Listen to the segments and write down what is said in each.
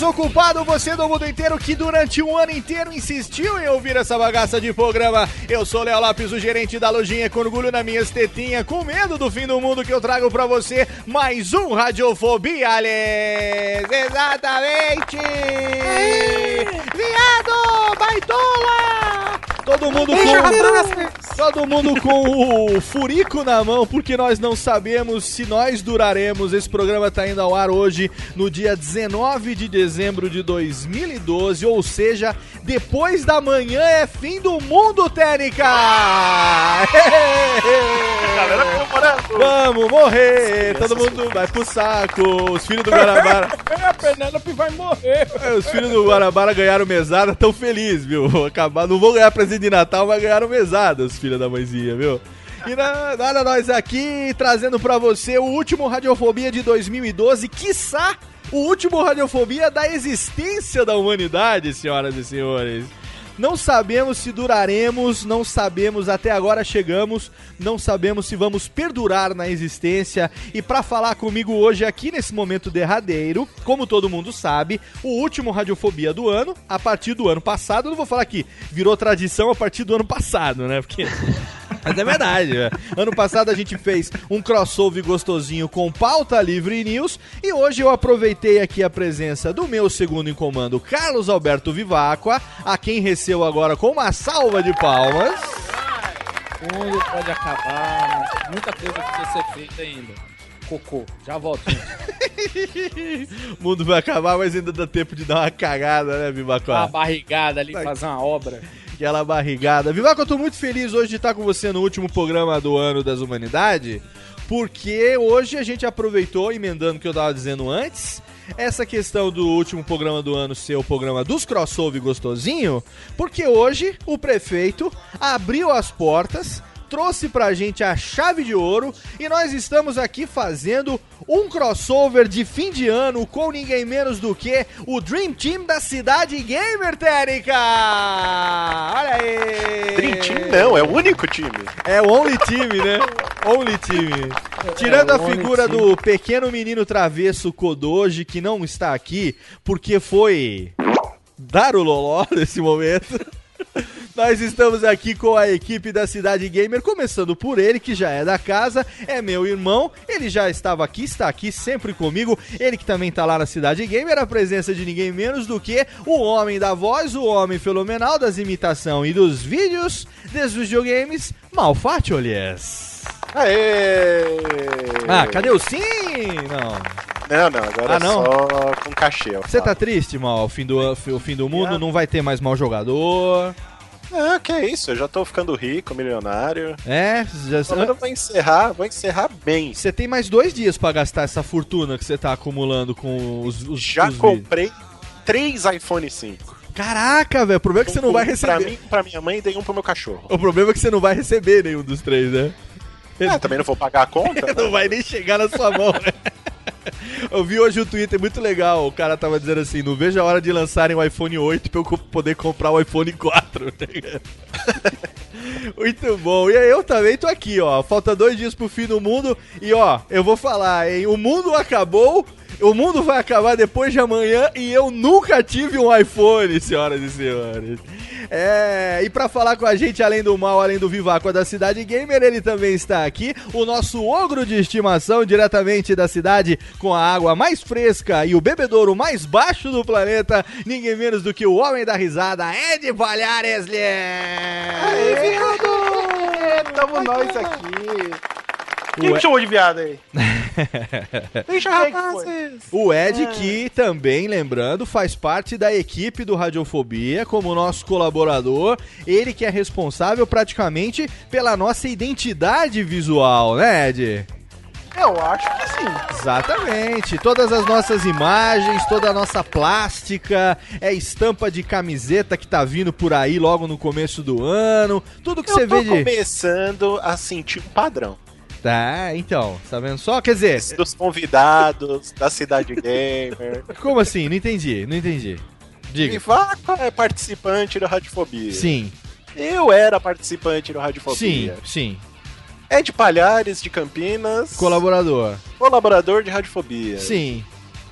Ouvinte desocupado, você do mundo inteiro que durante um ano inteiro insistiu em ouvir essa bagaça de programa. Eu sou Léo Lopes, o gerente da lojinha, com orgulho nas minhas tetinhas, com medo do fim do mundo que eu trago pra você mais um Radiofobia, aliás. Exatamente! Viado! Baitola! Todo mundo com... Todo mundo com o furico na mão, porque nós não sabemos se nós duraremos. Esse programa tá indo ao ar hoje, no dia 19 de dezembro de 2012, ou seja, depois da manhã é fim do mundo, Técnica! Vamos morrer! Todo mundo vai pro saco, os filhos do Guarabara. A Penélope vai morrer. É, Os filhos do Guarabara ganharam mesada, tão felizes, viu? Acabar, não vão ganhar presente de Natal, mas ganharam mesada, os filhos da mãezinha, viu? E na- nada, nós aqui trazendo pra você o último Radiofobia de 2012, quiçá o último Radiofobia da existência da humanidade, senhoras e senhores. Não sabemos se duraremos, não sabemos, até agora chegamos, não sabemos se vamos perdurar na existência. E pra falar comigo hoje aqui nesse momento derradeiro, como todo mundo sabe, o último Radiofobia do ano, a partir do ano passado, não vou falar que virou tradição a partir do ano passado, né? Porque mas é verdade, né? Ano passado a gente fez um crossover gostosinho com pauta livre news e hoje eu aproveitei aqui a presença do meu segundo em comando, Carlos Alberto Vivacqua, a quem recebo agora com uma salva de palmas. O mundo pode acabar, mas muita coisa precisa ser feita ainda. Cocô, já volto. O mundo vai acabar, mas ainda dá tempo de dar uma cagada, né, Uma Vivacqua? barrigada ali, fazer uma obra. Aquela barrigada. Vivacqua, eu tô muito feliz hoje de estar com você no último programa do ano das humanidades, porque hoje a gente aproveitou, emendando o que eu tava dizendo antes, essa questão do último programa do ano ser o programa dos crossover gostosinho, porque hoje o prefeito abriu as portas, trouxe pra gente a chave de ouro e nós estamos aqui fazendo um crossover de fim de ano com ninguém menos do que o Dream Team da Cidade Gamer, Térica! Olha aí! Dream Team não, é o único time. É o Only Team, né? Only Team. Tirando É, a figura Team. do pequeno menino travesso Kodoji, que não está aqui, porque foi dar o loló nesse momento. Nós estamos aqui com a equipe da Cidade Gamer, começando por ele, que já é da casa, é meu irmão, ele já estava aqui, está aqui sempre comigo, ele que também está lá na Cidade Gamer, a presença de ninguém menos do que o homem da voz, o homem fenomenal das imitações e dos vídeos dos videogames, Malfatti Olies. Aê! Ah, cadê o sim? Não. Não, não, agora Ah, não? só com cachê. Você tá triste, mal? O fim do, o fim do mundo, não vai ter mais mau jogador. Ah, que é isso, eu já tô ficando rico, milionário. É, já, Agora eu vou encerrar, vou encerrar bem. você tem mais dois dias pra gastar essa fortuna que você tá acumulando com os, os, Já os vídeos. comprei três iPhone 5. Caraca, velho, o problema é que você não vai receber. Pra mim, pra minha mãe e dei um pro meu cachorro. O problema é que você não vai receber nenhum dos três, né? Ah, também não vou pagar a conta. né? Não vai nem chegar na sua mão, né? Eu vi hoje o Twitter muito legal. O cara tava dizendo assim: não vejo a hora de lançarem o iPhone 8 pra eu poder comprar o iPhone 4. tá muito bom. E aí eu também tô aqui, ó. Falta dois dias pro fim do mundo. E ó, eu vou falar, hein? O mundo acabou. O mundo vai acabar depois de amanhã e eu nunca tive um iPhone, senhoras e senhores. É, e pra falar com a gente, além do mal, além do Vivaco da Cidade Gamer, ele também está aqui, o nosso ogro de estimação, diretamente da cidade, com a água mais fresca e o bebedouro mais baixo do planeta, ninguém menos do que o homem da risada, Ed Palhares Aê, viado! Tamo nós aqui. Quem me chamou de viado aí? Deixa rapazes. O Ed, que também, lembrando, faz parte da equipe do Radiofobia, como nosso colaborador. Ele que é responsável praticamente pela nossa identidade visual, né, Ed? Eu acho que sim. Exatamente. Todas as nossas imagens, toda a nossa plástica, é estampa de camiseta que tá vindo por aí logo no começo do ano. Tudo que Eu você tô vê de. começando a sentir um padrão. Tá, então, tá vendo só? Quer dizer, Dos convidados, da Cidade Gamer. como assim? Não entendi, não entendi. Diga. Vivaco é participante do Radiofobia. Sim, Eu era participante do Radiofobia. sim, sim. Ed Palhares, de Campinas. Colaborador. Colaborador de Radiofobia. Sim,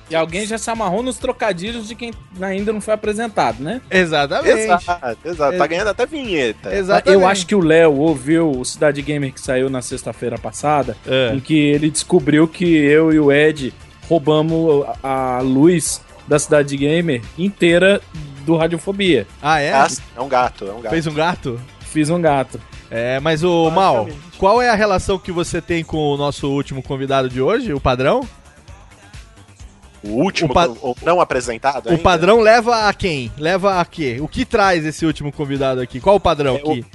E alguém já se amarrou nos trocadilhos de quem ainda não foi apresentado, né? exatamente. Exato, exato. Tá ganhando até vinheta. Exatamente. Eu acho que o Léo ouviu o Cidade Gamer que saiu na sexta-feira passada, É. em que ele descobriu que eu e o Ed roubamos a a luz da Cidade Gamer inteira do Radiofobia. Ah, é? Ah, é um gato, é um gato. Fez um gato? Fiz um gato. É, mas o Mal, qual é a relação que você tem com o nosso último convidado de hoje, o padrão? O último, O pa- o não apresentado O ainda? padrão leva a quem? Leva a quê? O que traz esse último convidado aqui? Qual o padrão É o- aqui?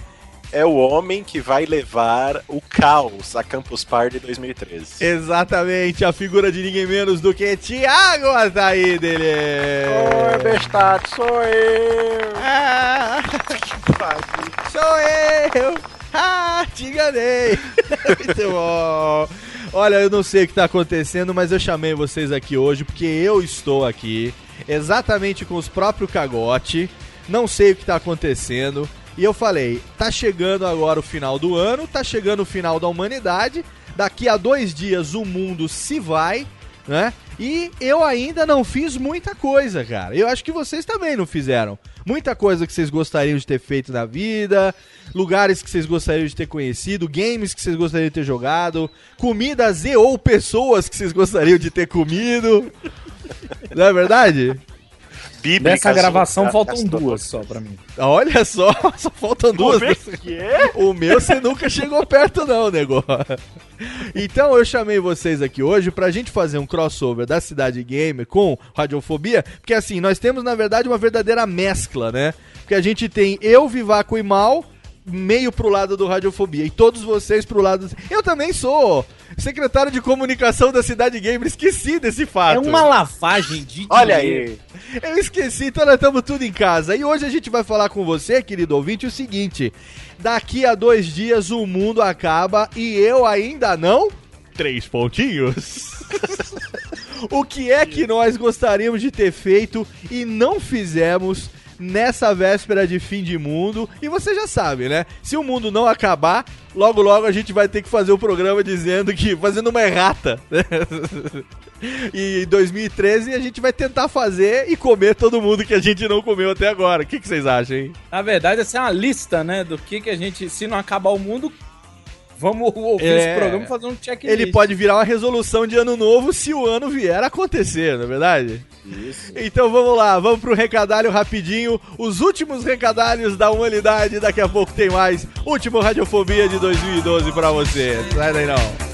É o homem que vai levar o caos a Campus Party 2013. Exatamente, a figura de ninguém menos do que Thiago Ataíde. Oi, bestado, sou eu. Ah, sou eu! Ah, te enganei! Muito bom! Olha, eu não sei o que tá acontecendo, mas eu chamei vocês aqui hoje porque eu estou aqui exatamente com os próprios cagote. Não sei o que tá acontecendo. E eu falei, tá chegando agora o final do ano, tá chegando o final da humanidade. Daqui a dois dias o mundo se vai, né? E eu ainda não fiz muita coisa, cara. Eu acho que vocês também não fizeram. Muita coisa que vocês gostariam de ter feito na vida, lugares que vocês gostariam de ter conhecido, games que vocês gostariam de ter jogado, comidas e ou pessoas que vocês gostariam de ter comido. Não é verdade? Bíblicas Dessa gravação ou- faltam gastro- duas só pra mim. Olha só, só faltam duas. O meu você nunca chegou perto não, negócio. Então eu chamei vocês aqui hoje pra gente fazer um crossover da Cidade Gamer com Radiofobia, porque assim, nós temos na verdade uma verdadeira mescla, né? Porque a gente tem eu, Vivaco e Mal, meio pro lado do Radiofobia e todos vocês pro lado... Eu também sou secretário de comunicação da Cidade Gamer, esqueci desse fato. É uma lavagem de Olha dinheiro. aí. Eu esqueci, então nós estamos tudo em casa. E hoje a gente vai falar com você, querido ouvinte, o seguinte: daqui a dois dias o mundo acaba e eu ainda não. Três pontinhos. o que é que nós gostaríamos de ter feito e não fizemos nessa véspera de fim de mundo? E você já sabe, né? Se o mundo não acabar, logo logo a gente vai ter que fazer o programa dizendo que. fazendo uma errata. né? E em 2013 a gente vai tentar fazer e comer todo mundo que a gente não comeu até agora. O que, que vocês acham, hein? Na verdade, essa é uma lista, né? Do que, que a gente, se não acabar o mundo, vamos ouvir É. esse programa e fazer um checklist. Ele pode virar uma resolução de ano novo se o ano vier a acontecer, não é verdade? Isso. Então vamos lá, vamos pro recadalho rapidinho. Os últimos recadalhos da humanidade. Daqui a pouco tem mais. Último Radiofobia de 2012 pra você. Sai daí não.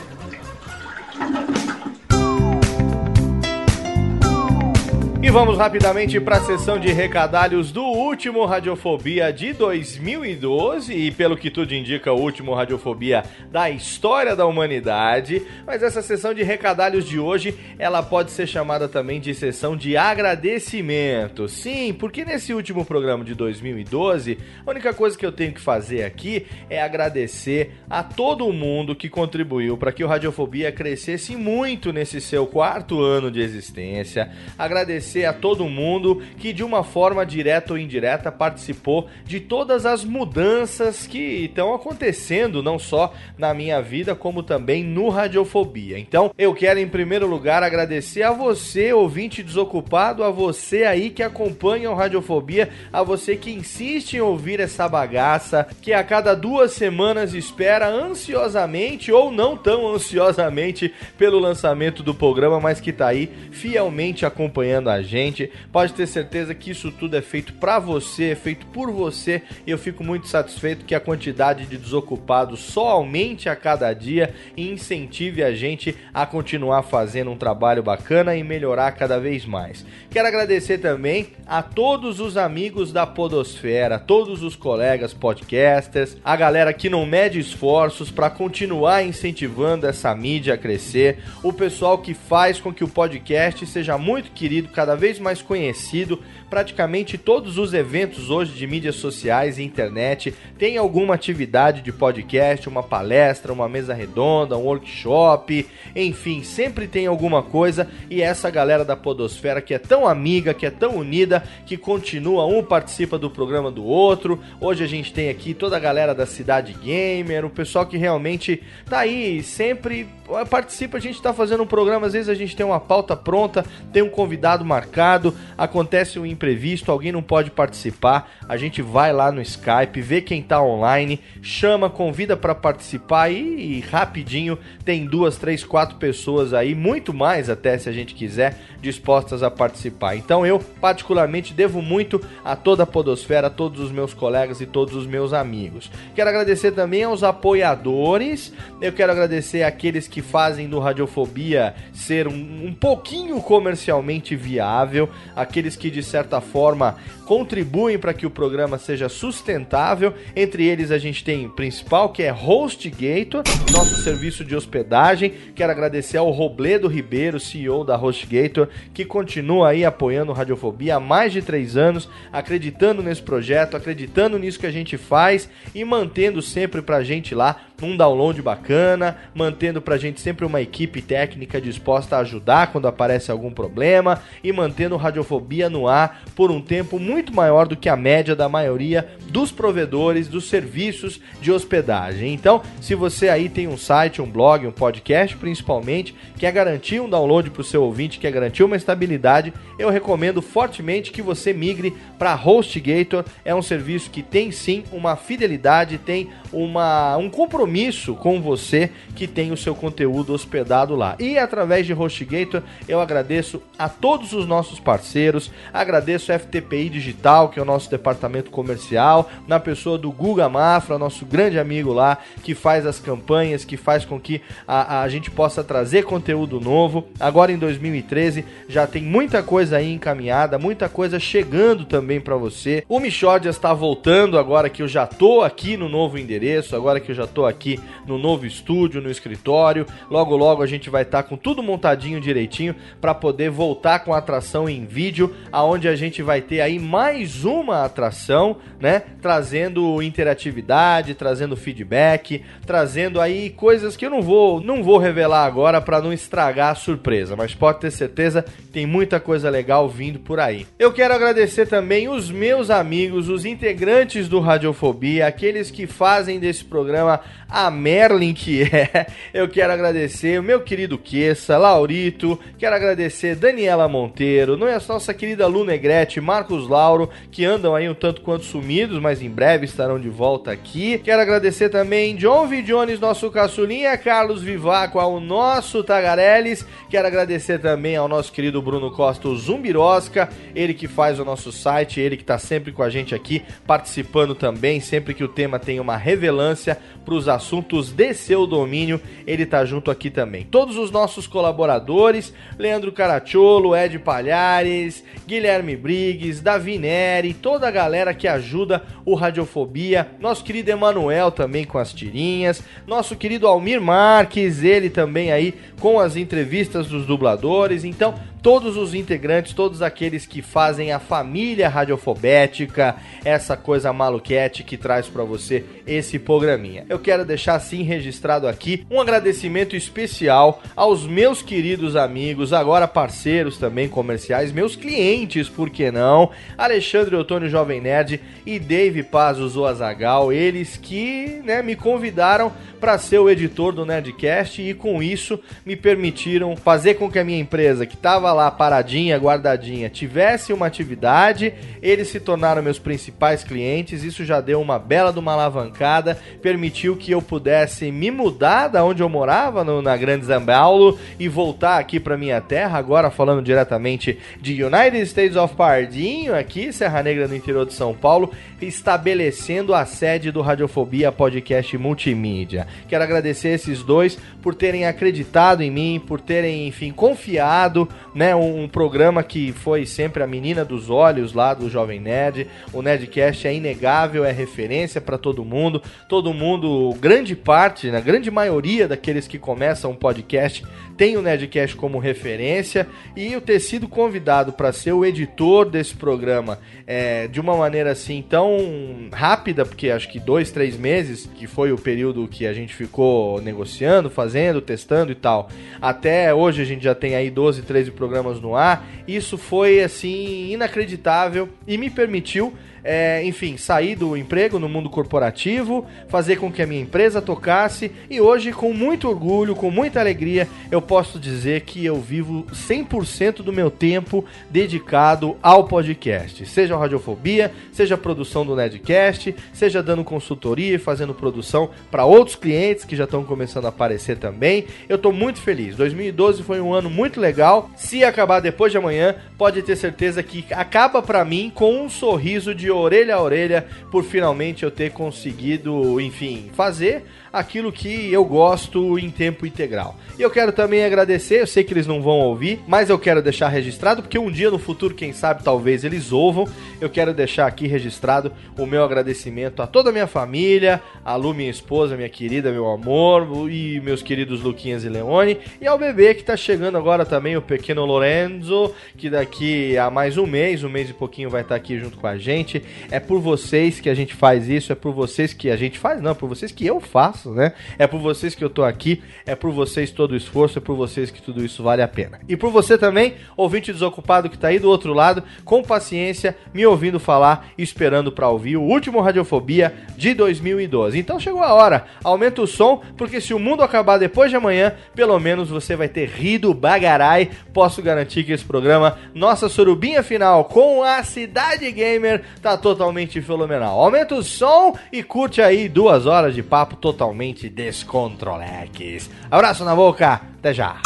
E vamos rapidamente para a sessão de recadalhos do último Radiofobia de 2012 e pelo que tudo indica, o último Radiofobia da história da humanidade. Mas essa sessão de recadalhos de hoje, ela pode ser chamada também de sessão de agradecimento. Sim, porque nesse último programa de 2012, a única coisa que eu tenho que fazer aqui é agradecer a todo mundo que contribuiu para que o Radiofobia crescesse muito nesse seu quarto ano de existência. Agradecer agradecer a todo mundo que de uma forma direta ou indireta participou de todas as mudanças que estão acontecendo, não só na minha vida, como também no Radiofobia. Então, eu quero em primeiro lugar agradecer a você, ouvinte desocupado, a você aí que acompanha o Radiofobia, a você que insiste em ouvir essa bagaça, que a cada duas semanas espera ansiosamente ou não tão ansiosamente pelo lançamento do programa, mas que tá aí fielmente acompanhando a gente. Pode ter certeza que isso tudo é feito para você, é feito por você, e eu fico muito satisfeito que a quantidade de desocupados só aumente a cada dia e incentive a gente a continuar fazendo um trabalho bacana e melhorar cada vez mais. Quero agradecer também a todos os amigos da Podosfera, todos os colegas podcasters, a galera que não mede esforços para continuar incentivando essa mídia a crescer, o pessoal que faz com que o podcast seja muito querido cada cada vez mais conhecido. Praticamente todos os eventos hoje de mídias sociais e internet têm alguma atividade de podcast, uma palestra, uma mesa redonda, um workshop, enfim, sempre tem alguma coisa. E essa galera da Podosfera que é tão amiga, que é tão unida, que continua, um participa do programa do outro. Hoje a gente tem aqui toda a galera da Cidade Gamer, o pessoal que realmente tá aí sempre participa. A gente tá fazendo um programa, às vezes a gente tem uma pauta pronta, tem um convidado marcado, acontece um imprevisto, alguém não pode participar, a gente vai lá no Skype, vê quem tá online, chama, convida para participar e, e rapidinho tem duas, três, quatro pessoas aí, muito mais até se a gente quiser, dispostas a participar. Então eu, particularmente, devo muito a toda a Podosfera, a todos os meus colegas e todos os meus amigos. Quero agradecer também aos apoiadores, eu quero agradecer aqueles que fazem do Radiofobia ser um, um pouquinho comercialmente viável, aqueles que de certa forma contribuem para que o programa seja sustentável. Entre eles a gente tem o principal que é HostGator, nosso serviço de hospedagem. Quero agradecer ao Robledo Ribeiro, CEO da HostGator, que continua aí apoiando Radiofobia há mais de três anos, acreditando nesse projeto, acreditando nisso que a gente faz e mantendo sempre pra gente lá um download bacana, mantendo pra gente sempre uma equipe técnica disposta a ajudar quando aparece algum problema e mantendo Radiofobia no ar por um tempo muito maior do que a média da maioria dos provedores dos serviços de hospedagem. Então, se você aí tem um site, um blog, um podcast principalmente, quer garantir um download para o seu ouvinte, quer garantir uma estabilidade, eu recomendo fortemente que você migre para HostGator. É um serviço que tem sim uma fidelidade, tem uma, um compromisso com você que tem o seu conteúdo hospedado lá. E através de HostGator eu agradeço a todos os nossos parceiros, agradeço a FTPI Digital, que é o nosso departamento comercial, na pessoa do Guga Mafra, nosso grande amigo lá, que faz as campanhas, que faz com que a, a gente possa trazer conteúdo novo. Agora em 2013 já tem muita coisa aí encaminhada, muita coisa chegando também para você. O Michordia está voltando agora que eu já tô aqui no novo endereço, agora que eu já tô aqui no novo estúdio, no escritório. Logo logo a gente vai estar tá com tudo montadinho direitinho para poder voltar com a atração em vídeo, aonde a gente vai ter aí mais uma atração, né? Trazendo interatividade, trazendo feedback, trazendo aí coisas que eu não vou, não vou revelar agora para não estragar a surpresa, mas pode ter certeza tem muita coisa legal vindo por aí. Eu quero agradecer também os meus amigos, os integrantes do Radiofobia, aqueles que fazem fazem desse programa a Merlin que é. Eu quero agradecer o meu querido Queça, Laurito, quero agradecer Daniela Monteiro, não é nossa querida Lu Negrete, Marcos Lauro, que andam aí um tanto quanto sumidos, mas em breve estarão de volta aqui. Quero agradecer também John V. Jones, nosso caçulinha, Carlos Vivaco, ao nosso Tagarelles. Quero agradecer também ao nosso querido Bruno Costa, o Zumbirosca, ele que faz o nosso site, ele que está sempre com a gente aqui, participando também, sempre que o tema tem uma revelância para os assuntos de seu domínio, ele tá junto aqui também. Todos os nossos colaboradores, Leandro Caracciolo, Ed Palhares, Guilherme Briggs, Davi Neri, toda a galera que ajuda o Radiofobia, nosso querido Emanuel também com as tirinhas, nosso querido Almir Marques, ele também aí com as entrevistas dos dubladores. Então, todos os integrantes, todos aqueles que fazem a família radiofobética, essa coisa maluquete que traz para você esse programinha. Eu quero deixar assim registrado aqui um agradecimento especial aos meus queridos amigos, agora parceiros também comerciais, meus clientes, por que não? Alexandre Otônio Jovem Nerd e Dave Paz Zoazagal, eles que, né, me convidaram para ser o editor do Nerdcast e com isso me permitiram fazer com que a minha empresa, que estava lá paradinha, guardadinha, tivesse uma atividade. Eles se tornaram meus principais clientes. Isso já deu uma bela de uma alavancada, permitiu que eu pudesse me mudar da onde eu morava, no, na Grande Zambaulo, e voltar aqui para minha terra. Agora falando diretamente de United States of Pardinho, aqui, Serra Negra, no interior de São Paulo, estabelecendo a sede do Radiofobia Podcast Multimídia. Quero agradecer esses dois por terem acreditado em mim, por terem, enfim, confiado, né? Um, um, programa que foi sempre a menina dos olhos lá do Jovem Nerd. O Nerdcast é inegável, é referência para todo mundo. Todo mundo, grande parte, na né, grande maioria daqueles que começam um podcast tem o Nerdcast como referência. E eu ter sido convidado para ser o editor desse programa é, de uma maneira assim tão rápida, porque acho que dois, três meses, que foi o período que a gente ficou negociando, fazendo, testando e tal, até hoje a gente já tem aí 12, 13 programas no ar, isso foi assim inacreditável e me permitiu é, enfim, sair do emprego no mundo corporativo, fazer com que a minha empresa tocasse e hoje, com muito orgulho, com muita alegria, eu posso dizer que eu vivo 100% do meu tempo dedicado ao podcast, seja a Radiofobia, seja a produção do Nedcast, seja dando consultoria e fazendo produção para outros clientes que já estão começando a aparecer também. Eu estou muito feliz. 2012 foi um ano muito legal. Se acabar depois de amanhã, pode ter certeza que acaba para mim com um sorriso de orelha a orelha por finalmente eu ter conseguido, enfim, fazer aquilo que eu gosto em tempo integral. E eu quero também agradecer, eu sei que eles não vão ouvir, mas eu quero deixar registrado, porque um dia no futuro, quem sabe, talvez eles ouvam. Eu quero deixar aqui registrado o meu agradecimento a toda a minha família, a Lu, minha esposa, minha querida, meu amor, e meus queridos Luquinhas e Leone, e ao bebê que tá chegando agora também, o pequeno Lorenzo, que daqui a mais um mês, um mês e pouquinho vai estar tá aqui junto com a gente. É por vocês que a gente faz isso, é por vocês que a gente faz, não, é por vocês que eu faço né? É por vocês que eu tô aqui, é por vocês todo o esforço, é por vocês que tudo isso vale a pena. E por você também, ouvinte desocupado que tá aí do outro lado, com paciência, me ouvindo falar esperando para ouvir o último Radiofobia de 2012. Então chegou a hora, aumenta o som, porque se o mundo acabar depois de amanhã, pelo menos você vai ter rido bagarai. Posso garantir que esse programa, nossa surubinha final com a Cidade Gamer, tá totalmente fenomenal. Aumenta o som e curte aí duas horas de papo totalmente totalmente descontroleques. Abraço na boca, até já.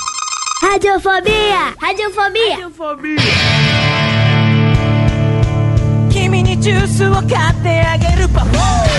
Radiofobia! Radiofobia! Radiofobia! 君にジュースを買ってあげるパフォー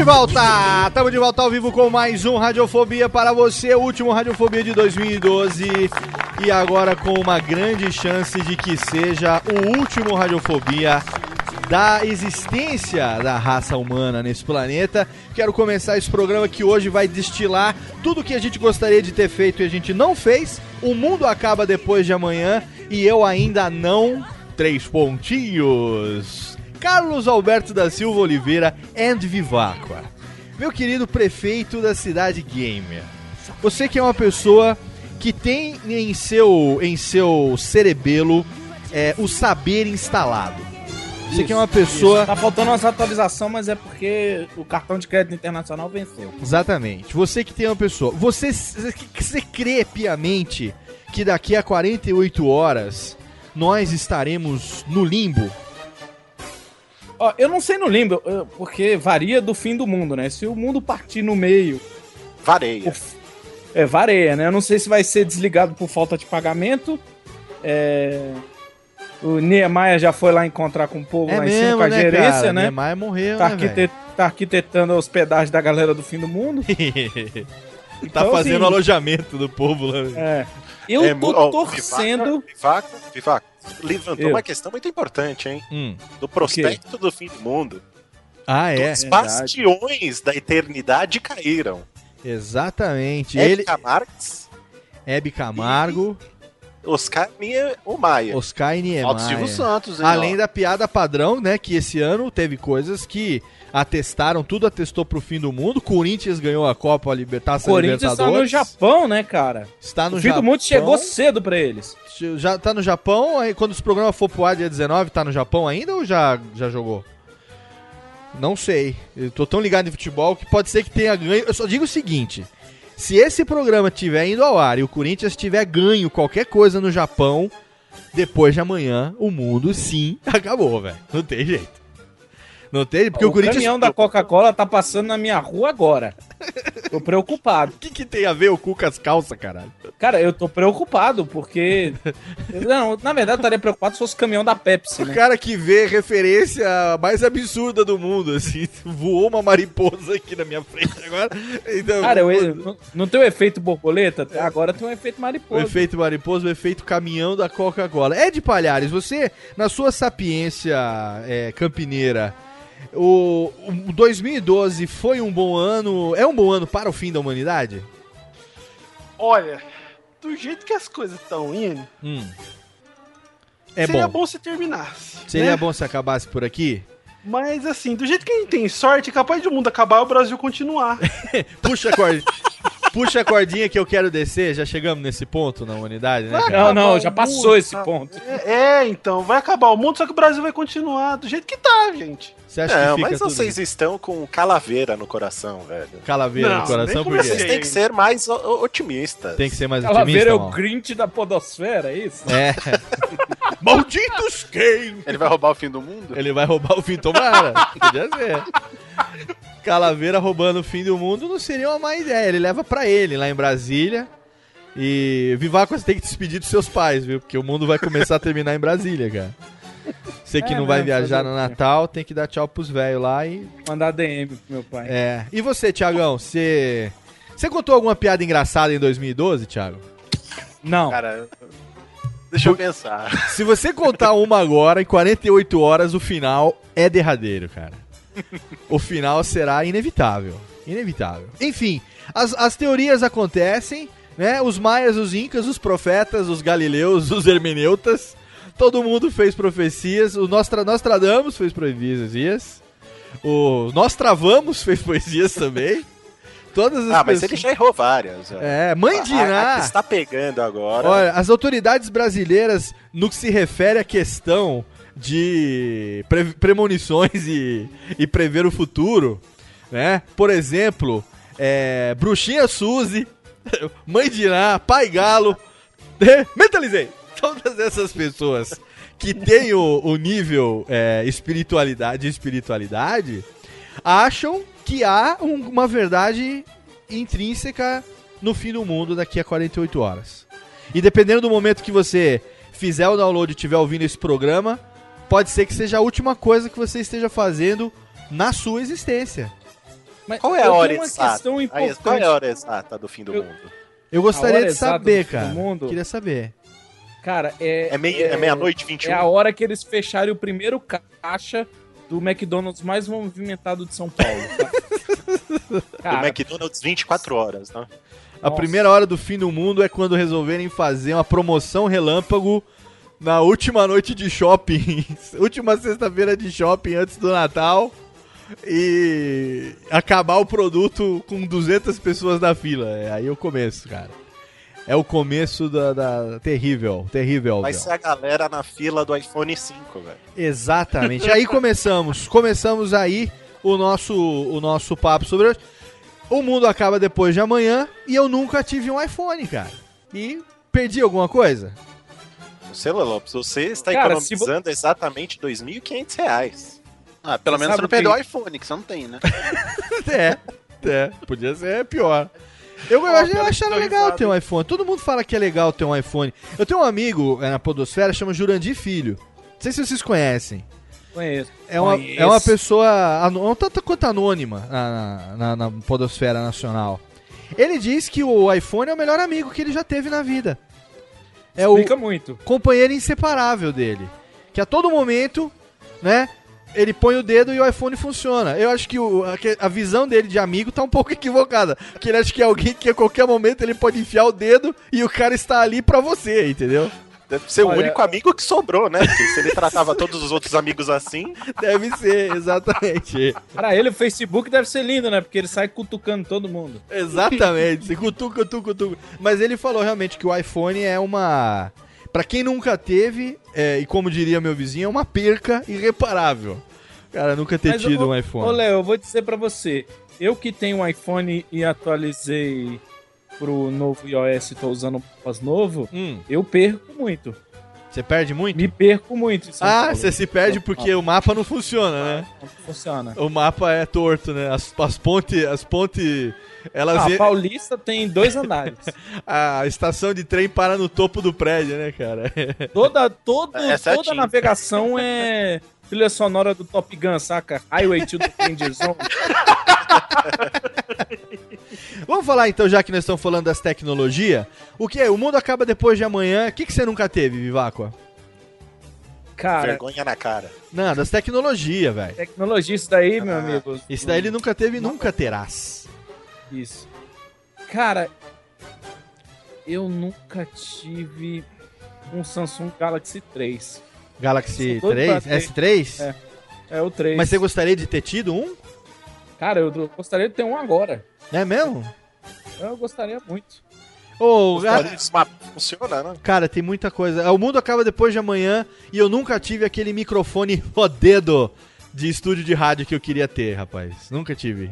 de volta! Estamos de volta ao vivo com mais um Radiofobia para você, o último Radiofobia de 2012. E agora com uma grande chance de que seja o último Radiofobia da existência da raça humana nesse planeta. Quero começar esse programa que hoje vai destilar tudo que a gente gostaria de ter feito e a gente não fez. O mundo acaba depois de amanhã e eu ainda não. Três pontinhos Carlos Alberto da Silva Oliveira and Vivacqua. Meu querido prefeito da cidade gamer. Você que é uma pessoa que tem em seu, em seu cerebelo é, o saber instalado. Você que é uma pessoa. Isso. Tá faltando umas atualizações, mas é porque o cartão de crédito internacional venceu. Exatamente. Você que tem uma pessoa. Você, você crê piamente que daqui a 48 horas nós estaremos no limbo? Ó, eu não sei no limbo, porque varia do fim do mundo, né? Se o mundo partir no meio. Vareia. É, vareia, né? Eu não sei se vai ser desligado por falta de pagamento. É. O Niemeyer já foi lá encontrar com o povo É lá em cima mesmo, com a né, gerência, cara? né? Niemeyer morreu, tá, né, arquite- tá arquitetando a hospedagem da galera do fim do mundo. tá Então, fazendo assim, alojamento do povo lá. É. Eu É, tô torcendo. Vivaco, Vivaco, levantou Eu. uma questão muito importante, hein? Hum. Do prospecto do fim do mundo. Ah, é? Os bastiões da eternidade caíram. Exatamente. Ele... Ele, Camargo, Hebe Camargo, Oscar o Maia. Oscar e Niemeyer. Alto Silvio Santos, hein, Além ó. da piada padrão, né? Que esse ano teve coisas que atestaram, tudo atestou pro fim do mundo. Corinthians ganhou a Copa a Liber- Taça Corinthians tá no Libertadores. Japão, né, cara? Está no o fim Japão. do mundo chegou cedo pra eles. Já tá no Japão, aí quando os programas for pro ar dia 19, tá no Japão ainda ou já, já jogou? Não sei. Eu tô tão ligado em futebol que pode ser que tenha ganho. Eu só digo o seguinte: se esse programa tiver indo ao ar e o Corinthians tiver ganho qualquer coisa no Japão, depois de amanhã, o mundo sim acabou, velho. Não tem jeito. Não tem, porque o, o Corinthians. caminhão da Coca-Cola tá passando na minha rua agora. Tô preocupado. O que, que tem a ver o cu com as calças, caralho? Cara, eu tô preocupado porque. Não, na verdade, eu estaria preocupado se fosse o caminhão da Pepsi, O né? cara que vê referência mais absurda do mundo, assim, voou uma mariposa aqui na minha frente agora. Então, Cara, eu, não, tem o efeito borboleta? Agora tem o efeito o mariposa. efeito mariposa, o efeito caminhão da Coca-Cola. Ed Palhares, você, na sua sapiência é, campineira, o, o 2012 foi um bom ano, é um bom ano para o fim da humanidade? Olha, do jeito que as coisas estão indo, Hum. É seria bom. bom se terminasse. Seria né? bom se acabasse por aqui? Mas assim, do jeito que a gente tem sorte, é capaz de o mundo acabar e o Brasil continuar. Puxa a cordinha. Puxa a cordinha que eu quero descer. Já chegamos nesse ponto na humanidade, né? Não, não, já passou mundo, esse tá? ponto. É, é, então, vai acabar o mundo, só que o Brasil vai continuar do jeito que tá, gente. Você acha Não, que fica mas tudo vocês estão com calaveira no coração, velho. calaveira Não, no coração? Por quê? Vocês têm que ser mais otimistas. Tem que ser mais Calaveira otimista, é o mal. Grinch da podosfera, é isso? É. Malditos quem? Ele vai roubar o fim do mundo? Ele vai roubar o fim, tomara. Podia ser. Calaveira roubando o fim do mundo não seria uma má ideia. Ele leva pra ele lá em Brasília. E Vivaco, você tem que despedir dos seus pais, viu? Porque o mundo vai começar a terminar em Brasília, cara. Você que É não vai mesmo, viajar no? Natal, tem que dar tchau pros velhos lá e. Mandar DM pro meu pai. É. E você, Tiagão? Você. Você contou alguma piada engraçada em 2012, Thiago? Não. Cara, deixa eu pensar. Se você contar uma agora, em 48 horas, o final é derradeiro, cara. O final será inevitável. Inevitável. Enfim, as, as teorias acontecem, né? Os maias, os incas, os profetas, os galileus, os hermeneutas. Todo mundo fez profecias. O Nostra, Nostradamus fez profecias. O Nós Travamos fez poesias também. Todas as Ah, mas pessoas- ele já errou várias. É, mãe de Iná. está pegando agora. Olha, as autoridades brasileiras, no que se refere à questão de pre- premonições e, e prever o futuro, né? Por exemplo, é, Bruxinha Suzy, Mãe de Iná, Pai Galo, mentalizei! Todas essas pessoas que têm o, o nível é, espiritualidade, de espiritualidade acham que há um- uma verdade intrínseca no fim do mundo daqui a 48 horas. E dependendo do momento que você fizer o download e estiver ouvindo esse programa, pode ser que seja a última coisa que você esteja fazendo na sua existência. Mas Qual é a hora exata? questão Aí, importante. Qual é a hora exata do fim do Eu- mundo? Eu gostaria de saber, cara. mundo? Queria saber. Cara, é. É meia- é meia-noite, 21? É a hora que eles fecharem o primeiro caixa do McDonald's mais movimentado de São Paulo. Tá? Do Cara, McDonald's 24 horas, né? A primeira hora do fim do mundo é quando resolverem fazer uma promoção relâmpago na última noite de shopping, última sexta-feira de shopping antes do Natal e acabar o produto com 200 pessoas na fila. É aí o começo, cara. É o começo da, da- terrível, terrível. Vai ser a galera na fila do iPhone 5, velho. Exatamente. aí começamos, começamos aí o nosso o nosso papo sobre hoje. O mundo acaba depois de amanhã e eu nunca tive um iPhone, cara. E perdi alguma coisa? Você, Lopes, você está Cara, economizando exatamente 2.500 reais. Ah, pelo Você menos você não perdeu que- o iPhone, que você não tem, né? É, é, podia ser pior. Eu, eu, eu achava legal ter um iPhone. Todo mundo fala que é legal ter um iPhone. Eu tenho um amigo é, na Podosfera, chama Jurandir Filho. Não sei se vocês conhecem. Conheço. É uma, Conheço. é uma pessoa, um tanto quanto anônima na, na, na Podosfera Nacional. Ele diz que o iPhone é o melhor amigo que ele já teve na vida. É Explica o muito. companheiro inseparável dele. Que a todo momento, né? Ele põe o dedo e o iPhone funciona. Eu acho que o- a, a visão dele de amigo tá um pouco equivocada. Que ele acha que é alguém que a qualquer momento ele pode enfiar o dedo e o cara está ali pra você, entendeu? Deve ser Olha- o único amigo que sobrou, né? Porque se ele tratava todos os outros amigos assim, Deve ser, exatamente. Pra ele, o Facebook deve ser lindo, né? Porque ele sai cutucando todo mundo. Exatamente. Cutuca, cutuca, cutuca. Mas ele falou realmente que o iPhone é uma. Pra quem nunca teve, é, e como diria meu vizinho, é uma perca irreparável. Cara, nunca ter Mas, tido um iPhone. Ô, Léo, eu vou dizer pra você. Eu que tenho um iPhone e atualizei pro novo iOS e tô usando mapas novo, Hum, eu perco muito. Você perde muito? Me perco muito Ah, você se perde porque o mapa não funciona, né? Não funciona. O mapa é torto, né? As, as pontes. As pontes. Elas. Ah, en- Paulista tem dois andares. A estação de trem para no topo do prédio, né, cara? toda todo, É toda navegação é trilha sonora do Top Gun, saca? Highway to the Danger Zone. Vamos falar então, já que nós estamos falando das tecnologias. O que é? O mundo acaba depois de amanhã. O que, que você nunca teve, Viváqua? Cara, vergonha na cara. Não, das tecnologias, velho. tecnologia, isso daí, meu amigo. Isso daí ele nunca teve e nunca terás. Isso. Cara, eu nunca tive um Samsung Galaxy 3. Galaxy Sou doido 3? pra ter. S3? É. É o 3. Mas você gostaria de ter tido um? Cara, eu gostaria de ter um agora. É mesmo? Eu gostaria muito. Ô, Gostaria ga- de funciona, né? cara, tem muita coisa. O mundo acaba depois de amanhã e eu nunca tive aquele microfone rodedo de estúdio de rádio que eu queria ter, rapaz. Nunca tive.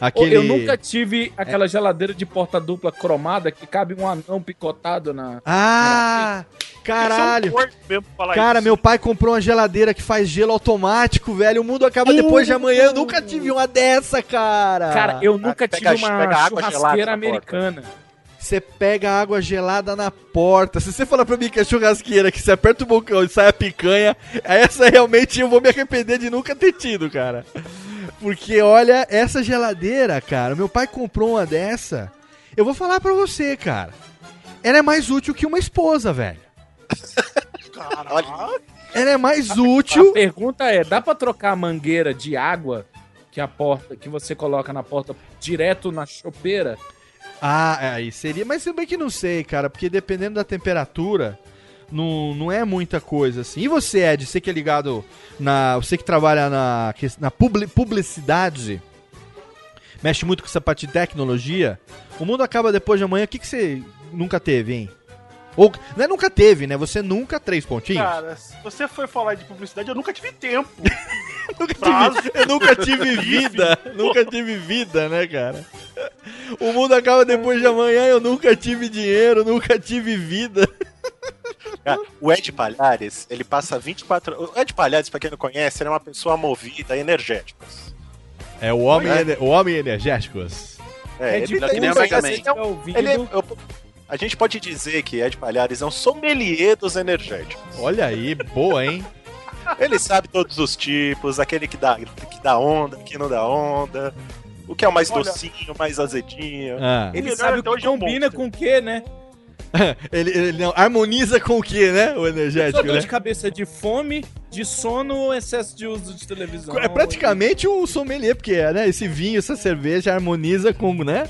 Aquele... Eu nunca tive aquela geladeira de porta dupla cromada que cabe um anão picotado na. Ah! Caralho! Isso é um Cara, isso. meu pai comprou uma geladeira que faz gelo automático, velho. O mundo acaba depois de amanhã. Eu nunca tive uma dessa, cara. Cara, eu nunca pega- tive uma pega água gelada churrasqueira na americana. Você pega água gelada na porta. Se você falar pra mim que é churrasqueira, que você aperta o bocão e sai a picanha, essa realmente eu vou me arrepender de nunca ter tido, cara. Porque olha, essa geladeira, cara, meu pai comprou uma dessa. Eu vou falar pra você, cara. Ela é mais útil que uma esposa, velho. Olha, Ela é mais A útil. pergunta é: dá pra trocar a mangueira de água que a porta que você coloca na porta direto na chopeira? Ah, aí seria. Mas eu bem que não sei, cara, porque dependendo da temperatura, não, não é muita coisa assim. E você, Ed, você que é ligado na. Você que trabalha na, na publi- publicidade, mexe muito com essa parte de tecnologia. O mundo acaba depois de amanhã. O que, que você nunca teve, hein? Ou, não é nunca teve, né? Você nunca, três pontinhos? Cara, se você for falar de publicidade, eu nunca tive tempo. nunca tive, eu nunca tive vida. nunca tive vida, né, cara? O mundo acaba depois de amanhã. Eu nunca tive dinheiro, nunca tive vida. Cara, o Ed Palhares, ele passa 24 O Ed Palhares, pra quem não conhece, ele é uma pessoa movida, energética. É o homem, É. ene- o homem energéticos. É, É ele, ele, nem ele, ele é um- Tá ele é- eu- a gente pode dizer que Ed Palhares é um sommelier dos energéticos. Olha aí, boa, hein? Ele sabe todos os tipos, aquele que dá, que dá onda, que não dá onda, o que é o mais Olha- docinho, mais azedinho. Ah. Ele melhor sabe o até que hoje é um combina monstro. com o que, né? ele, ele não, harmoniza com o que, né? O Só energético, dor né? de cabeça de fome, de sono ou excesso de uso de televisão. É praticamente um sommelier, porque é, né? Esse vinho, essa cerveja harmoniza com, né?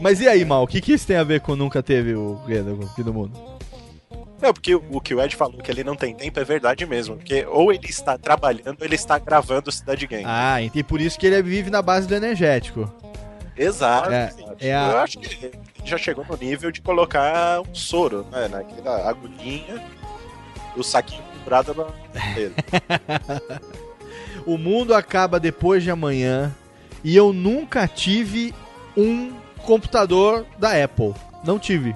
Mas e aí, Mal? O que, que isso tem a ver com nunca teve o Guedo aqui no mundo? Não, porque o o que o Ed falou que ele não tem tempo é verdade mesmo. Porque ou ele está trabalhando ou ele está gravando Cidade Game. Ah, e por isso que ele vive na base do energético. Exato. É, é a- Eu acho que ele já chegou no nível de colocar um soro, né? Naquela agulhinha, o saquinho pendurado na dele. O mundo acaba depois de amanhã e eu nunca tive um computador da Apple. Não tive.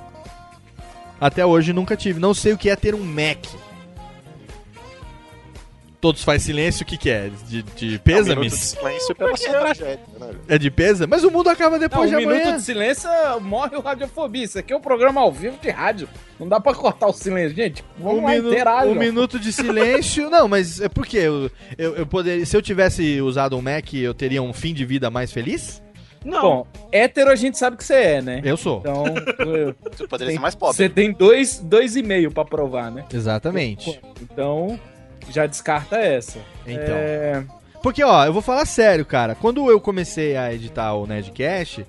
Até hoje nunca tive. Não sei o que é ter um Mac. Todos faz silêncio, o que, que é? De, de É um minuto de pêsames? silêncio tragédia, né? É de pesa? Mas o mundo acaba Não, depois um de minuto amanhã. de silêncio morre o Radiofobia. Isso aqui é um programa ao vivo de rádio. Não dá pra cortar o silêncio. Gente, vamos um, lá, minu- interage. um minuto de silêncio. Não, mas é porque eu, eu, eu poderia. Se eu tivesse usado um Mac, eu teria um fim de vida mais feliz? Não. Bom, hétero a gente sabe que você é, né? Eu sou. Então, eu- Você poderia tem- ser mais pobre. você tem dois, dois e meio pra provar, né? Exatamente. Então, já descarta essa. Então. É, Porque, ó, eu vou falar sério, cara. Quando eu comecei a editar o Nerdcast,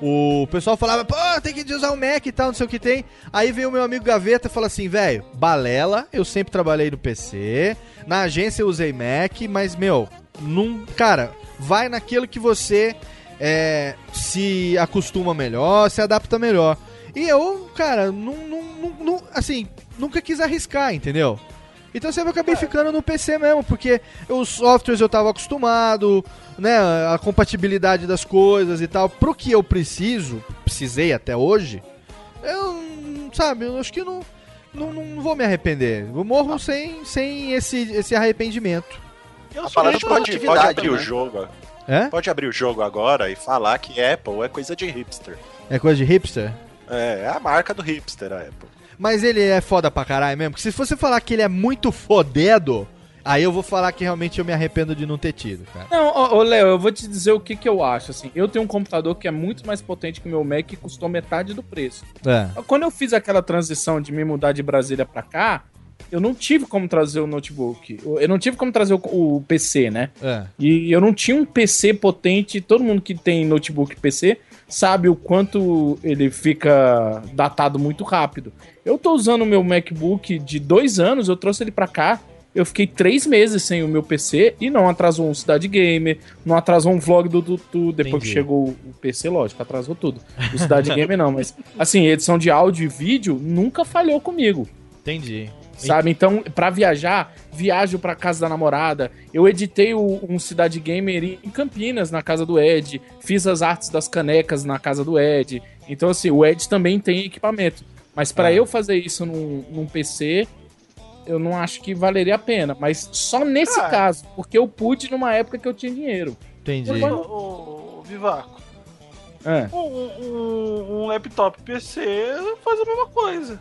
o pessoal falava, pô, tem que usar o Mac e tal, não sei o que tem. Aí veio o meu amigo Gaveta e falou assim, velho, balela, eu sempre trabalhei no PC, na agência eu usei Mac, mas, meu, num, cara, vai naquilo que você é, se acostuma melhor, se adapta melhor. E eu, cara, não, não, não- não- assim, nunca quis arriscar, entendeu? Então sempre acabei ficando no PC mesmo, porque os softwares eu tava acostumado, né, a compatibilidade das coisas e tal. Pro que eu preciso, precisei até hoje, eu, sabe, eu acho que não, não, não vou me arrepender. Eu morro sem, sem esse, esse arrependimento. Eu A parada de pode, pode abrir o também. jogo. É? Pode abrir o jogo agora e falar que Apple é coisa de hipster. É coisa de hipster? É, é a marca do hipster, a Apple. Mas ele é foda pra caralho mesmo, porque se você falar que ele é muito fodedo, aí eu vou falar que realmente eu me arrependo de não ter tido, cara. Não, ô, Léo, eu vou te dizer o que, que eu acho. Assim, eu tenho um computador que é muito mais potente que o meu Mac e custou metade do preço. É. Quando eu fiz aquela transição de me mudar de Brasília pra cá, eu não tive como trazer o notebook. Eu eu não tive como trazer o, o PC, né? É. E eu não tinha um PC potente. Todo mundo que tem notebook PC sabe o quanto ele fica datado muito rápido. Eu tô usando o meu MacBook de dois anos, eu trouxe ele pra cá. Eu fiquei três meses sem o meu PC e não atrasou um Cidade Gamer, não atrasou um vlog do Dudu. Depois Entendi. que chegou o PC, lógico, atrasou tudo. O Cidade Gamer não, mas assim, edição de áudio e vídeo nunca falhou comigo. Entendi. Sabe? Então, pra viajar, viajo pra casa da namorada. Eu editei o- um Cidade Gamer em Campinas, na casa do Ed. Fiz as artes das canecas na casa do Ed. Então, assim, o Ed também tem equipamento. Mas pra Ah. eu fazer isso num, num PC, eu não acho que valeria a pena. Mas só nesse Ah. caso, porque eu pude numa época que eu tinha dinheiro. Entendi. Ô, Vivaco, É. um, um- um laptop PC faz a mesma coisa.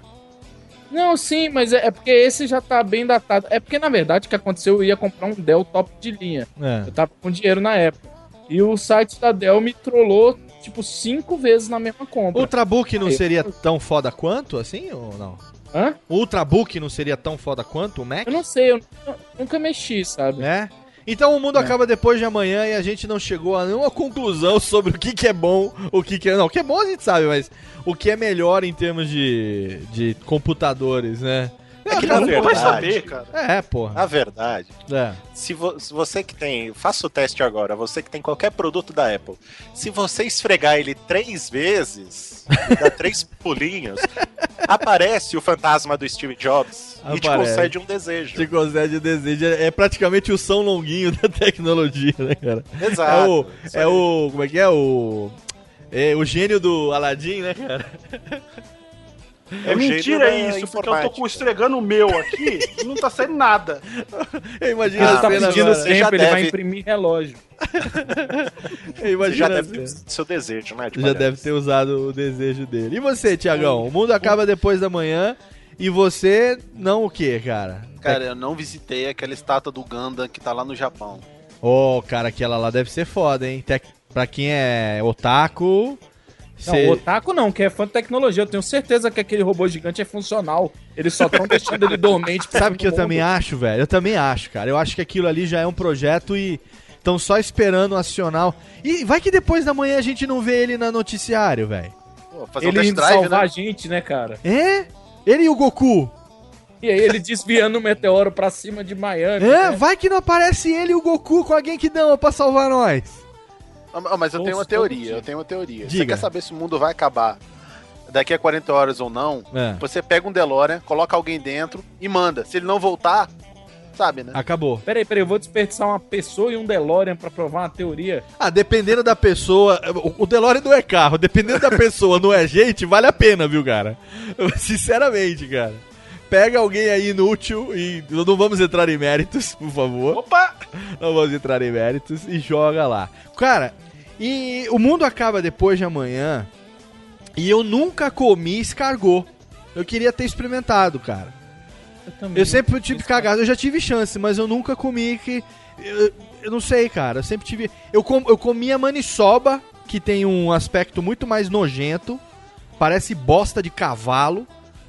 Não, sim, mas é, é porque esse já tá bem datado. É porque, na verdade, o que aconteceu, eu ia comprar um Dell top de linha. É. Eu tava com dinheiro na época. E o site da Dell me trollou, tipo, cinco vezes na mesma compra. Ultrabook não Eu- seria tão foda quanto, assim, ou não? Hã? O Ultrabook não seria tão foda quanto o Mac? Eu não sei, eu nu- nunca mexi, sabe? É? Então o mundo É. acaba depois de amanhã e a gente não chegou a nenhuma conclusão sobre o que, que é bom, o que, que é. Não, o que é bom a gente sabe, mas o que é melhor em termos de, de computadores, né? É que cara, Não vai verdade, saber, cara. É, porra. na verdade, É. se, vo- se você que tem, faça o teste agora, você que tem qualquer produto da Apple, se você esfregar ele três vezes, dar três pulinhos, aparece o fantasma do Steve Jobs e te Aparece. concede um desejo. Te concede o desejo. É praticamente o São Longuinho da tecnologia, né, cara? Exato. É o. É o. Como é que é? O. É o gênio do Aladdin, né, cara? É, o gênio mentira isso, porque eu tô com estregando o meu aqui e não tá saindo nada. Eu imagino Ele a tá pedindo agora. Sempre, ele vai deve- imprimir relógio. Imagino já deve cena. ter seu desejo, né? de Já palhaço? deve ter usado o desejo dele. E você, Tiagão? O mundo acaba depois da manhã e você não o quê, cara? Cara, eu não visitei aquela estátua do Gundam que tá lá no Japão. Ô, cara, aquela lá deve ser foda, hein? Pra quem é otaku... Não, cê- o Otaku não, que é fã de tecnologia. Eu tenho certeza que aquele robô gigante é funcional. Eles só estão deixando ele dormente. pra Sabe o que eu mundo. também acho, velho? Eu também acho, cara. Eu acho que aquilo ali já é um projeto e estão só esperando acionar. E vai que depois da manhã a gente não vê ele na noticiário, velho. Pô, fazer Ele um test drive, salvar né? a gente, né, cara? É? Ele e o Goku. E aí ele desviando o meteoro pra cima de Miami. É, né? vai que não aparece ele e o Goku com alguém que dama pra salvar nós. Ah, Mas eu tenho uma teoria, eu tenho uma teoria. Você Diga. quer saber se o mundo vai acabar daqui a 40 horas ou não? É. Você pega um DeLorean, coloca alguém dentro e manda. Se ele não voltar, sabe, né? Acabou. Peraí, peraí, eu vou desperdiçar uma pessoa e um DeLorean pra provar uma teoria. Ah, dependendo da pessoa. O o DeLorean não é carro, dependendo da pessoa, não é gente, vale a pena, viu, cara? Sinceramente, cara. Pega alguém aí inútil e não vamos entrar em méritos, por favor. Opa! Não vamos entrar em méritos e joga lá. Cara, e o mundo acaba depois de amanhã e eu nunca comi escargot. Eu queria ter experimentado, cara. Eu também. Eu sempre tive cagado, eu já tive chance, mas eu nunca comi que. Eu, eu não sei, cara. Eu sempre tive. Eu, com, eu comia maniçoba, que tem um aspecto muito mais nojento. Parece bosta de cavalo,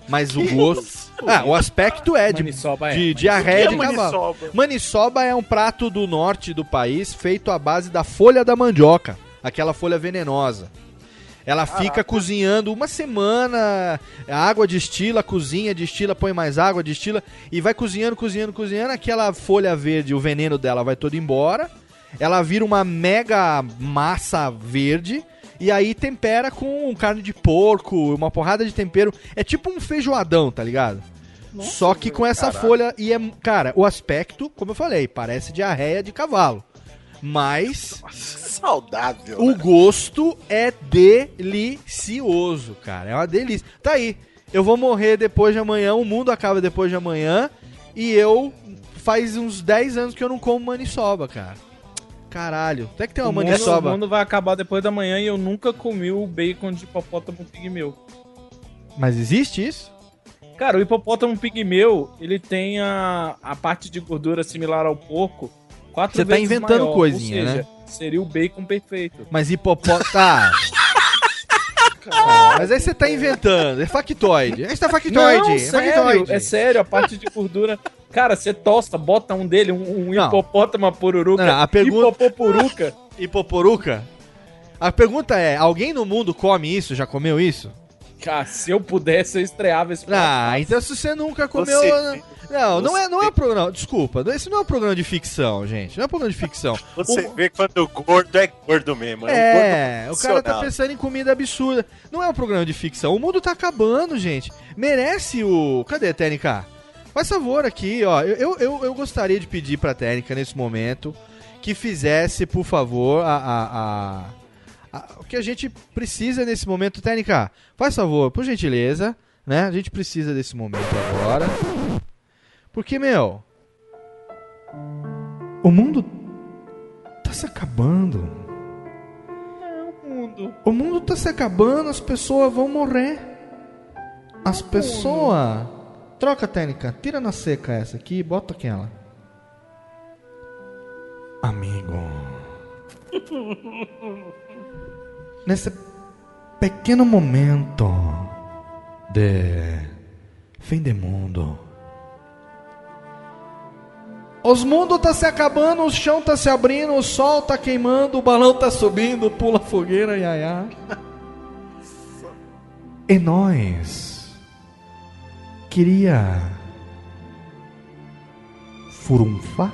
mas o gosto. Ah, o aspecto é de, Maniçoba é. de diarreia Que de é cavalo. maniçoba? É um prato do norte do país feito à base da folha da mandioca, aquela folha venenosa. Ela fica cozinhando uma semana, a água destila, cozinha, destila, põe mais água, destila e vai cozinhando, cozinhando, cozinhando. Aquela folha verde, o veneno dela vai todo embora. Ela vira uma mega massa verde e aí tempera com carne de porco, uma porrada de tempero. É tipo um feijoadão, tá ligado? Só que com essa folha e é, cara, o aspecto, como eu falei, parece diarreia de cavalo. Mas Saudável. o né? gosto é delicioso, cara. É uma delícia. Tá aí. Eu vou morrer depois de amanhã, o mundo acaba depois de amanhã. E eu faz uns 10 anos que eu não como maniçoba, cara. Caralho. Até que tem uma O mundo, o maniçoba. mundo vai acabar depois da manhã e eu nunca comi o bacon de hipopótamo pigmeu. Mas existe isso? Cara, o hipopótamo pigmeu, ele tem a, a parte de gordura similar ao porco. Quatro Você tá inventando maior, coisinha, ou seja, né? Seria o bacon perfeito. Mas hipopótamo. Tá. Ah, mas aí você tá inventando. É factoide. Aí tá factoide. Não, é sério, factoide. é sério, a parte de gordura. Cara, você tosta, bota um dele, um, um Não. hipopótamo uma pururuca. Não, a pergunta- Hipopopuruca. Hipoporuca? A pergunta é: alguém no mundo come isso? Já comeu isso? Cara, se eu pudesse, eu estreava esse Ah, então se você nunca comeu. Você- não, não é, não é um programa. Desculpa, esse não é um programa de ficção, gente. Não é um programa de ficção. Você O- vê quando o gordo é gordo mesmo. É, um o gordo cara tá pensando em comida absurda. Não é um programa de ficção. O mundo tá acabando, gente. Merece o. Cadê a TNK? Faz favor aqui, ó. Eu, eu, eu, gostaria de pedir pra técnica nesse momento que fizesse, por favor, a, a, a- a- o que a gente precisa nesse momento. Técnica, faz favor, por gentileza, né? A gente precisa desse momento agora. Porque, meu. O mundo tá se acabando. mundo. O mundo tá se acabando, as pessoas vão morrer. As pessoas. Troca a técnica, tira na seca essa aqui e bota aquela. Amigo. Nesse pequeno momento de fim de mundo. Os mundos tá se acabando, o chão tá se abrindo, o sol tá queimando, o balão tá subindo, pula fogueira, iaiá. E nós queria furunfar?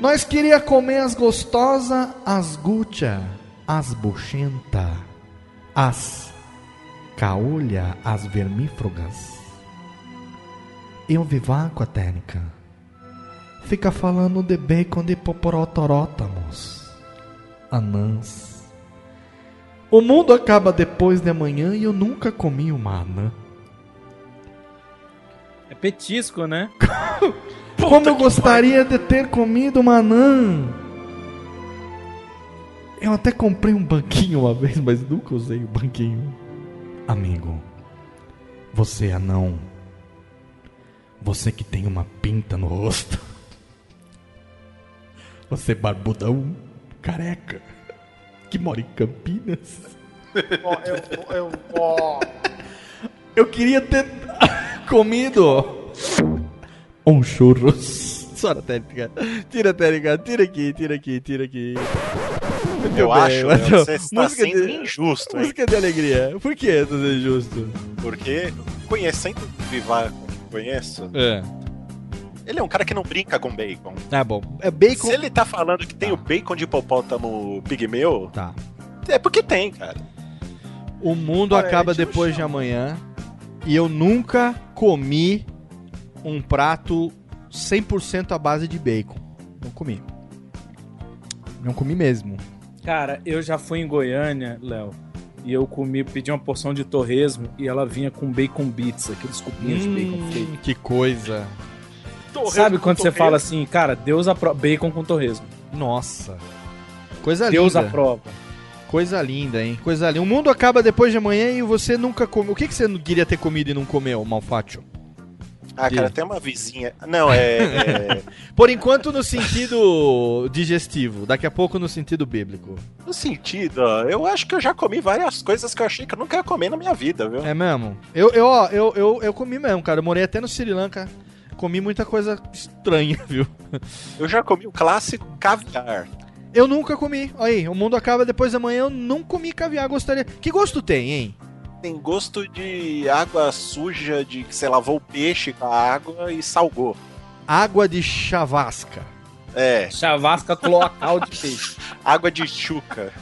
Nós queria comer as gostosas, as gucha, as buchenta, as caolha, as vermífugas. Eu vivar com a técnica. Fica falando de bacon de poporotorótamos. Anãs. O mundo acaba depois de amanhã e eu nunca comi uma anã. É petisco, né? Como eu gostaria de ter comido uma anã. Eu até comprei um banquinho uma vez, mas nunca usei o banquinho. Amigo, você é anão. Você que tem uma pinta no rosto. Você é barbudão, careca, que mora em Campinas. Ó, eu, eu, ó. Eu queria ter comido um churros. Sora técnica. Tira a técnica, tira aqui, tira aqui, tira aqui. Muito Eu bem, acho, mas- Léo, você está música sendo de- injusto, hein? Música de alegria. Por que tá sendo injusto? Porque conhecendo o Vivar como conheço, É. ele é um cara que não brinca com bacon. Tá bom. É bacon. Se ele tá falando que tem o bacon de hipopótamo pigmeu, Tá. é porque tem, cara. O mundo Cara, acaba depois de amanhã e eu nunca comi um prato 100% à base de bacon. Não comi. Não comi mesmo. Cara, eu já fui em Goiânia, Léo, e eu comi, pedi uma porção de torresmo e ela vinha com bacon bits, aqueles cupinhos de bacon. Hum, que coisa. Sabe quando você fala assim, cara, Deus aprova bacon com torresmo. Nossa. Coisa Deus linda. aprova. Coisa linda, hein? Coisa linda. O mundo acaba depois de amanhã e você nunca comeu. O que, que você não queria ter comido e não comeu, Malfátio? Ah, cara, tem uma vizinha. Não, é. é- Por enquanto no sentido digestivo, daqui a pouco no sentido bíblico. No sentido, ó, eu acho que eu já comi várias coisas que eu achei que eu nunca ia comer na minha vida, viu? É mesmo? Eu, eu, ó, eu, eu, eu comi mesmo, cara. Eu morei até no Sri Lanka. Comi muita coisa estranha, viu? Eu já comi o clássico caviar. Eu nunca comi. Olha aí, o mundo acaba depois da manhã. Eu não comi caviar, gostaria. Que gosto tem, hein? Tem gosto de água suja, de que você lavou o peixe com a água e salgou. Água de chavasca. É, Chavasca cloacal de peixe. água de chuca.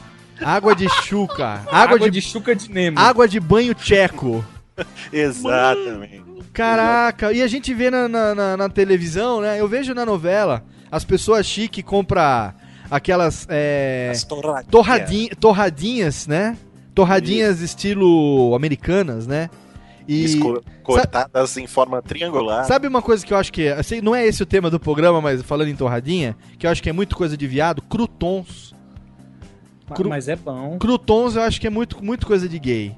Água de chuca. Água, Água, de, de... chuca de Nemo. água de banho tcheco. Exatamente. Caraca, e a gente vê na, na, na- na televisão, né? Eu vejo na novela as pessoas chique compram aquelas é, As torradinhas. torradinha, torradinhas, né? Torradinhas estilo americanas, né? E Esco- cortadas em forma triangular. sabe uma coisa que eu acho que é, assim, não é esse o tema do programa, mas falando em torradinha, que eu acho que é muito coisa de viado, crutons. Cru- Mas é bom. Crutons eu acho que é muito, muito coisa de gay.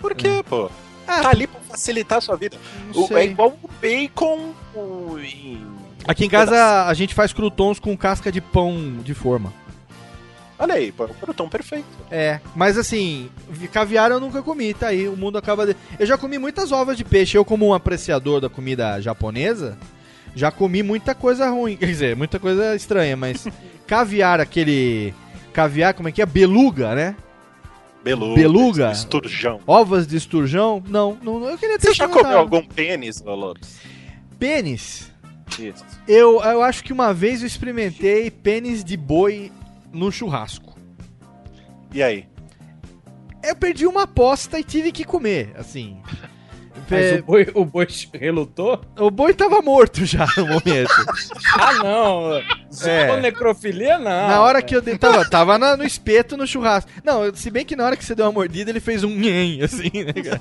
Por quê, pô? Ah, Tá ali pra facilitar a sua vida. O- é igual o bacon o- em... Aqui em casa a gente faz crutons com casca de pão de forma. Olha aí, pô, é o crouton perfeito. É, mas assim, vi- caviar eu nunca comi, tá aí, o mundo acaba de... Eu já comi muitas ovas de peixe, eu como um apreciador da comida japonesa, já comi muita coisa ruim, quer dizer, muita coisa estranha, mas caviar, aquele... Caviar, como é que é? Beluga, né? Beluga. Beluga? Esturjão. Ovas de esturjão? Não, não eu queria ter Você já comeu algum pênis, Lopes? Pênis? Isso. Eu, eu acho que uma vez eu experimentei pênis de boi no churrasco. E aí? Eu perdi uma aposta e tive que comer, assim. Mas É, o boi, o boi relutou? o boi tava morto já no momento. Ah, não. Se É. necrofilia, não. na hora que eu dei, tava, tava na- no espeto no churrasco. Não, se bem que na hora que você deu uma mordida, ele fez um nhen, assim, né, cara?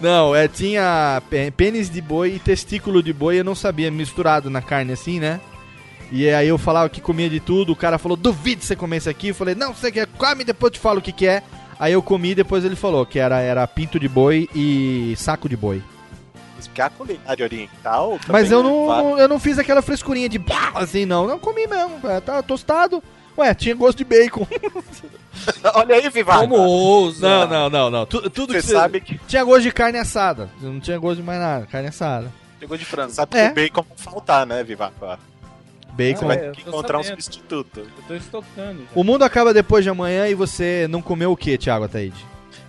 Não, é, tinha pê- pênis de boi e testículo de boi, eu não sabia, misturado na carne assim, né? E aí eu falava que comia de tudo, o cara falou, duvido você comer isso aqui. Eu falei, não, você quer, come, depois eu te falo o que que é. Aí eu comi, depois ele falou que era, era pinto de boi e saco de boi. Porque a culinária oriental. Mas eu é não, eu não fiz aquela frescurinha de assim, não. Não comi mesmo. é, Tava tostado. Ué, tinha gosto de bacon. Olha aí, Vivar. Como ousa? Não, não, não, não. Tu- tudo Você que você sabe que, Tinha gosto de carne assada. Não tinha gosto de mais nada. Carne assada. Pegou de frango. sabe É. que o bacon vai faltar, né, Vivar? Bacon. Ah, vai é, ter que encontrar um sabendo. substituto. Eu tô estocando. já. O mundo acaba depois de amanhã e você não comeu o que, Thiago Ataíde?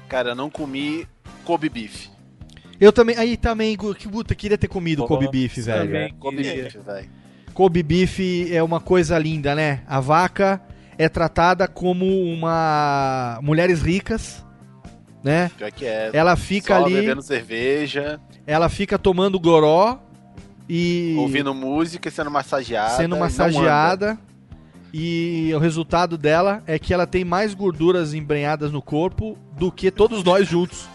Cara, eu não comi Kobe beef. Eu também. Aí também, que puta, queria ter comido Pô, Kobe beef, velho. também. Kobe queria. beef, velho. Kobe beef é uma coisa linda, né? A vaca é tratada como uma. mulheres ricas, né? Pior que é. Ela fica Só ali. bebendo cerveja, Ela fica tomando goró e. ouvindo música e sendo massageada. sendo e massageada. E o resultado dela é que ela tem mais gorduras embrenhadas no corpo do que todos nós juntos.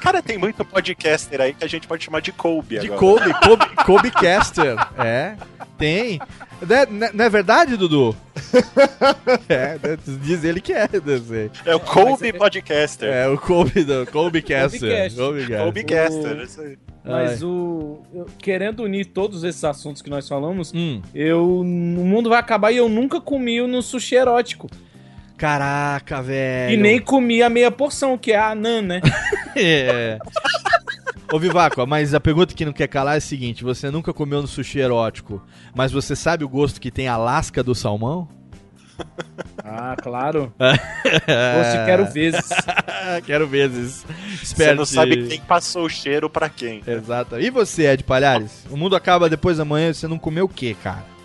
Cara, tem muito podcaster aí que a gente pode chamar de Kobe De agora. Kobe, Kobe, Kobe Caster. É, tem. Né- né- Não é verdade, Dudu? é, né, diz ele que é. não sei. É o Kobe Podcaster. É, o Kobe, do, Kobe Caster. Cast. Kobe Caster. Kobe Caster. isso aí. Mas o. eu- querendo unir todos esses assuntos que nós falamos, Hum, eu. O mundo vai acabar e eu nunca comi no sushi erótico. Caraca, velho. E nem comi a meia porção, que é a anã, né? É. Ô Vivaco, mas a pergunta que não quer calar é a seguinte: você nunca comeu no sushi erótico, mas você sabe o gosto que tem a lasca do salmão? ah, claro. Gosto quero vezes. Quero vezes. desperte. não sabe quem passou o cheiro pra quem. Exato. E você, Ed Palhares? O mundo acaba depois da manhã e você não comeu o quê, cara?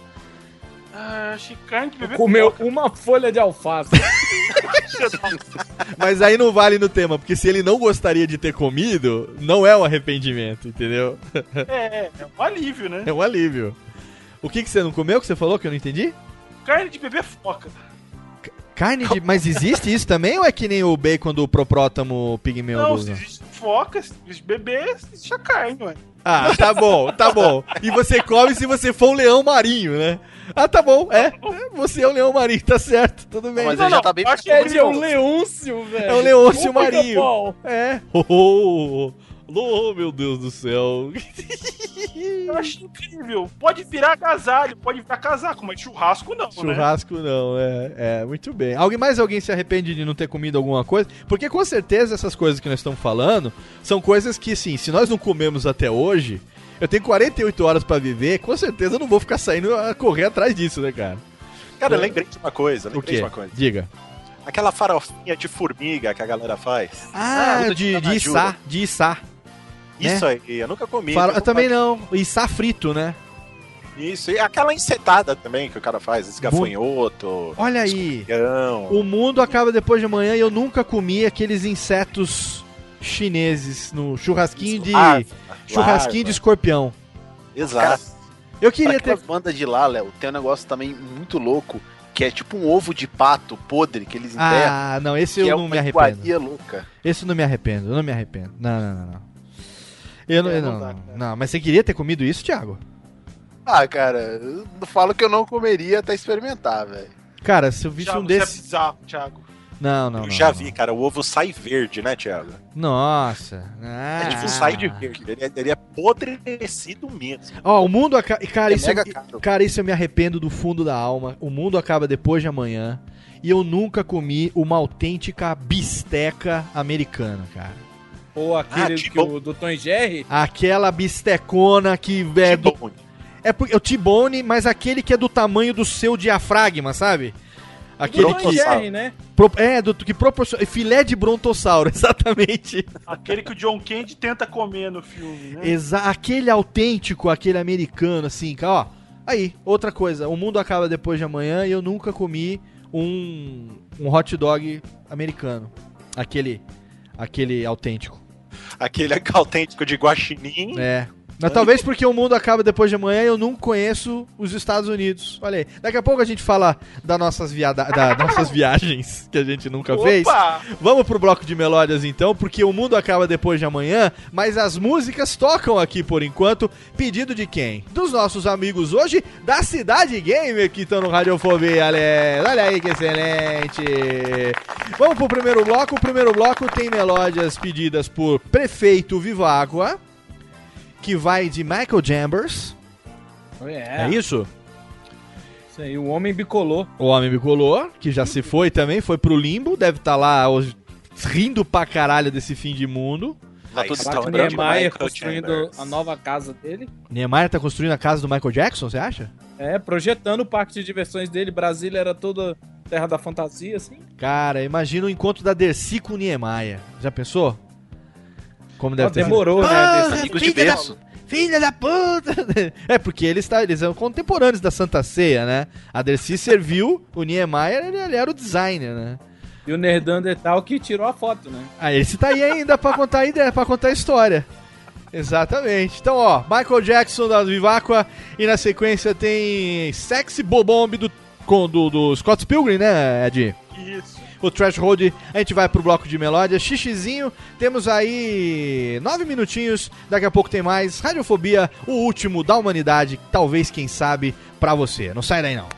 Achei carne de bebê Comeu uma folha de alface. Mas aí não vale no tema, porque se ele não gostaria de ter comido, não é um arrependimento, entendeu? É, é um alívio, né? É um alívio. O que, que você não comeu que você falou que eu não entendi? Carne de bebê foca. Carne de. Mas existe isso também ou é que nem o bacon do proprótamo pigmeu? Não, se existe foca, se existe bebê, existe a carne, ué. Ah, tá bom, tá bom. E você come se você for um leão marinho, né? Ah, tá bom, é. Você é um leão marinho, tá certo, tudo bem. Mas ele já tá bem acho que Ele é um leôncio, velho. É um leôncio marinho. É. Oh, oh, oh, oh, meu Deus do céu. Eu acho incrível. Pode virar agasalho, pode virar casaco, mas churrasco não, né? Churrasco não, é, é, muito bem. Alguém mais alguém se arrepende de não ter comido alguma coisa? Porque com certeza essas coisas que nós estamos falando são coisas que, sim, se nós não comemos até hoje, eu tenho 48 horas pra viver, com certeza eu não vou ficar saindo a correr atrás disso, né, cara? Cara, eu lembrei de uma coisa, O lembrei quê? de uma coisa. Diga. Aquela farofinha de formiga que a galera faz. Ah, de, tá de na içá, ajuda. de içá. Isso né? aí, eu nunca comi. Eu também não. Içá frito, né? Isso, e aquela encetada também que o cara faz, esse gafanhoto. Olha aí. O mundo acaba depois de amanhã e eu nunca comi aqueles insetos chineses no churrasquinho de Larva, churrasquinho larva. de escorpião. Exato. Eu Pra queria ter aquelas bandas de lá, Léo, tem um negócio também muito louco, que é tipo um ovo de pato podre que eles enterram. Ah, não, esse eu é não me arrependo. louca. Esse eu não me arrependo, eu não me arrependo. Não, não, não, não. Eu não, É, não não, dá, não, mas você queria ter comido isso, Thiago? Ah, cara, eu falo que eu não comeria até experimentar, velho. Cara, se eu visse Thiago, um você é desses. bizarro, Thiago. Não, não, Eu não. já não. vi, cara, o ovo sai verde, né, Thiago? Nossa. É tipo, Ah. sai de verde. Ele é, ele é podrecido mesmo. Ó, o mundo acaba. Cara, É isso eu, caro. cara, isso eu me arrependo do fundo da alma. O mundo acaba depois de amanhã. E eu nunca comi uma autêntica bisteca americana, cara. Ou aquele Ah, que o do Tom e Jerry. Aquela bistecona que é do, T-bone. É é o T-bone, mas aquele que é do tamanho do seu diafragma, sabe? Aquele que Jerry, né? pro- é do que proporciona filé de brontossauro, exatamente. Aquele que o John Candy tenta comer no filme, né? Exa aquele autêntico, aquele americano assim, ó. Aí, outra coisa, o mundo acaba depois de amanhã e eu nunca comi um um hot dog americano. Aquele aquele autêntico. Aquele autêntico de guaxinim. É. Mas talvez porque o mundo acaba depois de amanhã e eu não conheço os Estados Unidos. Olha aí. Daqui a pouco a gente fala das nossas, viada da, nossas viagens que a gente nunca fez. Opa! Vamos pro bloco de melódias então, porque o mundo acaba depois de amanhã, mas as músicas tocam aqui por enquanto. Pedido de quem? Dos nossos amigos hoje da Cidade Gamer que estão no Radiofobia, Alex. Olha aí que excelente. Vamos pro primeiro bloco. O primeiro bloco tem melódias pedidas por Prefeito Viváqua, que vai de Michael Chambers. É, É isso? isso aí, o homem bicolor. O Homem Bicolor, que já se foi também, foi pro limbo, deve estar lá hoje rindo pra caralho desse fim de mundo. A tudo de Niemeyer construindo Chambers. a nova casa dele. Niemeyer tá construindo a casa do Michael Jackson, você acha? É, projetando o parque de diversões dele. Brasília era toda terra da fantasia, assim. Cara, imagina o encontro da Dercy com o Niemeyer. Já pensou? Como deve Ó, ter demorou, sido. né, Amigos de filha da-. Filha da puta! É, porque eles, tá, eles são contemporâneos da Santa Ceia, né? A Dercy serviu, o Niemeyer, ele, ele era o designer, né? E o Nerdandertal que tirou a foto, né? Ah, esse tá aí ainda pra contar a ideia, pra contar a história. Exatamente. Então, ó, Michael Jackson da Viváqua e na sequência tem Sexy Bobomb do, com- do, do Scott Pilgrim, né, Ed? Isso. O Trash Road, a gente vai pro bloco de melódia. Xixizinho, temos aí nove minutinhos. Daqui a pouco tem mais. Radiofobia, o último da humanidade. Talvez, quem sabe, pra você. Não sai daí, não.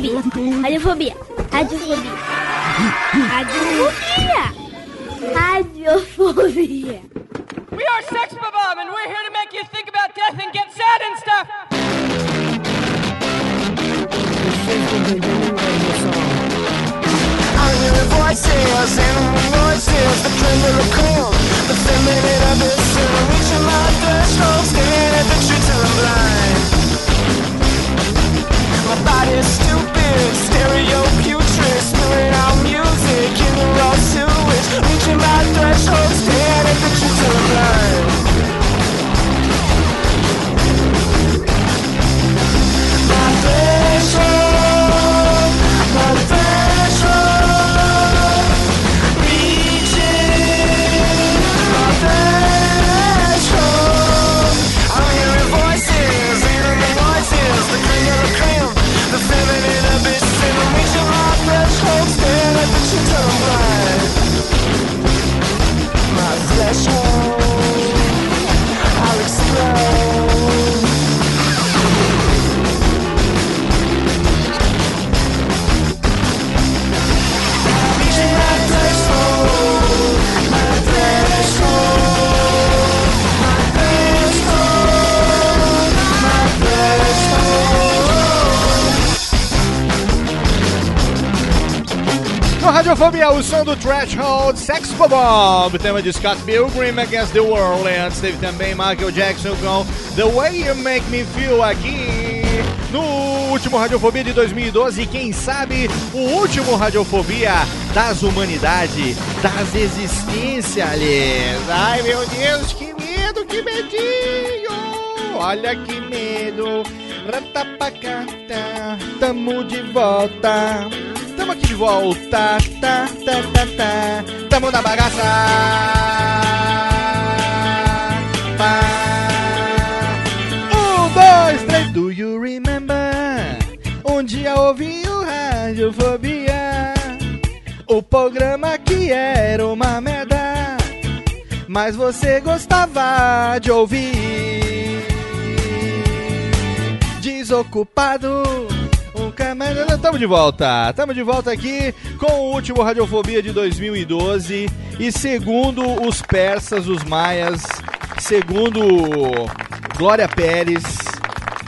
Radiofobia. Do Threshold Sex Bomb, tema de Scott Pilgrim Against the World. E antes teve também Michael Jackson com The Way You Make Me Feel aqui no último Radiofobia de 2012. E quem sabe o último Radiofobia das humanidades, das existências. Ai meu Deus, que medo, que medinho! Olha que medo! Ratapacata, tamo de volta. Tamo aqui de volta. Tá, tá, tá, tá. Tamo na bagaça. Pá. Um, dois, três. Do you remember? Um dia ouvi o Radiofobia. O programa que era uma merda. Mas você gostava de ouvir. Desocupado. Tamo de volta. Tamo de volta aqui com o último Radiofobia de 2012. E segundo os persas, os maias, segundo Glória Pérez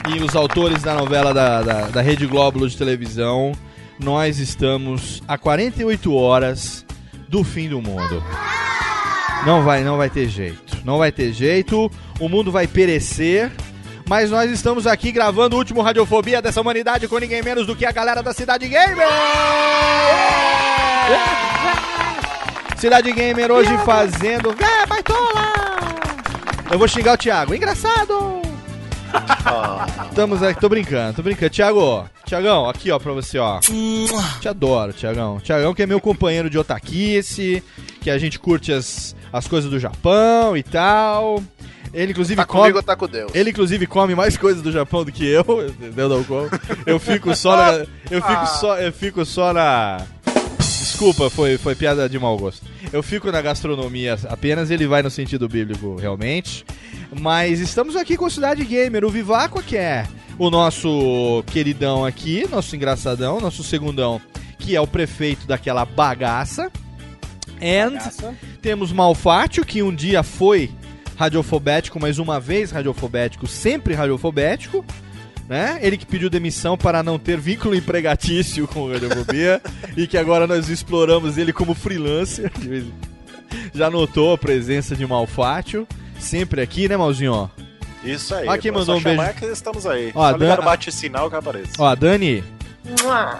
e os autores da novela da, da, da Rede Glóbulo de televisão, nós estamos a 48 horas do fim do mundo. Não vai, não vai ter jeito. Não vai ter jeito. O mundo vai perecer. Mas nós estamos aqui gravando o último Radiofobia dessa humanidade com ninguém menos do que a galera da Cidade Gamer! Cidade Gamer hoje fazendo. É, baitola! Eu vou xingar o Thiago. Engraçado! Estamos aqui, tô brincando, tô brincando. Thiago, Thiagão, aqui ó pra você, ó. Te adoro, Thiagão. Thiagão que é meu companheiro de otaquice, que a gente curte as, as coisas do Japão e tal. Ele inclusive Tá come. comigo tá com Deus? Ele inclusive come mais coisas do Japão do que eu, entendeu? Não como. Eu fico só na, eu fico Ah. só, eu fico só na Desculpa, foi, foi piada de mau gosto. Eu fico na gastronomia apenas, ele vai no sentido bíblico, realmente. Mas estamos aqui com o Cidade Gamer, o Vivaco que é o nosso queridão aqui, nosso engraçadão, nosso segundão, que é o prefeito daquela bagaça. And temos Malfátio, que um dia foi radiofobético, mas uma vez radiofobético, sempre radiofobético. Né? Ele que pediu demissão para não ter vínculo empregatício com radiofobia e que agora nós exploramos ele como freelancer. Já notou a presença de Malfátio, sempre aqui, né, Malzinho? Isso aí. Pô, mandou só um beijo. chamar que estamos aí. Ó, Só Dan- o bate-sinal que aparece. Ó, Dani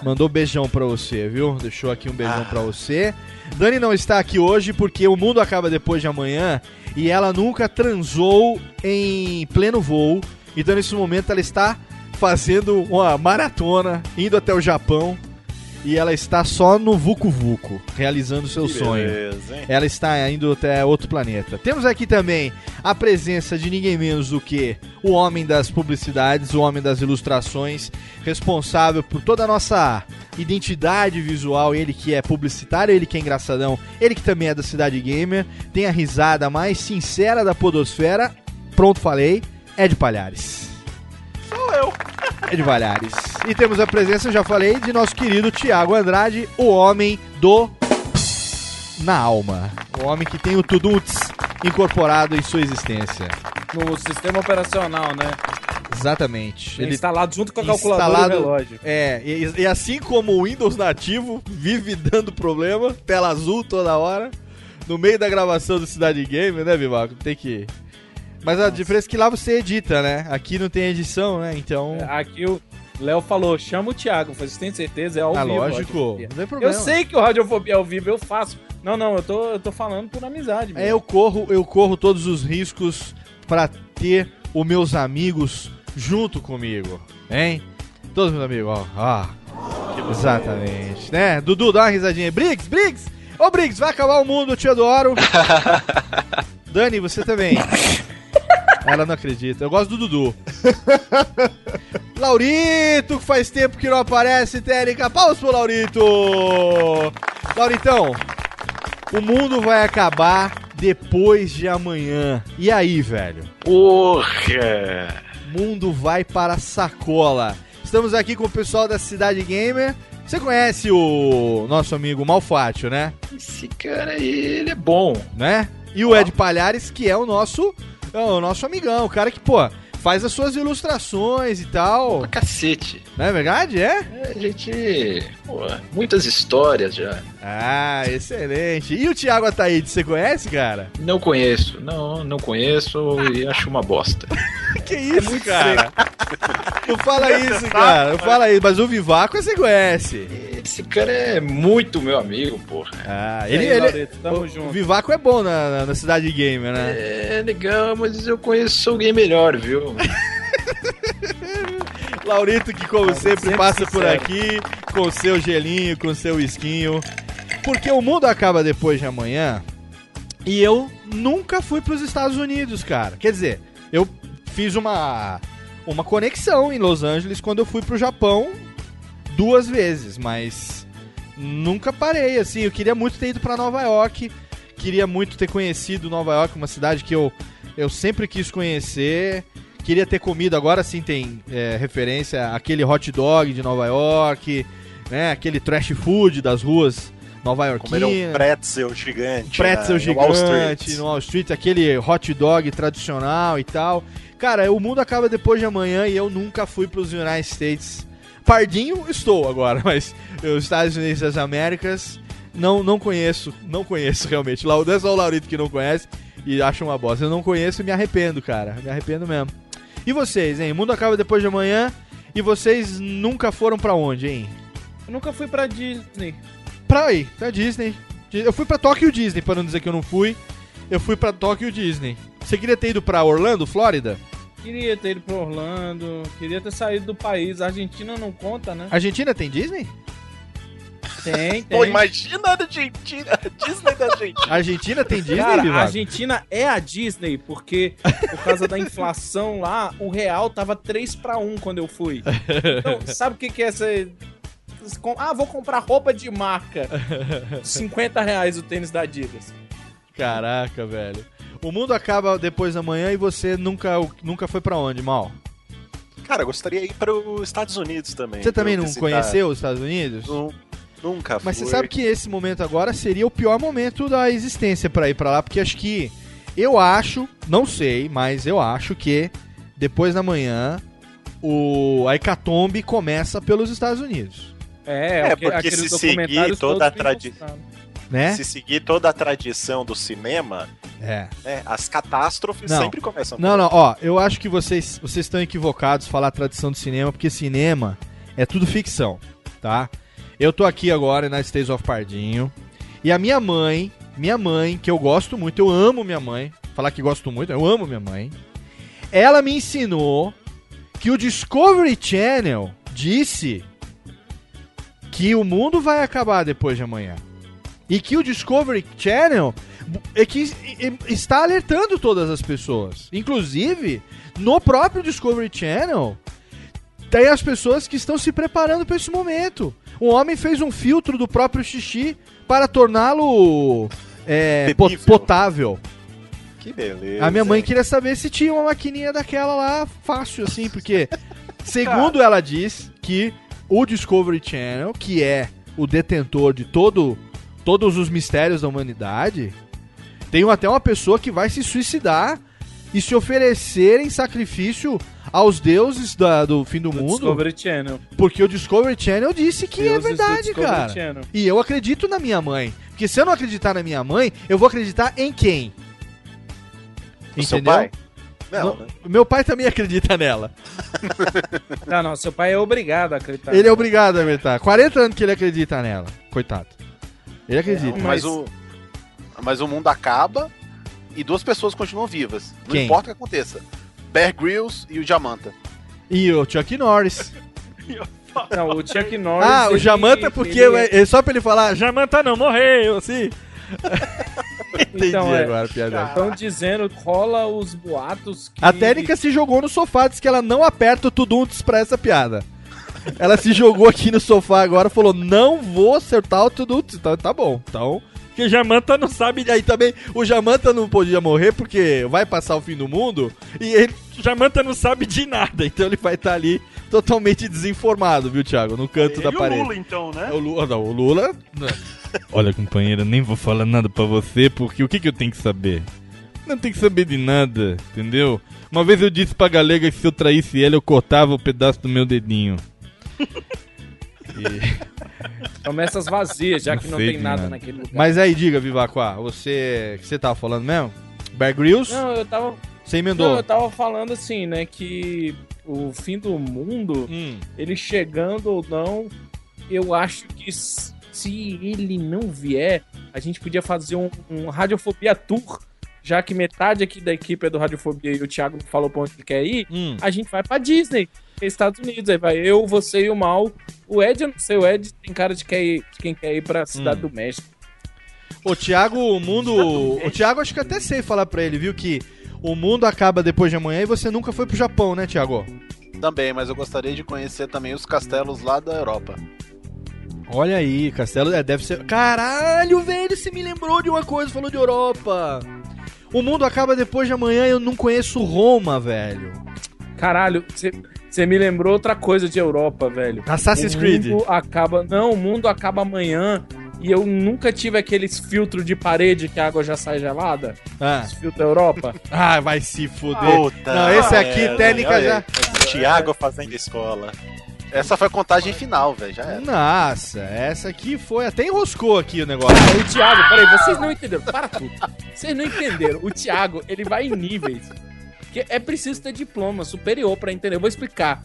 mandou beijão pra você, viu? Deixou aqui um beijão Ah. pra você. Dani não está aqui hoje porque o mundo acaba depois de amanhã e ela nunca transou em pleno voo. Então, nesse momento, ela está fazendo uma maratona, indo até o Japão. E ela está só no Vucu Vucu, realizando seu Que sonho. beleza? Ela está indo até outro planeta. Temos aqui também a presença de ninguém menos do que o homem das publicidades, o homem das ilustrações, responsável por toda a nossa identidade visual. Ele que é publicitário, ele que é engraçadão, ele que também é da Cidade Gamer, tem a risada mais sincera da Podosfera. Pronto, falei. Ed Palhares. Sou eu. Ed Valhares. E temos a presença, eu já falei, de nosso querido Tiago Andrade, o homem do na alma. O homem que tem o Tuduts incorporado em sua existência. No sistema operacional, né? Exatamente. Ele instalado junto com a calculadora e o relógio. É, e, e assim como o Windows nativo vive dando problema, tela azul toda hora, no meio da gravação do Cidade Game, né, Vivaco? Tem que. Mas a diferença é que lá você edita, né? Aqui não tem edição, né? Então. Aqui o Léo falou, chama o Thiago. Você tem certeza? É ao Ah, vivo. lógico, não tem problema. Eu sei que o Radiofobia é ao vivo, eu faço. Não, não, eu tô, eu tô falando por amizade. É, eu corro, eu corro todos os riscos pra ter os meus amigos junto comigo, hein? Todos meus amigos, ó. ó. Exatamente, né? Dudu, dá uma risadinha. aí. Briggs, Briggs! Ô, Briggs, vai acabar o mundo, eu te adoro. Dani, você também. Ela não acredita. Eu gosto do Dudu. Laurito, que faz tempo que não aparece, Térica. Pausa pro Laurito. Lauritão, o mundo vai acabar depois de amanhã. E aí, velho? Porra! O mundo vai para a sacola. Estamos aqui com o pessoal da Cidade Gamer. Você conhece o nosso amigo Malfátio, né? Esse cara aí, ele é bom. Né? E o Ed Palhares, que é o nosso, é o nosso amigão, o cara que, pô, faz as suas ilustrações e tal. Pra cacete. Não é verdade? É? É, a gente. Pô, muitas histórias já. Ah, excelente. E o Thiago Ataíde, você conhece, cara? Não conheço. Não, não conheço e acho uma bosta. que isso, cara? Não fala isso, cara. Não fala isso. Mas o Vivaco você conhece. Esse cara é muito meu amigo, porra. Ah, ele, aí, ele Laurito, tamo o, junto. o Vivaco é bom na, na, na cidade gamer, né? É legal, mas eu conheço alguém melhor, viu? Laurito, que como sempre, sempre passa por sincero. aqui com seu gelinho, com seu esquinho. Porque o mundo acaba depois de amanhã e eu nunca fui pros Estados Unidos, cara. Quer dizer, eu fiz uma, uma conexão em Los Angeles quando eu fui pro Japão duas vezes, mas nunca parei, assim. Eu queria muito ter ido pra Nova York, queria muito ter conhecido Nova York, uma cidade que eu, eu sempre quis conhecer. Queria ter comido, agora sim tem é, referência àquele hot dog de Nova York, né? Aquele trash food das ruas nova Comeram um pretzel gigante. Pretzel na- no Wall gigante Street. no Wall Street, aquele hot dog tradicional e tal. Cara, o mundo acaba depois de amanhã e eu nunca fui pros United States. Pardinho estou agora, mas os Estados Unidos das Américas não, não conheço, não conheço realmente. Não é só o Laurito que não conhece e acha uma bosta. Eu não conheço e me arrependo, cara. Me arrependo mesmo. E vocês, hein? O mundo acaba depois de amanhã e vocês nunca foram pra onde, hein? Eu nunca fui pra Disney. Pra aí, pra Disney. Eu fui pra Tóquio Disney, pra não dizer que eu não fui. Eu fui pra Tóquio Disney. Você queria ter ido pra Orlando, Flórida? Queria ter ido pra Orlando, queria ter saído do país. A Argentina não conta, né? Argentina tem Disney? Tem, tem. Pô, imagina a Argentina, a Disney da Argentina. Argentina tem Disney, Cara, a? Argentina é a Disney, porque por causa da inflação lá, o real tava 3 pra 1 quando eu fui. Então, sabe o que, que é essa. Ah, vou comprar roupa de marca. 50 reais o tênis da Adidas. Caraca, velho. O mundo acaba depois da manhã e você nunca, nunca foi pra onde, Mal? Cara, eu gostaria de ir para os Estados Unidos também. Você também não visitar. conheceu os Estados Unidos? Nu- Nunca Mas você fui. sabe que esse momento agora seria o pior momento da existência pra ir pra lá, porque acho que eu acho, não sei, mas eu acho que depois da manhã o a hecatombe começa pelos Estados Unidos, É, É, porque se seguir toda a tradição. Né? Se seguir toda a tradição do cinema, É. né, as catástrofes Não. sempre começam Não, não, ó, eu acho que vocês, vocês estão equivocados falar tradição do cinema, porque cinema é tudo ficção, tá? Eu tô aqui agora na Stays of Pardinho, e a minha mãe, minha mãe, que eu gosto muito, eu amo minha mãe, falar que gosto muito, eu amo minha mãe, ela me ensinou que o Discovery Channel disse que o mundo vai acabar depois de amanhã. E que o Discovery Channel é que está alertando todas as pessoas. Inclusive, no próprio Discovery Channel, tem as pessoas que estão se preparando para esse momento. Um homem fez um filtro do próprio xixi para torná-lo é, potável. Que beleza. A minha mãe queria saber se tinha uma maquininha daquela lá fácil, assim, porque Segundo ela diz que o Discovery Channel, que é o detentor de todo, todos os mistérios da humanidade, tem até uma pessoa que vai se suicidar e se oferecer em sacrifício aos deuses da- do fim do mundo. Discovery Channel. Porque o Discovery Channel disse que Deuses é do verdade, cara. Channel. E eu acredito na minha mãe. Porque se eu não acreditar na minha mãe, eu vou acreditar em quem? No seu pai? Não, né? Meu pai também acredita nela. Não, não, seu pai é obrigado a acreditar. Ele é obrigado a acreditar. 40 anos que ele acredita nela. Coitado. Ele acredita. Mas, o, mas o mundo acaba e duas pessoas continuam vivas. Não Quem? importa o que aconteça. Bear Grylls e o Jamanta. E o Chuck Norris. Não, o Chuck Norris. ah, o ele- Jamanta, porque ele- é- é só pra ele falar, Jamanta não, morreu, assim. Entendi Então, é, agora a piada. Estão dizendo, rola os boatos que. A Técnica se jogou no sofá, disse que ela não aperta o Tuduntes pra essa piada. Ela se jogou aqui no sofá agora falou: não vou acertar o Tuduntes. Então tá bom. Então. Porque o Jamanta não sabe. Aí também, o Jamanta não podia morrer porque vai passar o fim do mundo e ele, o Jamanta não sabe de nada. Então ele vai estar ali totalmente desinformado, viu, Thiago? No canto da e o parede. Lula, então, né? O Lula, não, o Lula. Olha, companheira, nem vou falar nada pra você, porque o que, que eu tenho que saber? Não tem que saber de nada, entendeu? Uma vez eu disse pra galega que se eu traísse ela, eu cortava o pedaço do meu dedinho. Promessas vazias, já que não tem nada nada. naquele lugar. Mas aí, diga, Vivaquá, você. O que você tava falando mesmo? Bear Grylls? Não, eu tava. Você emendou. Não, eu tava falando assim, né, que o fim do mundo, Hum. ele chegando ou não, eu acho que se ele não vier, a gente podia fazer um, um Radiofobia Tour, já que metade aqui da equipe é do Radiofobia e o Thiago não falou pra onde ele quer ir, Hum. a gente vai pra Disney, Estados Unidos, aí vai eu, você e o Mal. O Ed, eu não sei, o Ed tem cara de, quer ir, de quem quer ir pra Cidade Hum. do México. O Thiago, o mundo. O Thiago, acho que até sei falar pra ele, viu? Que o mundo acaba depois de amanhã e você nunca foi pro Japão, né, Thiago? Também, mas eu gostaria de conhecer também os castelos lá da Europa. Olha aí, Castelo. É, deve ser. Caralho, velho, você me lembrou de uma coisa, falou de Europa. O mundo acaba depois de amanhã e eu não conheço Roma, velho. Caralho, você me lembrou outra coisa de Europa, velho. Assassin's o Creed. Mundo acaba, não, o mundo acaba amanhã e eu nunca tive aqueles filtros de parede que a água já sai gelada. Ah. Os filtros da Europa. Ah, vai se fuder. Puta não, esse aqui, merda, técnica já. aí. Thiago fazendo escola. Essa foi a contagem final, velho. Já era. Nossa, essa aqui foi. Até enroscou aqui o negócio. O Thiago, peraí, vocês não entenderam. Para tudo. Vocês não entenderam. O Thiago, ele vai em níveis. Que é preciso ter diploma superior pra entender. Eu vou explicar.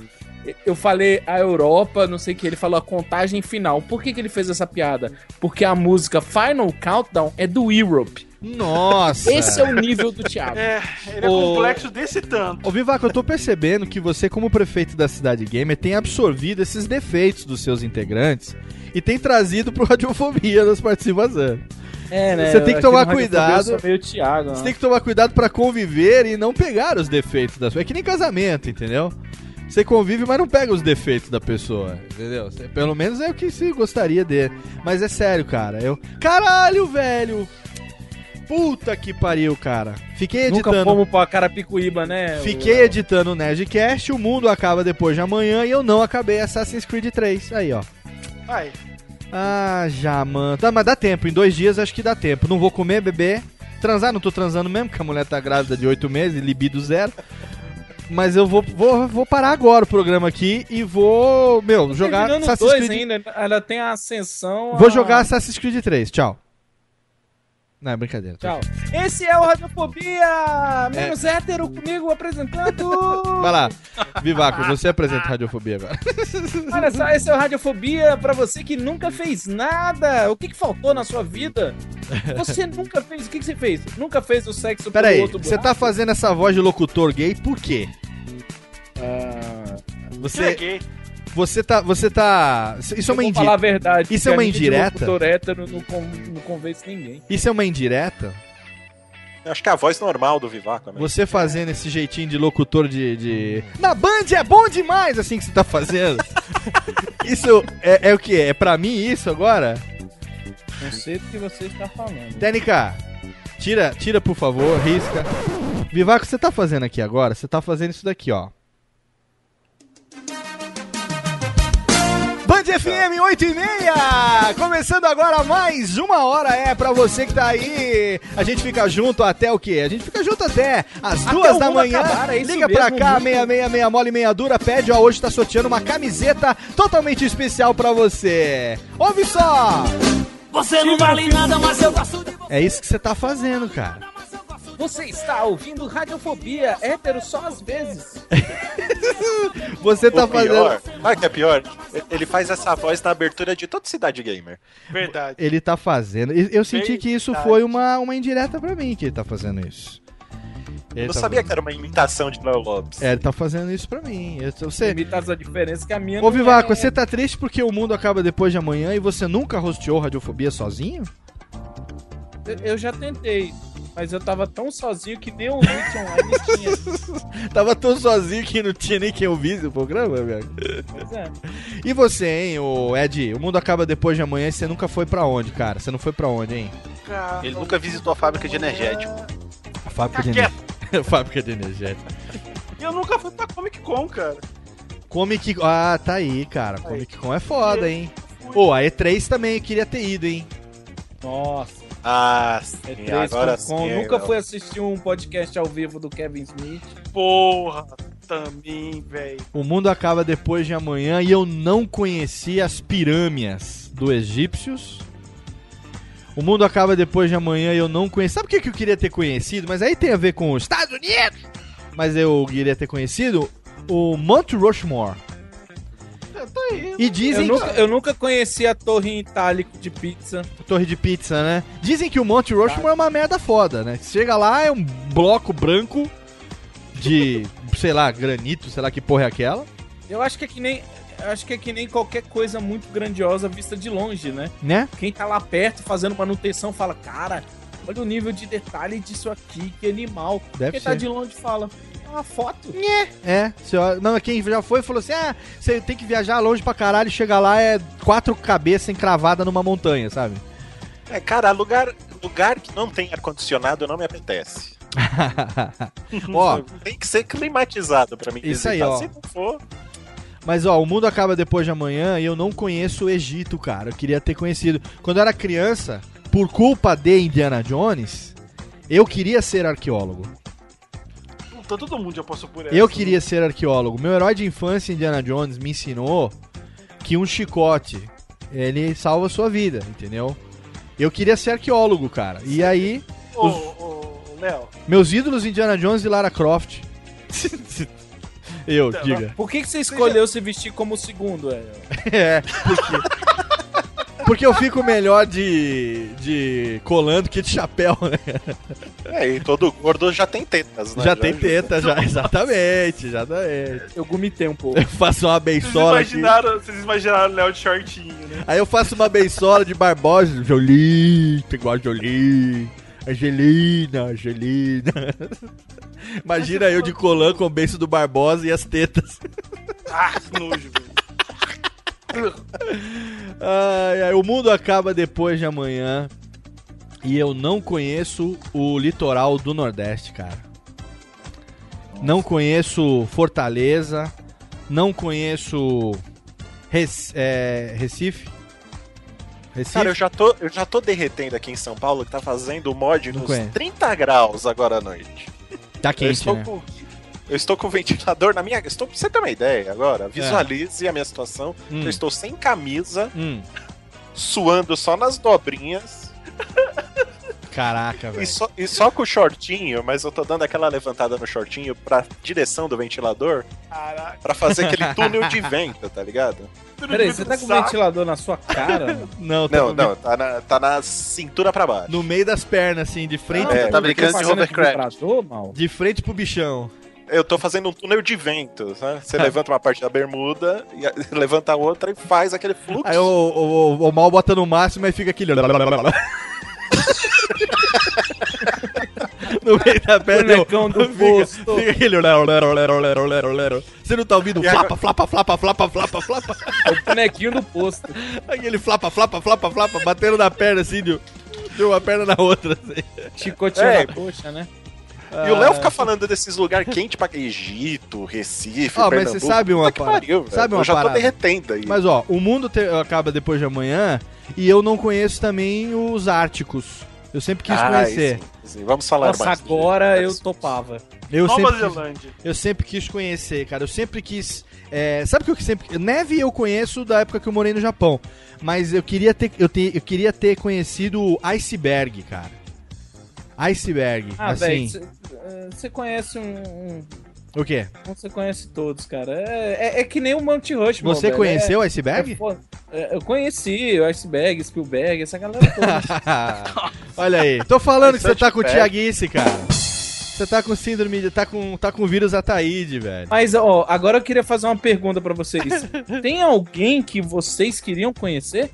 Eu falei a Europa, não sei o que, ele falou a contagem final. Por que, que ele fez essa piada? Porque a música Final Countdown é do Europe. Nossa! Esse é o nível do Thiago. É, ele é complexo desse tanto. Ô Vivaco, eu tô percebendo que você, como prefeito da cidade gamer, tem absorvido esses defeitos dos seus integrantes e tem trazido pro Radiofobia das participações. É, né? Você tem que tomar cuidado. Eu sou meio Thiago, Você né? tem que tomar cuidado pra conviver e não pegar os defeitos da sua. É que nem casamento, entendeu? Você convive, mas não pega os defeitos da pessoa, entendeu? Você- pelo menos é o que se gostaria de. Mas é sério, cara. Eu. Caralho, velho! Puta que pariu, cara. Fiquei Nunca editando. fomos pra Carapicuíba, né? Fiquei editando o Nerdcast, o mundo acaba depois de amanhã e eu não acabei Assassin's Creed 3. Aí, ó. Vai. Ah, já, mano. Tá, mas dá tempo. Em dois dias acho que dá tempo. Não vou comer, beber. Transar, não tô transando mesmo, porque a mulher tá grávida de oito meses, libido zero. Mas eu vou, vou, vou parar agora o programa aqui e vou, meu, jogar Terminando os Assassin's Creed. ainda, ela tem a ascensão. Vou a- jogar Assassin's Creed 3. Tchau. Não, é brincadeira. Tchau. Esse é o Radiofobia! Menos hétero comigo apresentando! Vai lá. Vivaco, você apresenta Radiofobia agora. Olha só, esse é o Radiofobia pra você que nunca fez nada. O que, que faltou na sua vida? Você nunca fez. O que, que você fez? Nunca fez o sexo Pera aí, outro você tá fazendo essa voz de locutor gay por quê? Ah, Você, Ele é gay. Você tá, você tá, isso é uma eu indireta. falar a verdade. Isso é uma indireta? hétero não, con- não convence ninguém. Isso é uma indireta? Eu acho que é a voz normal do Vivaco, né? Você fazendo esse jeitinho de locutor de, de... Na Band é bom demais, assim que você tá fazendo. isso é, é o que? É pra mim isso agora? Não sei do que você está falando. Técnica, tira, tira por favor, risca. Vivaco, você tá fazendo aqui agora? Você tá fazendo isso daqui, ó. Band FM 8 e meia! Começando agora mais uma hora é pra você que tá aí. A gente fica junto até o quê? A gente fica junto até as Até duas da manhã. acabar, é Liga pra mesmo, cá, muito. 666 mole meia dura, pede, ó, hoje tá sorteando uma camiseta totalmente especial pra você. Ouve só! Você não vale nada, mas eu gosto de É isso que você tá fazendo, cara. Você está ouvindo Radiofobia, hétero só às vezes. Você tá o pior, fazendo. Sabe o que é pior? Ele faz essa voz na abertura de toda Cidade Gamer. Verdade. Ele tá fazendo. Eu senti que isso Verdade. foi uma, uma indireta pra mim que ele tá fazendo isso. Ele Eu tá sabia que era uma imitação de Léo Lopes. É, ele tá fazendo isso pra mim. Eu, você... Imita a diferença que a minha Ô, não Vivaco, é. você tá triste porque o mundo acaba depois de amanhã e você nunca rosteou Radiofobia sozinho? Eu- Eu já tentei, mas eu tava tão sozinho que nem o Hit Online tinha. Tava tão sozinho que não tinha nem quem ouvisse o programa, velho. Pois é. E você, hein, o Ed? O mundo acaba depois de amanhã e você nunca foi pra onde, cara? Você não foi pra onde, hein? Ele nunca visitou a fábrica de energético. A fábrica de, Fica ener... a fábrica de energético. E eu nunca fui pra Comic Con, cara. Comic Ah, tá aí, cara. Comic Con é foda, hein? Pô, a E3 também eu queria ter ido, hein? Nossa. Ah, sim, E3 agora Comic Con. sim. Nunca eu- fui assistir um podcast ao vivo do Kevin Smith. Porra, também, velho. O mundo acaba depois de amanhã e eu não conheci as pirâmides do egípcios. O mundo acaba depois de amanhã e eu não conheci. Sabe o que que eu queria ter conhecido? Mas aí tem a ver com os Estados Unidos. Mas eu queria ter conhecido o Mount Rushmore. Tá aí. E Eu dizem nunca, eu nunca conheci a torre em itálico de pizza. que... Torre de pizza, né? Dizem que o Mount Rushmore é uma merda foda, né? Chega lá, é um bloco branco de, sei lá, granito, sei lá que porra é aquela, Eu acho que é que nem. eu Acho que é que nem qualquer coisa muito grandiosa vista de longe, né? né? Quem tá lá perto fazendo manutenção fala, cara, olha o nível de detalhe disso aqui, que animal. Deve Quem ser. tá de longe fala, uma foto. É, olha- não, quem já foi falou assim: ah, você tem que viajar longe pra caralho, chega lá, é quatro cabeças encravadas numa montanha, sabe? É, cara, lugar, lugar que não tem ar-condicionado não me apetece. ó, Tem que ser climatizado pra mim Isso aí, visitar. ó. Se não for, mas ó, o mundo acaba depois de amanhã e eu não conheço o Egito, cara. Eu queria ter conhecido. Quando eu era criança, por culpa de Indiana Jones, eu queria ser arqueólogo. Puta, todo mundo já passou por essa. Eu queria ser arqueólogo. Meu herói de infância, Indiana Jones, me ensinou que um chicote, ele salva sua vida, entendeu? Eu queria ser arqueólogo, cara. E aí, Ô, os- ô, ô, Léo. meus ídolos Indiana Jones e Lara Croft. Eu, Então, diga. Por que, que você escolheu se vestir como o segundo? É? É, porque... Porque eu fico melhor de, de colando que de chapéu, né? é, e todo gordo já tem tetas, né? Já tem teta, já, exatamente, exatamente. Eu gomitei um pouco. Eu faço uma Vocês bençola aqui. imaginaram, vocês imaginaram o Léo de shortinho, né? Aí eu faço uma bençola de Barbosa. Jolie, igual a Jolie. Angelina, Angelina. Imagina eu de colã com o beiço do Barbosa e as tetas. Ah, que nojo, velho. Ai, ai, o mundo acaba depois de amanhã. E eu não conheço o litoral do Nordeste, cara. Não conheço Fortaleza. Não conheço Rec- é, Recife. Recife? Cara, eu já, tô, eu já tô derretendo aqui em São Paulo, que tá fazendo mod nos conheço. 30 graus agora à noite. Tá eu, quente, estou né? com, eu estou com o ventilador na minha. Estou, pra você ter uma ideia agora, visualize a minha situação. Hum. Eu estou sem camisa, Hum, suando só nas dobrinhas caraca, e velho. só, e só com o shortinho, mas eu tô dando aquela levantada no shortinho pra direção do ventilador Caraca. pra fazer aquele túnel de vento, tá ligado? Peraí, você tá com o ventilador na sua cara? Não, tá Não, não, tá na, tá na cintura pra baixo. No meio das pernas, assim, de frente. É, tá brincando de hovercraft. De frente pro bichão. Eu tô fazendo um túnel de vento, né? Você levanta uma parte da bermuda, e a- levanta a outra e faz aquele fluxo. Aí o, o, o, o mal bota no máximo e fica aquele. no meio da perna. Bonecão do fica, posto. Fica aquele. lero, lero, lero, lero, lero, lero. Você não tá ouvindo flapa, flapa, flapa, flapa, flapa, flapa? É o bonequinho do posto. Aquele flapa, flapa, flapa, flapa, batendo na perna assim, de, de uma perna na outra. Assim. Chicoteando É. a coxa, né? E o Léo fica falando desses lugares quentes pra Egito, Recife, mas Pernambuco. você sabe uma que parada. pariu, sabe uma Eu já tô parada. derretendo aí. Mas ó, o mundo te- acaba depois de amanhã e eu não conheço também os árticos. Eu sempre quis Ah, conhecer. sim, sim. Vamos falar Nossa, mais. agora eu topava. Eu Nova sempre, quis, Zelândia. eu sempre quis conhecer, cara. Eu sempre quis. é, sabe o que eu sempre. Neve eu conheço da época que eu morei no Japão. Mas eu queria ter, eu te- eu queria ter conhecido o iceberg, cara. Iceberg. Ah, assim. velho, você conhece um, um- O quê? Você conhece todos, cara. É, é, é que nem o Monte Rushmore. Você velho. conheceu É- o iceberg? é. É, eu conheci o Iceberg, Spielberg, essa galera toda. Olha aí. Tô falando que você tá com Iceberg. Tiaguice, cara. Você tá com síndrome, de- tá com, tá com vírus Ataíde, velho. Mas, ó, agora eu queria fazer uma pergunta pra vocês. Tem alguém que vocês queriam conhecer?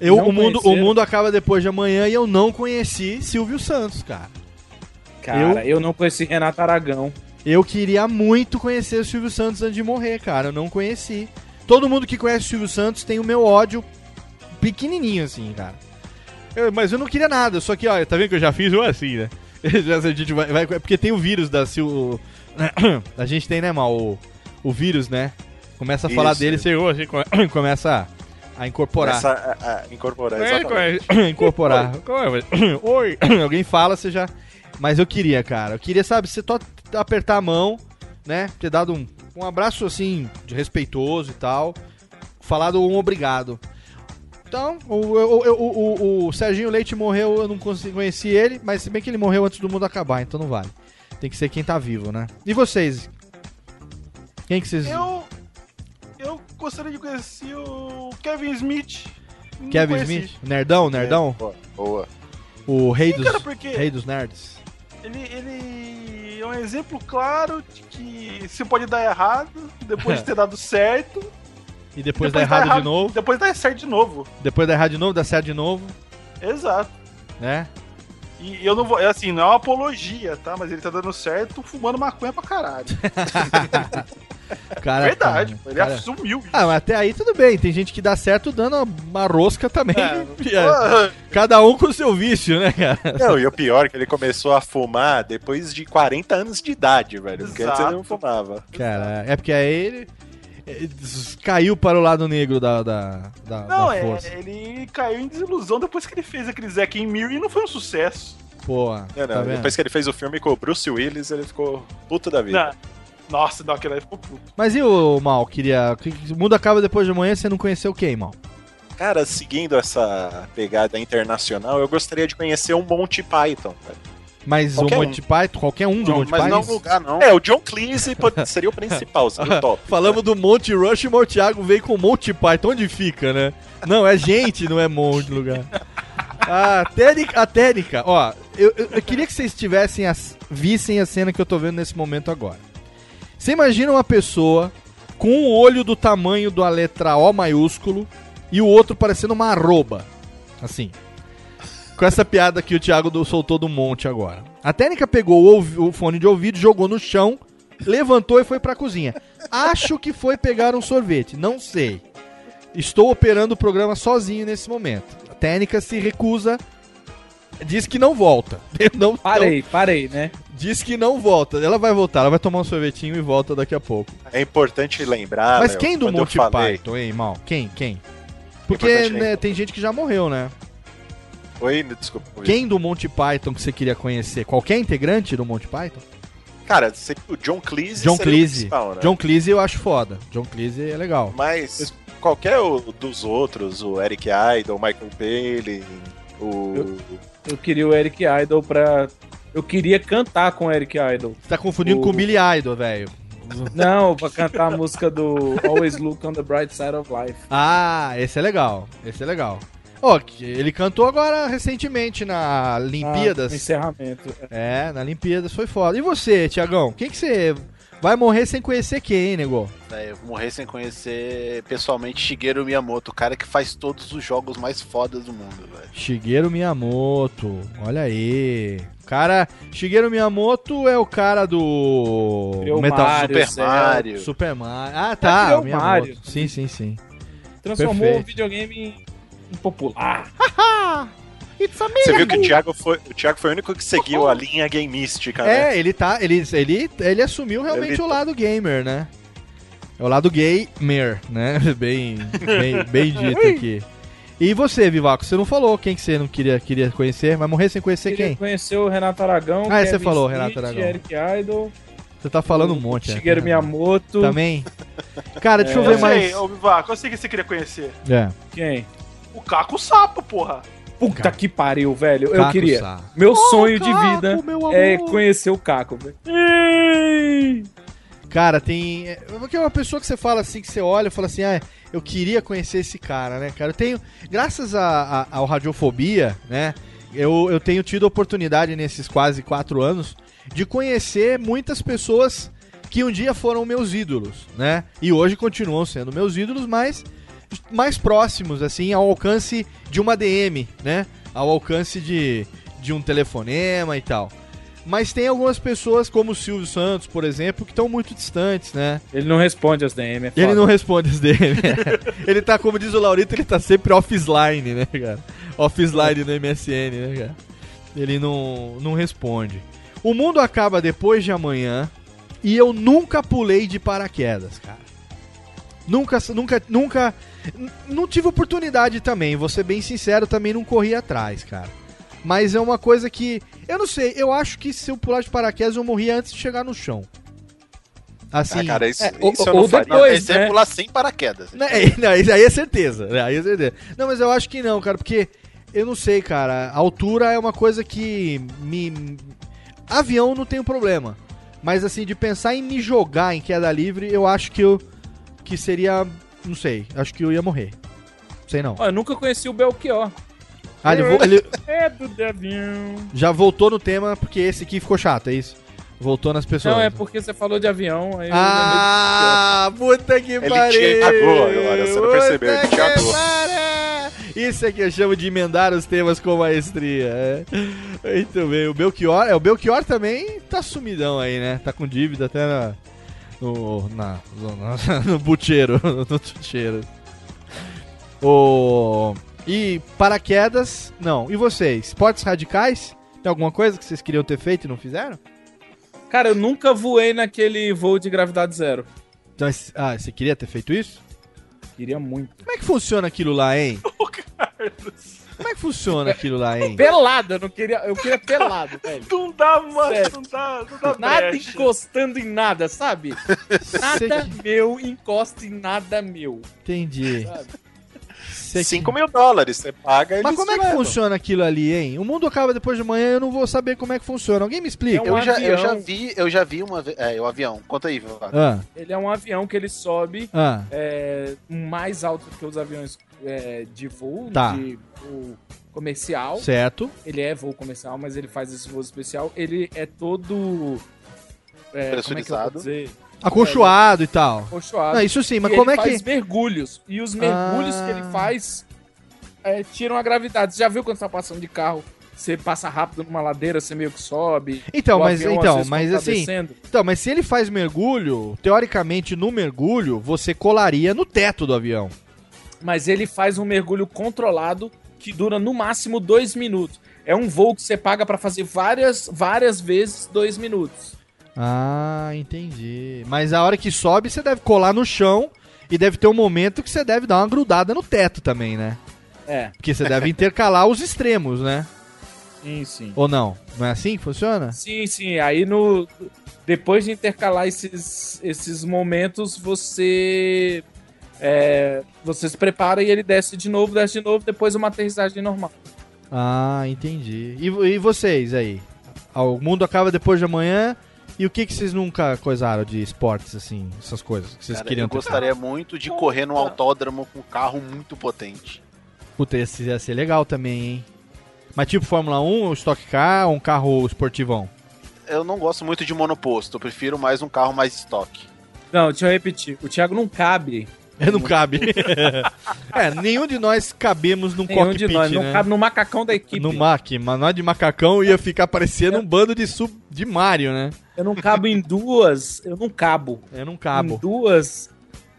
Eu, Não o, mundo, o mundo acaba depois de amanhã e eu não conheci Silvio Santos, cara. Cara, eu, não conheci Renato Aragão. Eu queria muito conhecer o Silvio Santos antes de morrer, cara. Eu não conheci. Todo mundo que conhece o Silvio Santos tem o meu ódio pequenininho, assim, cara. Eu- mas eu não queria nada. Só que, olha, tá vendo que eu já fiz um assim, né? A gente vai, vai- porque tem o vírus da Sil... A gente tem, né, mal? O, o vírus, né? Começa a falar Isso. dele, você você come- começa a, a incorporar. Começa a, a incorporar, É, exatamente. co- incorporar. Oi. Alguém fala, você já. Mas eu queria, cara. Eu queria, sabe, você só apertar a mão, né? Ter dado um, um abraço assim, de respeitoso e tal. Falado um obrigado. Então, o, o, o, o, o Serginho Leite morreu, eu não consegui, conheci ele, mas se bem que ele morreu antes do mundo acabar, então não vale. Tem que ser quem tá vivo, né? E vocês? Quem que vocês. Eu. Eu gostaria de conhecer o Kevin Smith. Não Kevin conheci. Smith? Nerdão, nerdão? Boa. boa. O rei Sim, dos, cara, porque- rei dos nerds. Ele, ele é um exemplo claro de que se pode dar errado depois de ter dado certo. E depois, dá errado, de novo. Depois dá certo de novo. Depois dá errado de novo, dá certo de novo, Exato. né? E eu não vou. É assim, não é uma apologia, tá? Mas ele tá dando certo fumando maconha pra caralho. Cara, Verdade, cara, ele cara- assumiu isso. Ah, mas até aí tudo bem. Tem gente que dá certo dando uma rosca também. É. É. Cada um com o seu vício, né, cara? Não, e o pior é que ele começou a fumar depois de 40 anos de idade, velho. Porque antes ele não fumava. Cara, é porque aí ele caiu para o lado negro da, da, da, Não, da é, força. ele caiu em desilusão depois que ele fez aquele Zack em Mirror e não foi um sucesso. Pô, Não, tá não, vendo? depois que ele fez o filme com o Bruce Willis, ele ficou puto da vida. Não. Nossa, não, aquele aí ficou puto. Mas e o Mal? Queria. que- que- O mundo acaba depois de amanhã, você não conheceu quem, Mal? Cara, seguindo essa pegada internacional, eu gostaria de conhecer um Monty Python, velho. Mas Qualquer o um. Monty Python, qualquer um do Não, Monty mas Python? não um lugar, não. É, o John Cleese pode- seria o principal, seria o top. Falamos do Monte Rushmore, o Thiago veio com Monty Python. Onde fica, né? Não, é gente, não é monte lugar. A técnica, a técnica. Ó, eu, eu- eu queria que vocês tivessem as, vissem a cena que eu tô vendo nesse momento agora. Você imagina uma pessoa com um olho do tamanho da letra O maiúsculo e o outro parecendo uma arroba. Assim. Com essa piada que o Thiago soltou do monte agora. A técnica pegou o, o fone de ouvido, jogou no chão, levantou e foi pra cozinha. Acho que foi pegar um sorvete, não sei. Estou operando o programa sozinho nesse momento. A técnica se recusa, diz que não volta. Não, Parei, parei, né? Diz que não volta. Ela vai voltar, ela vai tomar um sorvetinho e volta daqui a pouco. É importante lembrar. Mas Léo, quem do Monty falei- Python, hein, mal? Quem? Quem? Porque Importante né, tem gente que já morreu, né? Oi, desculpa. oi. Quem do Monty Python que você queria conhecer? Qualquer integrante do Monty Python? Cara, o John Cleese John seria o Cleese. né? John Cleese eu acho foda. John Cleese é legal. Mas qualquer dos outros, o Eric Idle, o Michael Palin, o... Eu queria o Eric Idle pra. Eu queria cantar com o Eric Idle. Você tá confundindo O- com o Billy Idol, velho. Não, pra cantar a música do Always Look on the Bright Side of Life. Ah, esse é legal. Esse é legal. Ó, que ele cantou agora recentemente na Olimpíadas. Ah, no encerramento. É, na Olimpíadas foi foda. E você, Tiagão? Quem que você vai morrer sem conhecer quem, hein, nego? É, eu morrer sem conhecer pessoalmente Shigeru Miyamoto, o cara que faz todos os jogos mais fodas do mundo, velho. Shigeru Miyamoto. Olha aí. Cara, Shigeru Miyamoto é o cara do Criou Metal Mario, Super. Mario. Super Mario. Ah, tá. o Miyamoto. Mario. Sim, sim, sim. Transformou Perfeito. o videogame em, em popular. Você viu que o Thiago foi, o Thiago foi o único que seguiu a linha gameística, né? É, ele tá. Ele, ele, ele assumiu realmente Ele- o lado gamer, né? É o lado gamer, né? Bem, bem, bem dito aqui. E você, Vivaco, você não falou quem que você não queria, queria conhecer? Vai morrer sem conhecer Queria quem? conhecer o Renato Aragão. Ah, Kevin você falou, Smith, Renato Aragão. Eric Idle. Você tá falando um monte, né? Shigeru Miyamoto. Também. Cara, deixa eu Eu ver mais. sei, ô Vivaco, eu sei que você queria conhecer. É. Quem? O Caco Sapo, porra. Puta que pariu, velho. eu Caco queria. Sá. Meu Ô, sonho de Caco, vida meu é conhecer o Caco, velho. Cara, tem. é, Porque é uma pessoa que você fala assim, que você olha e fala assim, ah, eu queria conhecer esse cara, né, cara? Eu tenho. Graças a, a- ao Radiofobia, né? Eu, eu tenho tido a oportunidade nesses quase quatro anos de conhecer muitas pessoas que um dia foram meus ídolos, né? E hoje continuam sendo meus ídolos, mas mais próximos, assim, ao alcance de uma DM, né? Ao alcance de, de um telefonema e tal. Mas tem algumas pessoas, como o Silvio Santos, por exemplo, que estão muito distantes, né? Ele não responde as DM, é Ele não responde as DM. ele tá, como diz o Laurito, ele tá sempre offline, né, cara? Offline no MSN, né, cara? Ele não, não responde. O mundo acaba depois de amanhã e eu nunca pulei de paraquedas, cara. Nunca, nunca, nunca. Não tive oportunidade também, vou ser bem sincero, também não corri atrás, cara. Mas é uma coisa que. Eu não sei, eu acho que se eu pular de paraquedas eu morria antes de chegar no chão. Assim. Ah, cara, isso, É, ou- isso eu ou não faria. depois, Esse é né? pular sem paraquedas. Não, é- não, isso aí é certeza. né, Aí é certeza. Não, mas eu acho que não, cara, porque eu não sei, cara. A altura é uma coisa que me. Avião não tem problema. Mas assim, de pensar em me jogar em queda livre, eu acho que eu. Que seria. Não sei. Acho que eu ia morrer. Sei não. Ó, eu nunca conheci o Belchior. Ah, ele, vo- ele É do avião. já voltou no tema porque esse aqui ficou chato, é isso? Voltou nas pessoas. Não, é porque você falou de avião. Aí eu Ah, puta que Ele pariu! te agou agora, você não percebeu, ele Puta te agou. que pariu! Isso é que eu chamo de emendar os temas com maestria. É. Muito bem, o Belchior, é, o Belchior também tá sumidão aí, né? Tá com dívida até na, no, na, no, no bucheiro, no tucheiro. O, e paraquedas, não. E vocês? Esportes radicais? Tem alguma coisa que vocês queriam ter feito e não fizeram? Cara, eu nunca voei naquele voo de gravidade zero. Então, ah, você queria ter feito isso? Queria muito. Como é que funciona aquilo lá, hein? Como é que funciona aquilo lá, hein? Pelado, eu não queria. Eu queria pelado, velho. Não dá, mano. Não dá, não dá Nada brecha. encostando em nada, sabe? Nada meu encosta em nada meu. Entendi. Sabe? Você 5 mil dólares, você paga Mas como é que levam. funciona aquilo ali, hein? O mundo acaba depois de manhã eu não vou saber como é que funciona. Alguém me explica? É um Eu já, eu já avião. vi, eu já vi uma vez. É, o avião. Conta aí, Vivaco. Ah, Ele é um avião que ele sobe ah, é, mais alto que os aviões é, de voo, Tá. de voo comercial. certo. Ele é voo comercial, mas ele faz esse voo especial. Ele é todo. É, como é que eu vou Pressurizado. dizer? Acolchoado e tal. Acolchoado. Não, isso sim, mas E como ele é que. faz mergulhos. E os mergulhos Ah. que ele faz é, tiram a gravidade. Você já viu quando você tá passando de carro? Você passa rápido numa ladeira, você meio que sobe. Então, mas- avião, então, mas tá assim- descendo, Então, mas se ele faz mergulho, teoricamente no mergulho, você colaria no teto do avião. Mas ele faz um mergulho controlado que dura no máximo dois minutos. É um voo que você paga pra fazer várias, várias vezes dois minutos. Ah, entendi. Mas a hora que sobe, você deve colar no chão e deve ter um momento que você deve dar uma grudada no teto também, né? É, Porque você deve intercalar os extremos, né? sim, sim. Ou não? Não é assim que funciona? Sim, sim. Aí no. Depois de intercalar esses, esses momentos, você. É, você se prepara e ele desce de novo, desce de novo, depois uma aterrissagem normal. Ah, entendi. E, e vocês aí? O mundo acaba depois de amanhã. E o que, que vocês nunca coisaram de esportes, assim, essas coisas que vocês Cara, queriam eu ter? gostaria muito de correr num autódromo com um carro muito potente. Puta, esse ia ser legal também, hein? Mas tipo Fórmula 1, ou Stock Car ou um carro esportivão? Eu não gosto muito de monoposto, eu prefiro mais um carro mais estoque. Não, deixa eu repetir. O Thiago não cabe. É, não cabe. é, nenhum de nós cabemos num Nenhum cockpit, de nós. né? Não cabe no macacão da equipe. No Mac, mas nós de macacão ia ficar parecendo um bando de sub de Mario, né? Eu não cabo em duas. Eu não cabo. Eu não Em cabo. duas.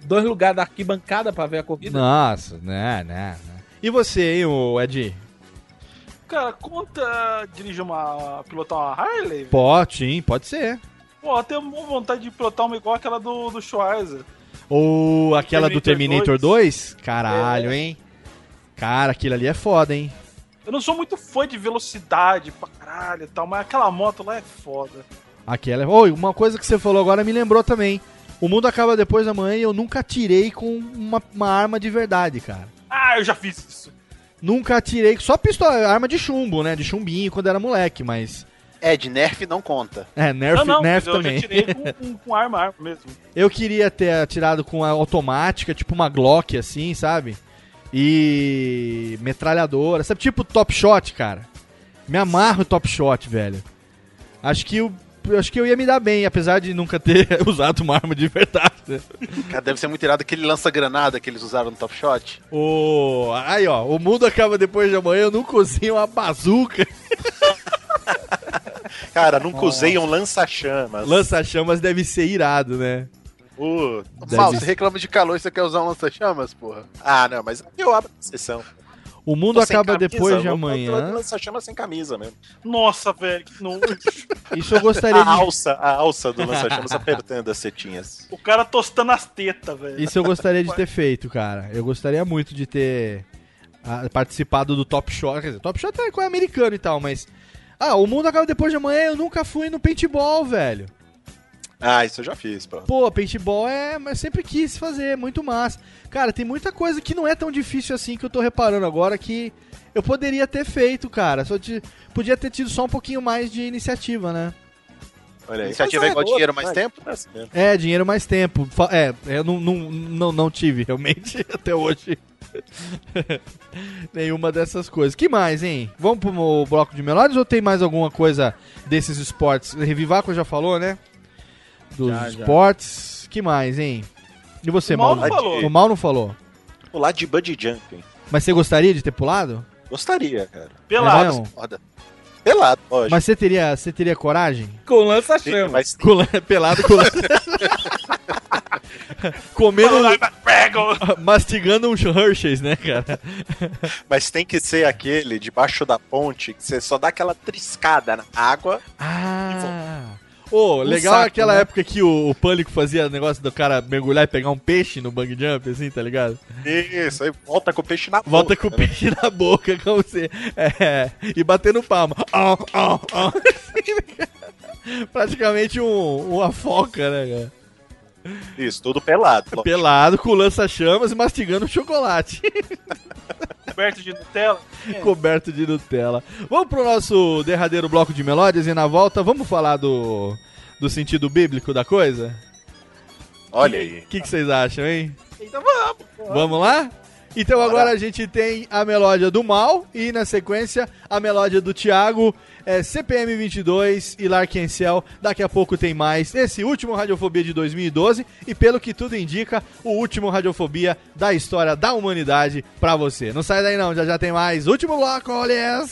Dois lugares da arquibancada pra ver a corrida. Nossa, né, né, né. E você, hein, ô Ed? Cara, conta dirigir uma. pilotar uma Harley? Pode, sim, pode ser. Pô, eu tenho vontade de pilotar uma igual aquela do, do Schweizer. Ou aquela do Terminator Terminator 2? Caralho, É. hein? Cara, aquilo ali é foda, hein? Eu não sou muito fã de velocidade pra caralho e tal, mas aquela moto lá é foda. Aquela é. Oi, uma coisa que você falou agora me lembrou também. O mundo acaba depois da manhã e eu nunca atirei com uma, uma arma de verdade, cara. Ah, eu já fiz isso. Nunca atirei. Só pistola, arma de chumbo, né? De chumbinho quando era moleque, mas. É, de nerf não conta. É, nerf, não, não, nerf eu também. já tirei com, com, com arma, arma mesmo. Eu queria ter atirado com a automática, tipo uma Glock, assim, sabe? E metralhadora, sabe? Tipo Top Shot, cara. Me amarro em Top Shot, velho. Acho que eu, acho que eu ia me dar bem, apesar de nunca ter usado uma arma de verdade. né? Cara, deve ser muito irado aquele lança-granada que eles usaram no Top Shot. O... Aí, ó, o mundo acaba depois de amanhã, eu nunca usei uma bazuca. Cara, nunca usei um lança-chamas. Lança-chamas deve ser irado, né? Uh, Mal, você reclama de calor e você quer usar um lança-chamas, porra? Ah, não, mas eu abro a sessão. O mundo acaba camisa, depois de amanhã. Lança-chamas sem camisa mesmo. Nossa, velho, que nojo. Isso eu gostaria A de. alça, a alça do lança-chamas apertando as setinhas. O cara tostando as tetas, velho. Isso eu gostaria de ter feito, cara. Eu gostaria muito de ter ah, participado do Top Shot. Quer dizer, Top Shot é coisa americano e tal, mas. Ah, o mundo acaba depois de amanhã. Eu nunca fui no paintball, velho. Ah, isso eu já fiz, pô. Pô, paintball é. Mas sempre quis fazer, muito massa. Cara, tem muita coisa que não é tão difícil assim que eu tô reparando agora que eu poderia ter feito, cara. Só te, podia ter tido só um pouquinho mais de iniciativa, né? Olha aí. Iniciativa é igual dinheiro mais tempo? É, dinheiro mais tempo. É, eu não, não, não, não tive realmente até hoje. Nenhuma dessas coisas. Que mais, hein? Vamos pro bloco de melódias ou tem mais alguma coisa desses esportes? Revivaco já falou, né? Dos Já, já. esportes. Que mais, hein? E você, O Mal Mauro? não falou. O Mal não falou. Pular de bungee jumping. Mas você gostaria de ter pulado? Gostaria, cara. Pelado. É? Foda. Pelado, lógico. Mas você teria, você teria coragem? Com lança-chamas. Mas Com pelado com lan- Comendo. mastigando uns Hershey's, né, cara? Mas tem que ser aquele debaixo da ponte que você só dá aquela triscada na água. Ah. Ô, Um legal saco, aquela né? época que o, o Pânico fazia negócio do cara mergulhar e pegar um peixe no bang jump, assim, tá ligado? Isso, aí volta com o peixe na Volta boca. com o peixe na boca, como você. É, e batendo palma. Au, au, au. Praticamente um, uma foca, né, cara? Isso, tudo pelado. lógico. Pelado, com lança-chamas e mastigando chocolate. Coberto de Nutella. coberto de Nutella. Vamos pro nosso derradeiro bloco de melódias e na volta vamos falar do, do sentido bíblico da coisa? Olha aí. O que, que vocês acham, hein? Então vamos. Vamos lá? Então agora a gente tem a melódia do Mal e na sequência a melódia do Thiago, é, CPM 22 e Larkencel. Daqui a pouco tem mais. Esse último Radiofobia de 2012 e pelo que tudo indica, o último Radiofobia da história da humanidade pra você. Não sai daí não, já já tem mais. Último bloco, olha!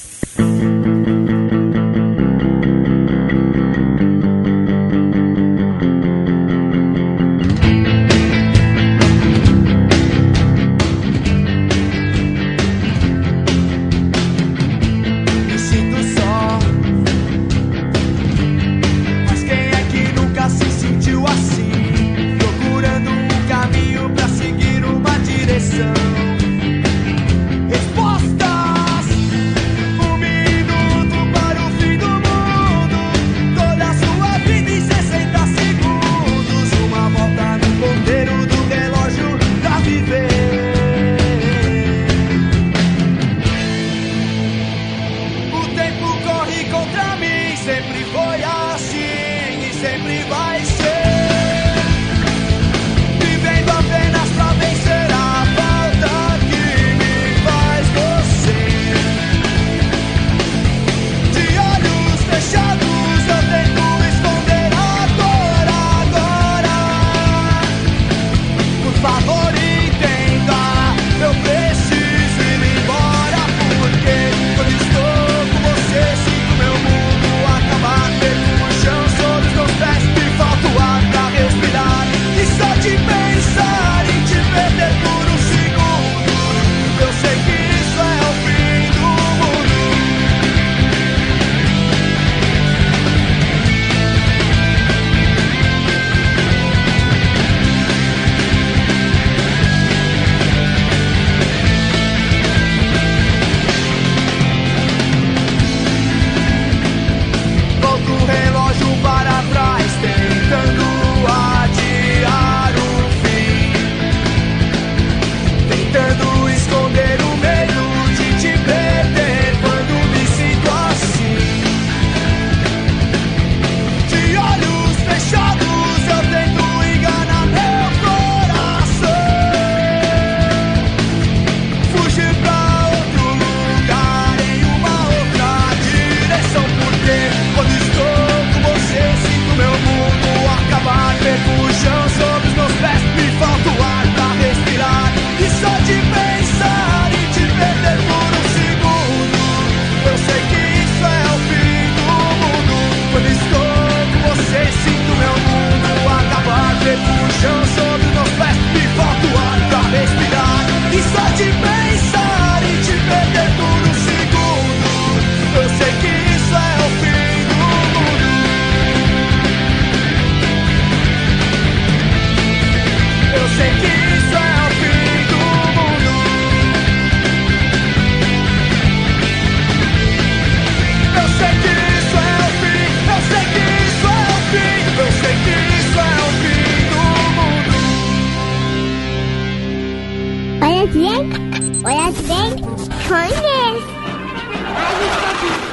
Bem, conhece.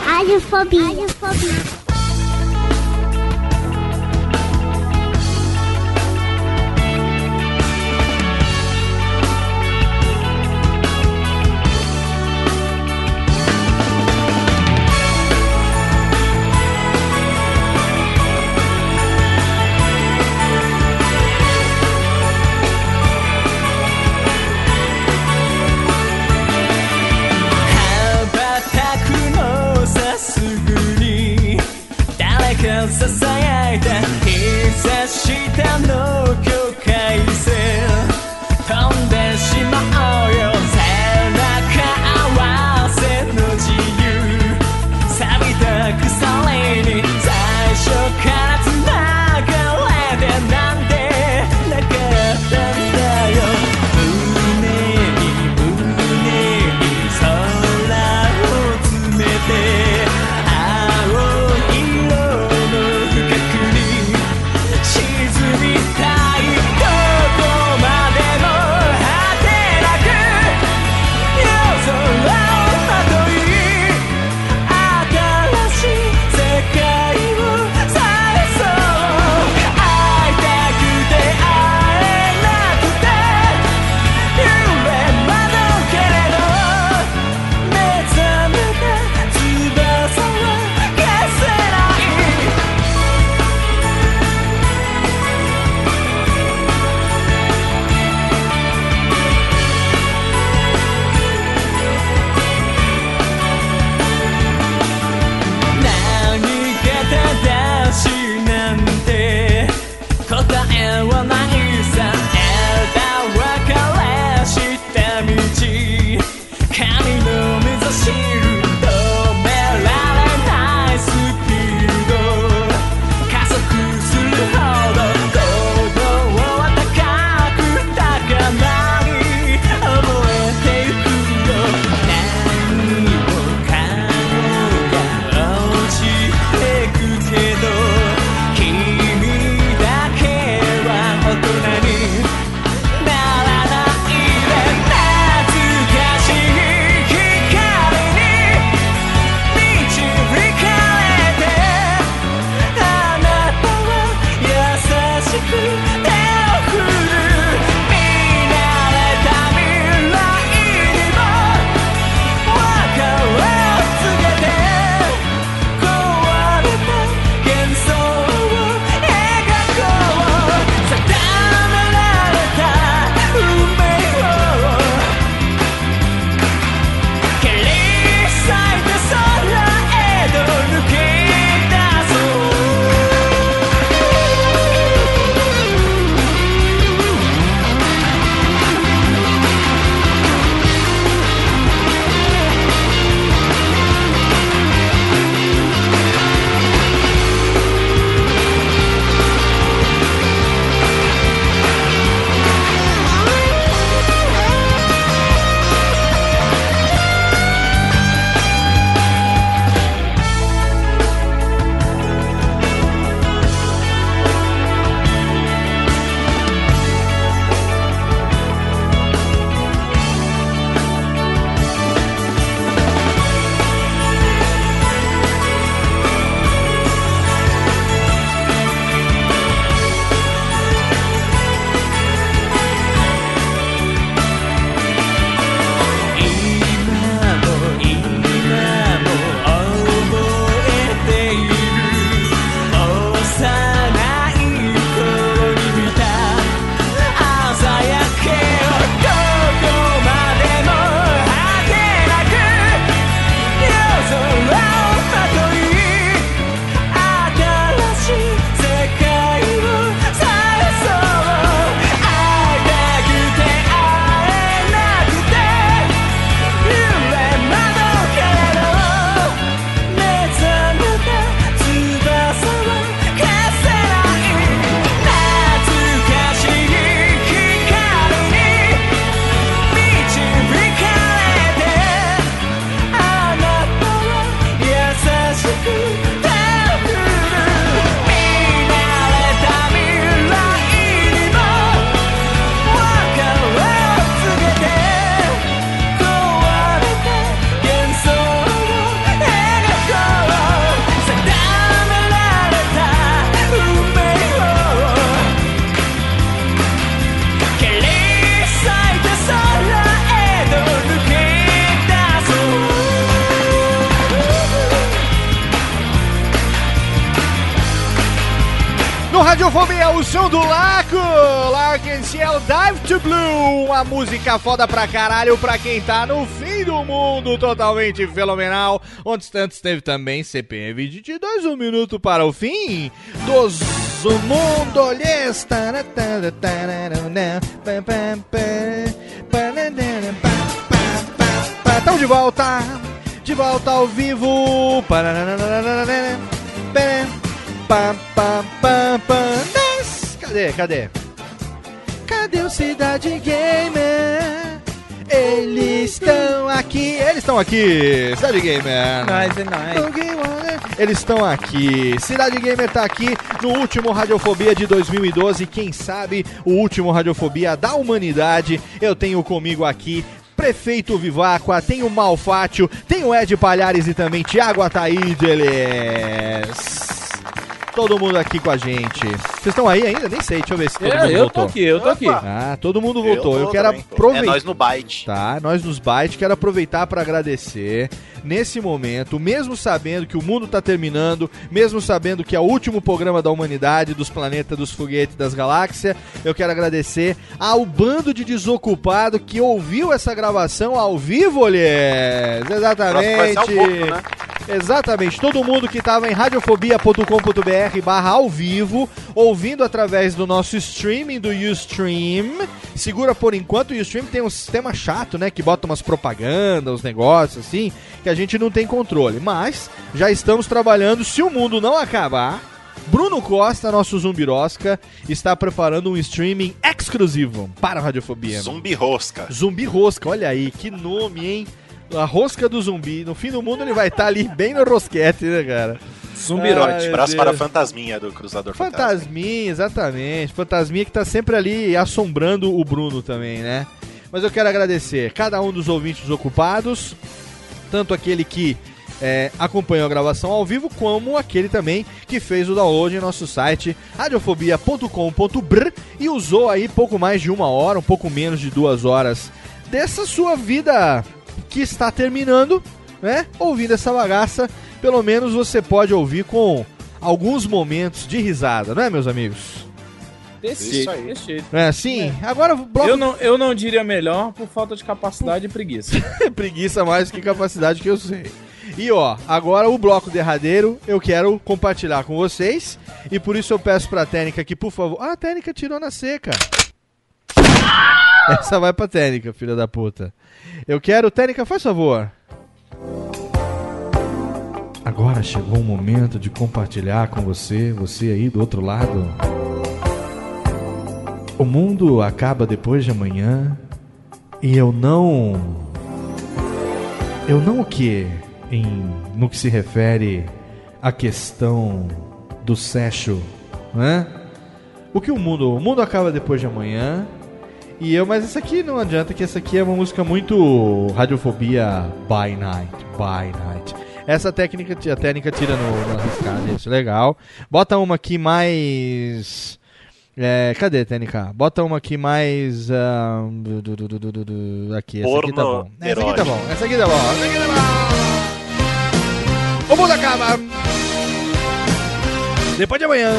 Radiofobia. Radiofobia. Música foda pra caralho pra quem tá no fim do mundo, totalmente fenomenal. Onde antes teve também CPM 22, um minuto para o fim dos mundo lhes. Estamos de volta, de volta ao vivo. Cadê, cadê? Cadê o Cidade Gamer? Eles estão aqui, eles estão aqui, Cidade Gamer. Nice and nice. Eles estão aqui. Cidade Gamer tá aqui no último Radiofobia de 2012. Quem sabe o último Radiofobia da humanidade. Eu tenho comigo aqui. Prefeito Viváqua, tem o Malfátio, tem o Ed Palhares e também Thiago Ataídeles. Todo mundo aqui com a gente. Vocês estão aí ainda? Nem sei, deixa eu ver se todo É, mundo eu tô voltou. aqui, eu tô aqui. Ah, todo mundo voltou. Eu, tô quero tô. aproveitar. É nós no Byte. Tá, nós nos Byte. Quero aproveitar para agradecer nesse momento, mesmo sabendo que o mundo tá terminando, mesmo sabendo que é o último programa da humanidade, dos planetas, dos foguetes, das galáxias, eu quero agradecer ao bando de desocupado que ouviu essa gravação ao vivo, Olhês. Exatamente. Né? Exatamente, todo mundo que estava em radiofobia.com.br barra ao vivo, ouvindo através do nosso streaming do Ustream. Segura por enquanto, o Ustream tem um sistema chato, né? Que bota umas propagandas, uns negócios assim, que a gente não tem controle. Mas já estamos trabalhando, se o mundo não acabar. Bruno Costa, nosso Zumbirosca, está preparando um streaming exclusivo para a Radiofobia. Zumbi rosca. Zumbi Rosca, olha aí, que nome, hein? A rosca do zumbi. No fim do mundo ele vai estar ali bem no rosquete, né, cara? Zumbirote. Deus. para a fantasminha do Cruzador Fantasma. Fantasminha, exatamente. Fantasminha que tá sempre ali assombrando o Bruno também, né? Mas eu quero agradecer cada um dos ouvintes ocupados, tanto aquele que é, acompanhou a gravação ao vivo, como aquele também que fez o download em nosso site radiofobia.com.br e usou aí pouco mais de uma hora, um pouco menos de duas horas dessa sua vida que está terminando, né? Ouvindo essa bagaça, pelo menos você pode ouvir com alguns momentos de risada, não é, meus amigos? Desse Isso jeito, aí. desse jeito. É assim? Agora o bloco Eu não, eu não diria melhor por falta de capacidade e preguiça. preguiça mais que capacidade que eu sei. E ó, agora o bloco derradeiro eu quero compartilhar com vocês. E por isso eu peço pra Técnica que, por favor. Ah, a Técnica tirou na seca. Essa vai pra Técnica, filha da puta. Eu quero. Técnica, faz favor. Agora chegou o momento de compartilhar com você, você aí do outro lado. O mundo acaba depois de amanhã e eu não. Eu não o que? Em, no que se refere à questão do sexo, né? O que o mundo. O mundo acaba depois de amanhã. E eu, mas essa aqui não adianta, que essa aqui é uma música muito radiofobia by night, by night. Essa técnica, a técnica tira no, no arriscado, isso, legal. Bota uma aqui mais. É, cadê, TNK? Bota uma aqui mais. ah, du- du- du- du- du- du- du- aqui, essa aqui tá bom. Essa aqui tá bom, essa aqui tá bom, essa aqui tá bom. O mundo acaba! Depois de amanhã.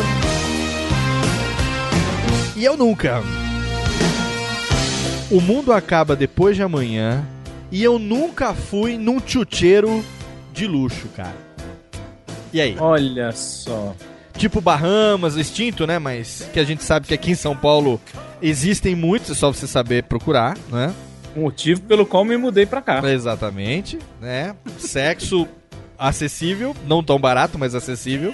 E eu nunca. O mundo acaba depois de amanhã. E eu nunca fui num chucheiro de luxo, cara. E aí? Olha só. Tipo Bahamas, extinto, né? Mas que a gente sabe que aqui em São Paulo existem muitos, é só você saber procurar, né? Motivo pelo qual me mudei pra cá. Exatamente, né? Sexo acessível, não tão barato, mas acessível.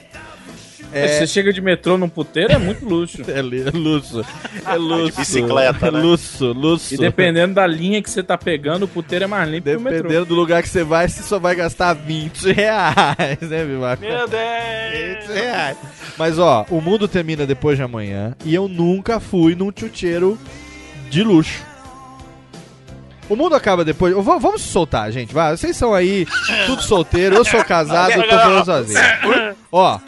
É, Você chega de metrô num puteiro, é muito luxo. É é luxo. É luxo. bicicleta, é né? luxo, luxo. E dependendo da linha que você tá pegando, o puteiro é mais limpo que o metrô. Dependendo do lugar que você vai, você só vai gastar 20 reais, né, Vivaco? Meu Deus! 20 reais. Mas ó, o mundo termina depois de amanhã e eu nunca fui num chucheiro de luxo. O mundo acaba depois. Vamos se soltar, gente. Vai. Vocês são aí, tudo solteiro. Eu sou casado, eu tô falando sozinho. Ó,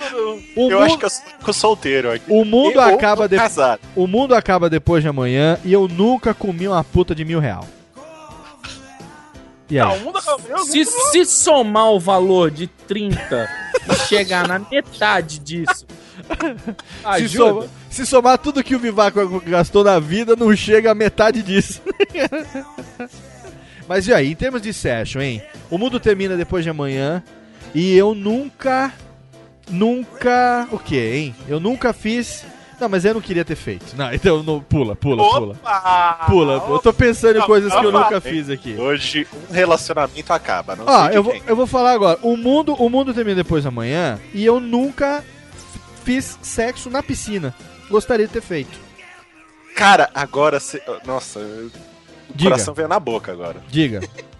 o Eu mundo- acho que eu sou solteiro aqui. o mundo Eu acaba tô de... casado. O mundo acaba depois de amanhã e eu nunca comi uma puta de mil real. E aí? Não, acabou. Se, se somar o valor de 30 e chegar na metade disso, Se, Ajuda. soma- se somar tudo que o Vivaco gastou na vida, não chega a metade disso. Mas e aí, em termos de session, hein? O mundo termina depois de amanhã e eu nunca. Nunca. O quê, hein? Eu nunca fiz. Não, mas eu não queria ter feito. Não, então não, pula, pula, pula. Pula, eu tô pensando em coisas que eu nunca fiz aqui. Hoje um relacionamento acaba. Não de eu vou, quem. eu vou falar agora. O mundo, o mundo termina depois da manhã e eu nunca fiz sexo na piscina. Gostaria de ter feito. Cara, agora você. Nossa, o Diga. coração veio na boca agora. Diga.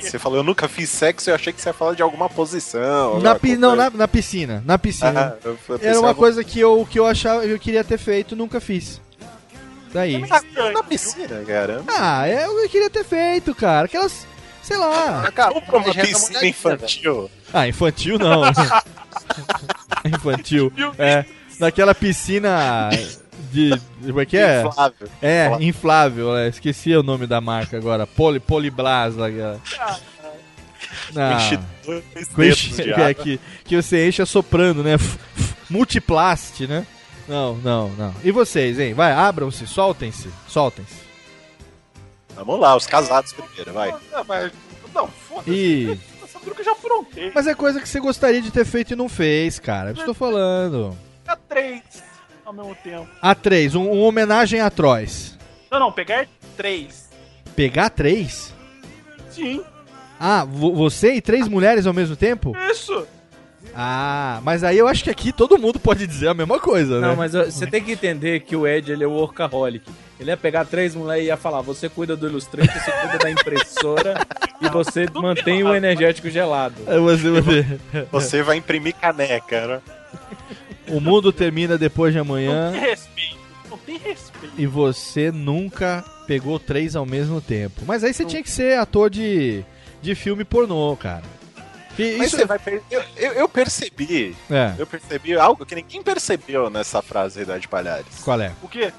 Você falou, eu nunca fiz sexo, eu achei que você ia falar de alguma posição. Na, pi- não, na, na piscina. Na piscina. Ah, eu- eu Era uma coisa que eu, que eu achava eu queria ter feito nunca fiz. Daí. Na piscina, cara. Ah, é, eu queria ter feito, cara. Aquelas. Sei lá. Acabou pra uma é piscina infantil. Ah, infantil não. infantil. É. Naquela piscina de. de- Como é que é? Inflável. É, inflável. é, esqueci o nome da marca agora. Poli, Poliblas. lá. Não. Enche enche- de é, que, que você enche assoprando, né? Multiplast, né? Não, não, não. E vocês, hein? Vai, abram-se, soltem-se, soltem-se. Vamos lá, os casados primeiro, vai. Não, mas. Não, foda-se. E... Essa eu já aprontei. Mas é coisa que você gostaria de ter feito e não fez, cara. Eu estou falando. Fica três ao mesmo tempo. A3, um, uma homenagem a Trois. Não, não, pegar três. Pegar três? Sim. Ah, vo- você e três mulheres ao mesmo tempo? Isso. Ah, mas aí eu acho que aqui todo mundo pode dizer a mesma coisa, né? Não, mas ó, você tem que entender que o Ed ele é o workaholic. Ele ia pegar três mulheres e ia falar: você cuida do Illustrator, você cuida da impressora e você mantém o energético gelado. É você, você. Você vai imprimir caneca, né? O mundo termina depois de Não amanhã tem respeito. Não tem respeito. e você nunca pegou três ao mesmo tempo. Mas aí você tinha que ser ator de, de filme pornô, cara. E Mas isso- você vai per... eu, eu, eu percebi. É. Eu percebi algo que ninguém percebeu nessa frase da de Palhares. Qual é? O quê?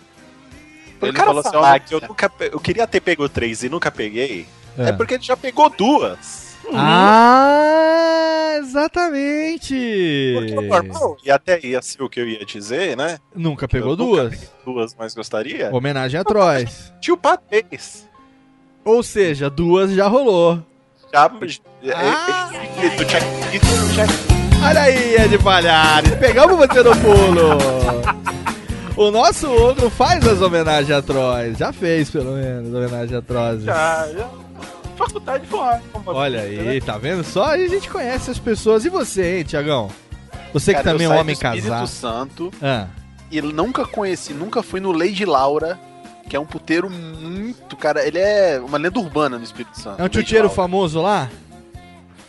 O Ele cara falou assim, ó, que eu, nunca, eu queria ter pego três e nunca peguei, É. é, porque ele já pegou duas. Ah, exatamente. Porque o normal, e até ia ser o que eu ia dizer, né? Nunca pegou Eu nunca duas. duas, mas gostaria. Homenagem a Trois. Tio Patês. Ou seja, duas já rolou. Já. Ah! é, é, é, check. Olha aí, Ed Palhares, pegamos você no pulo. O nosso ogro faz as homenagens a Trois. Já fez, pelo menos, homenagem a Trois. Já, já. Faculdade fora. Olha aí, tá vendo? Só aí a gente conhece as pessoas. E você, hein, Tiagão? Você que Cara, também é um homem do Espírito casado. Santo Ah, e nunca conheci, nunca fui no Lady Laura, que é um puteiro muito, cara, ele é uma lenda urbana no Espírito Santo. é um Laura. famoso lá?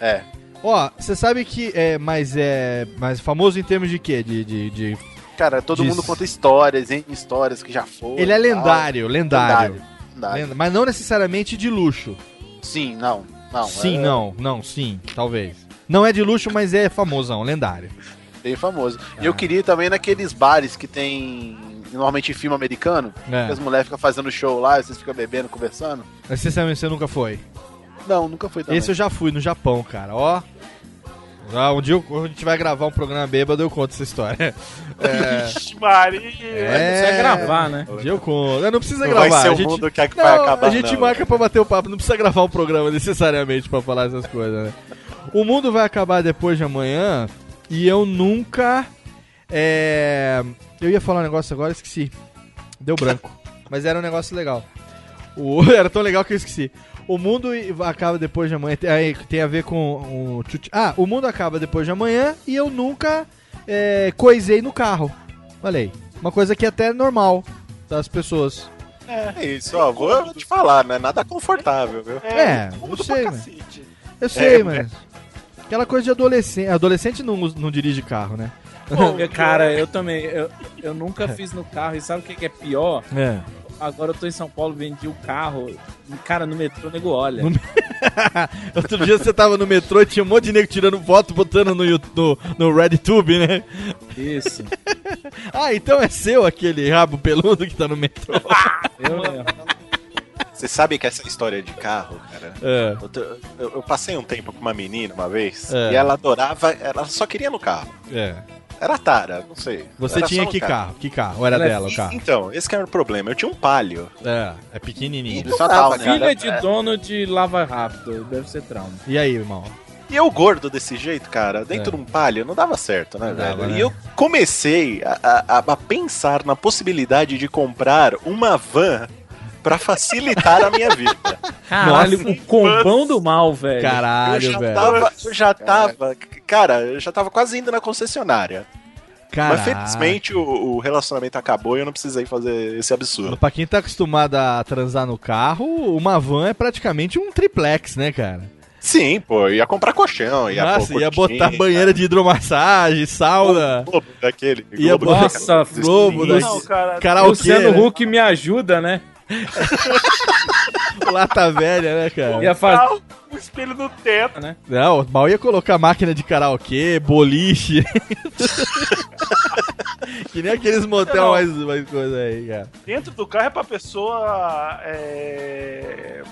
É. Ó, você sabe que é, mas é, mas famoso em termos de quê? De, de, de- Cara, todo Diz- mundo conta histórias, hein? Histórias que já foram. Ele é lendário, lendário. Lendário. lendário. Mas não necessariamente de luxo. Sim, não. não sim, é não, não, sim, talvez. Não é de luxo, mas é famosão, lendário. Bem famoso. E Ah. eu queria ir também naqueles bares que tem normalmente em filme americano, É. que as mulheres ficam fazendo show lá, vocês ficam bebendo, conversando. Mas você, sabe, você nunca foi? Não, nunca fui também. Esse eu já fui no Japão, cara, ó. Ah, um dia eu- quando a gente vai gravar um programa bêbado, eu conto essa história. É, Vixe, Maria. é, Precisa gravar, né? um dia eu conto. Não, não precisa Não gravar. vai ser a o gente... mundo que, é que Não, vai acabar, a gente não. marca pra bater o papo, não precisa gravar um programa necessariamente pra falar essas coisas, né? O mundo vai acabar depois de amanhã e eu nunca. É... Eu ia falar um negócio agora, esqueci. Deu branco. Mas era um negócio legal. O... Era tão legal que eu esqueci. O mundo acaba depois de amanhã. Tem, aí, tem a ver com o. Ah, o mundo acaba depois de amanhã e eu nunca é, coisei no carro. Falei. Uma coisa que até é normal das pessoas. É isso, ó, vou te falar, né? Nada confortável, viu? É, eu Muda sei. Eu sei, É, mas. Aquela coisa de adolescente. Adolescente não, não dirige carro, né? Pô, Cara, eu também. Eu, eu nunca fiz no carro. E sabe o que que é pior? É. Agora eu tô em São Paulo, vendi o carro. Cara, no metrô, o nego olha. Outro dia você tava no metrô e tinha um monte de nego tirando foto, botando no, no, no RedTube, né? Isso. Ah, então é seu aquele rabo peludo que tá no metrô. Eu mesmo. Você sabe que essa história de carro, cara. É. Eu, eu- eu passei um tempo com uma menina uma vez É. e ela adorava, ela só queria no carro. É. Era Tara, não sei. Você Era tinha um que carro. carro? Que carro? Ou era Ela é dela o carro? Então, esse que era o problema. Eu tinha um palio. É, é pequenininho. Não dava, cara. Filha de dono de lava rápido, deve ser trauma. E aí, irmão? E eu gordo desse jeito, cara, dentro É. de um palio, não dava certo, né, Não velho? dava, né? E eu comecei a, a- a pensar na possibilidade de comprar uma van pra facilitar a minha vida. Caralho, o combão do mal, velho. eu Caralho, já velho. tava, eu já tava, cara, eu já tava quase indo na concessionária. Caraca. Mas felizmente o, o relacionamento acabou e eu não precisei fazer esse absurdo. Pra quem tá acostumado a transar no carro, uma van é praticamente um triplex, né, cara? Sim, pô, ia comprar colchão, ia Nossa, pôr ia botar banheira de hidromassagem, sauna. Globo daquele. Ia Globo. Nossa, Globo da Não, cara. karaokê, Luciano né? Huck me ajuda, né? Lata velha, né, cara? Ia fazer. Ah, o espelho no teto. Né? Não, mal ia colocar máquina de karaokê, boliche. que nem aqueles motel Não. mais, mais coisa aí, cara. Dentro do carro é pra pessoa. É...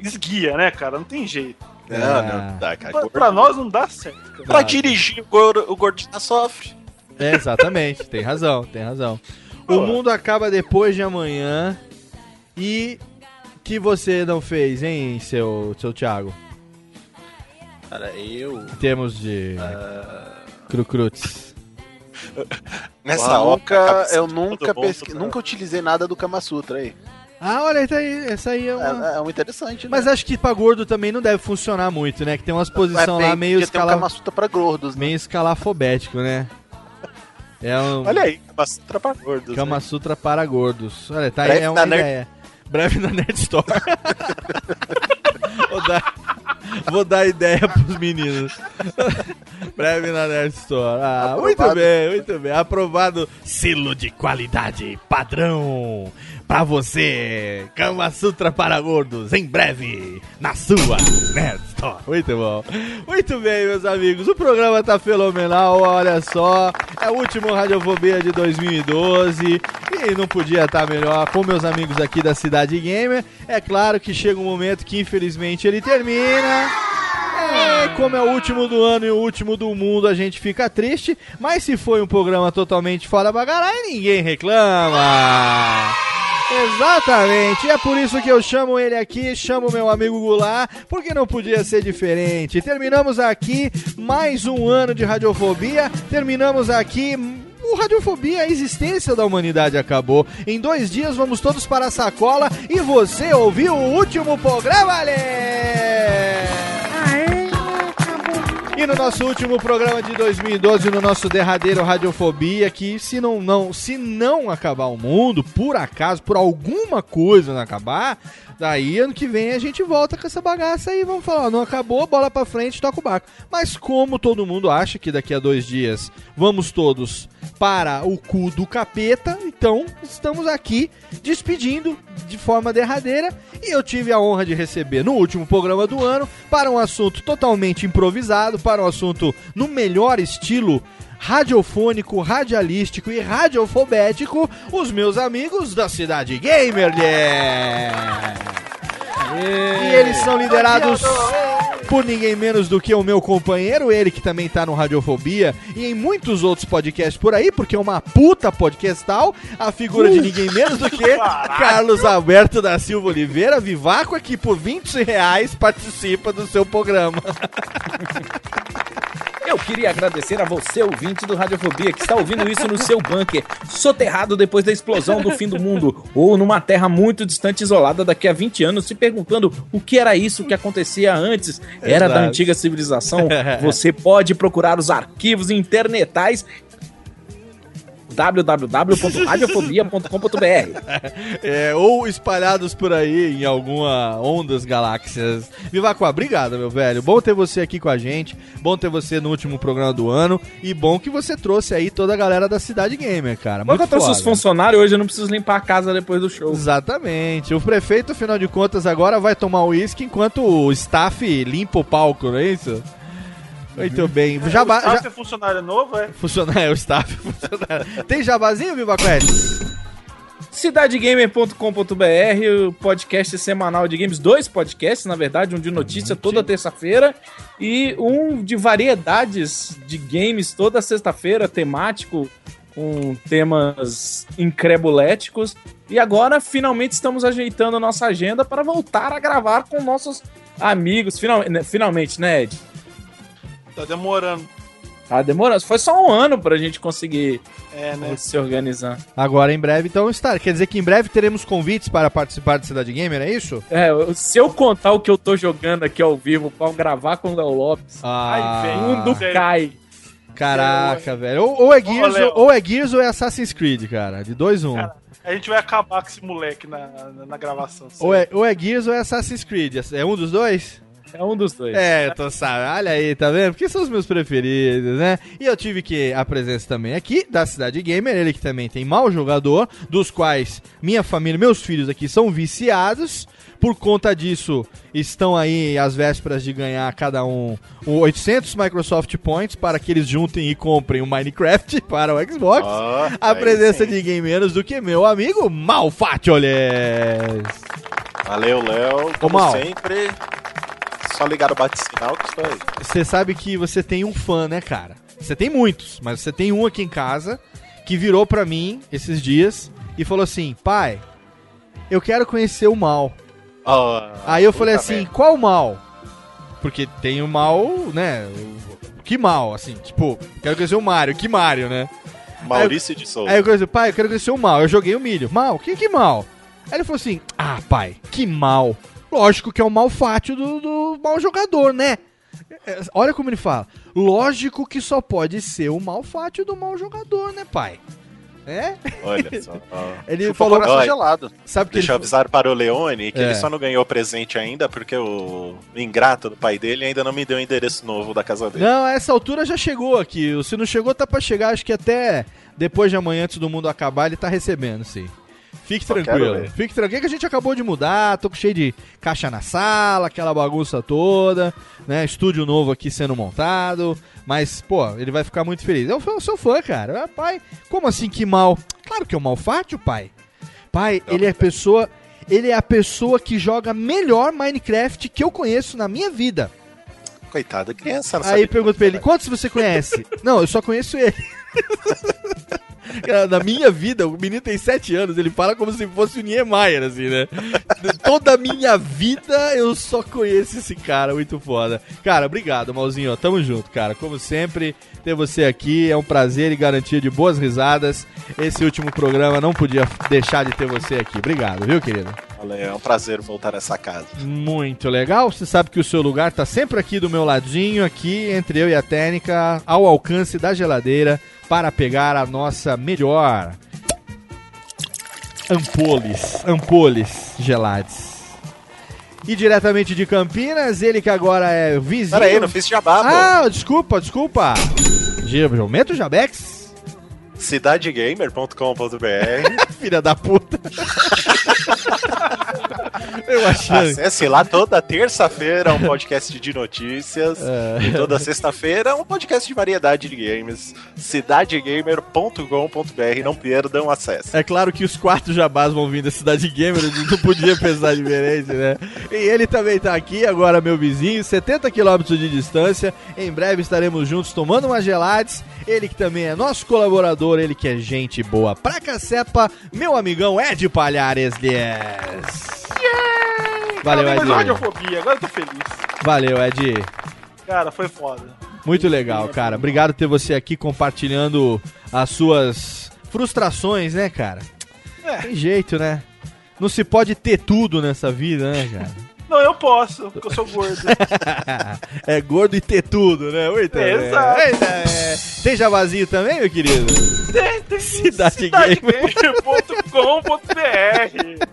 Esguia, né, cara? Não tem jeito. Não, Ah. não dá, cara. Pra, pra nós não dá certo, cara. Pra dirigir, o gordo, o gordo já sofre. É, exatamente, tem razão, tem razão. O mundo acaba depois de amanhã e que você não fez, hein, seu, seu Thiago? Cara, eu. Em termos de crucrutes. Nessa Porra, hora. nunca, cabeça eu nunca, pesqui... né? nunca utilizei nada do Kama Sutra aí. Ah, olha, tá aí, essa aí é uma... É, é um interessante, né? Mas acho que pra gordo também não deve funcionar muito, né? Que tem umas posições É, lá meio podia ter um escala... Kama Sutra pra gordos, né? meio escalafobético, né? É um Olha aí, Kama Sutra pra gordos. Kama né? Sutra para gordos. Olha, tá aí, é uma na Nerd- ideia. Breve na Nerd Store. vou, dar, vou dar ideia pros meninos. Breve na Nerd Store. Ah, muito bem, muito bem. Aprovado. Selo de qualidade padrão. Pra você, Kama Sutra para gordos, em breve, na sua Nerd Store. Muito bom. Muito bem, meus amigos. O programa tá fenomenal, olha só. É o último Radiofobia de 2012 e não podia estar melhor com meus amigos aqui da Cidade Gamer. É claro que chega um momento que infelizmente ele termina. É, como é o último do ano e o último do mundo, a gente fica triste. Mas se foi um programa totalmente fora bagará, ninguém reclama. Exatamente, é por isso que eu chamo ele aqui, chamo meu amigo Goulart, porque não podia ser diferente. Terminamos aqui mais um ano de radiofobia, terminamos aqui. O Radiofobia, a existência da humanidade acabou. Em dois dias vamos todos para a sacola e você ouviu o último programa, Ale! E no nosso último programa de 2012, no nosso derradeiro Radiofobia, que se não, não, se não acabar o mundo, por acaso, por alguma coisa não acabar, daí ano que vem a gente volta com essa bagaça aí, vamos falar, não acabou, bola pra frente, toca o barco. Mas como todo mundo acha que daqui a dois dias vamos todos para o cu do capeta, então estamos aqui despedindo de forma derradeira e eu tive a honra de receber no último programa do ano para um assunto totalmente improvisado, para um assunto no melhor estilo radiofônico, radialístico e radiofobético, os meus amigos da Cidade Gamer. yeah! E eles são liderados por ninguém menos do que o meu companheiro, ele que também tá no Radiofobia e em muitos outros podcasts por aí, porque é uma puta podcastal, a figura de ninguém menos do que Carlos Alberto da Silva Oliveira, Vivaco, que por 20 reais participa do seu programa. Eu queria agradecer a você, ouvinte do Radiofobia, que está ouvindo isso no seu bunker, soterrado depois da explosão do fim do mundo, ou numa terra muito distante, isolada daqui a 20 anos, se perguntando o que era isso que acontecia antes. Era da Exato. antiga civilização? Você pode procurar os arquivos internetais www.radiofobia.com.br É, ou espalhados por aí em alguma ondas galáxias. Vivaco, obrigado, meu velho. Bom ter você aqui com a gente. Bom ter você no último programa do ano. E bom que você trouxe aí toda a galera da Cidade Gamer, cara. Muito eu trouxe foda. os funcionários, hoje eu não preciso limpar a casa depois do show. Exatamente. O prefeito, afinal de contas, agora vai tomar uísque enquanto o staff limpa o palco, não é isso? Muito bem. Jabá, o staff já... é funcionário novo, é? Funcionário, é o staff. Funcionário. Tem jabazinho, Viva Quest? cidadegamer.com.br, o podcast semanal de games, dois podcasts, na verdade, um de notícia toda terça-feira e um de variedades de games toda sexta-feira, temático, com temas increbuléticos. E agora, finalmente, estamos ajeitando a nossa agenda para voltar a gravar com nossos amigos. Final, né, finalmente, né, Ed? Tá demorando. Tá demorando. Foi só um ano pra gente conseguir É, né? se organizar. Agora em breve, então está. Quer dizer que em breve teremos convites para participar do Cidade Gamer, é isso? É, se eu contar o que eu tô jogando aqui ao vivo pra gravar com o Léo Lopes, Ah, aí vem, mundo cai. Caraca, velho. Ou, ou é Gears, ou é Gears ou é Assassin's Creed, cara. De 2 1 um. A gente vai acabar com esse moleque na, na, na gravação. Ou é, ou é Gears ou é Assassin's Creed. É um dos dois? É um dos dois. É, eu tô sabendo. Olha aí, tá vendo? Porque são os meus preferidos, né? E eu tive que a presença também aqui da Cidade Gamer, ele que também tem mau jogador, dos quais minha família, meus filhos aqui são viciados. Por conta disso, estão aí às vésperas de ganhar cada um o 800 Microsoft Points para que eles juntem e comprem o Minecraft para o Xbox. Ó, a presença sim. de ninguém menos do que meu amigo Malfatioles. Valeu, Léo. Como Mal. sempre, só ligar o bate-sinal que estou aí. Você sabe que você tem um fã, né, cara? Você tem muitos, mas você tem um aqui em casa que virou pra mim esses dias e falou assim: pai, eu quero conhecer o mal. Ó, Aí eu falei assim: merda. qual mal? Porque tem o mal, né? Que mal, assim, tipo, quero conhecer o Mario, que Mario, né? Maurício de Souza. Aí eu falei, pai, eu quero conhecer o mal. Eu joguei o milho. Mal? Que, que mal? Aí ele falou assim: Ah, pai, que mal. Lógico que é o mal fátio do, do mau jogador, né? É, Olha como ele fala. Lógico que só pode ser o mal fátio do mau jogador, né, pai? É? Olha só. ó. Ele Chupa falou- coração Olha, gelado. sabe que Deixa ele- eu avisar para o Leone que É. ele só não ganhou presente ainda porque o ingrato do pai dele ainda não me deu o endereço novo da casa dele. Não, a essa altura já chegou aqui. Se não chegou, tá pra chegar. Acho que até depois de amanhã, antes do mundo acabar, ele tá recebendo, sim. Fique Só tranquilo. Fique tranquilo que a gente acabou de mudar. Tô cheio de caixa na sala, aquela bagunça toda, né? Estúdio novo aqui sendo montado. Mas, pô, ele vai ficar muito feliz. Eu sou seu fã, cara. Ah, pai, como assim que mal? Claro que é o malfátio, pai. Pai, ele é a pessoa. Ele é a pessoa que joga melhor Minecraft que eu conheço na minha vida. Coitado, criança. não Aí pergunto pra ele, quantos você conhece? Não, eu só conheço ele. Cara, Na minha vida, o menino tem 7 anos, ele fala como se fosse o Niemeyer, assim, né? Toda a minha vida eu só conheço esse cara, muito foda. Cara, obrigado, Malzinho, tamo junto, cara. Como sempre, ter você aqui é um prazer e garantia de boas risadas. Esse último programa não podia deixar de ter você aqui. Obrigado, viu, querido? Olha, é um prazer voltar a essa casa. Muito legal. Você sabe que o seu lugar tá sempre aqui do meu ladinho, aqui entre eu e a técnica, ao alcance da geladeira, para pegar a nossa melhor ampoles, ampoles gelados. E diretamente de Campinas, ele que agora é vizinho. Pera aí, não fiz jabá, pô. Ah, desculpa, desculpa. Aumenta o Jabex? cidadegamer.com.br Filha da puta. Eu achei. Acesse lá toda terça-feira um podcast de notícias. É. E toda sexta-feira um podcast de variedade de games. cidadegamer.com.br. Não perdam acesso. É claro que os quatro jabás vão vir da Cidade Gamer, não podia pensar diferente, né? E ele também tá aqui, agora meu vizinho, 70 quilômetros de distância. Em breve estaremos juntos tomando uma gelates. Ele que também é nosso colaborador, ele que é gente boa pra cacepa, meu amigão Ed Palhares Dias. Valeu, Cara, mas Ed. radiofobia, agora eu tô feliz. Valeu, Ed. Cara, foi foda. Muito legal, cara. Obrigado por ter você aqui compartilhando as suas frustrações, né, cara? É. Tem jeito, né? Não se pode ter tudo nessa vida, né, cara? Não, eu posso, porque eu sou gordo. é gordo e ter tudo, né? Muito É, bem. exato. Eita, é. Tem jabazinho também, meu querido? Tem, tem Cidade Gamer. cidadegamer.com.br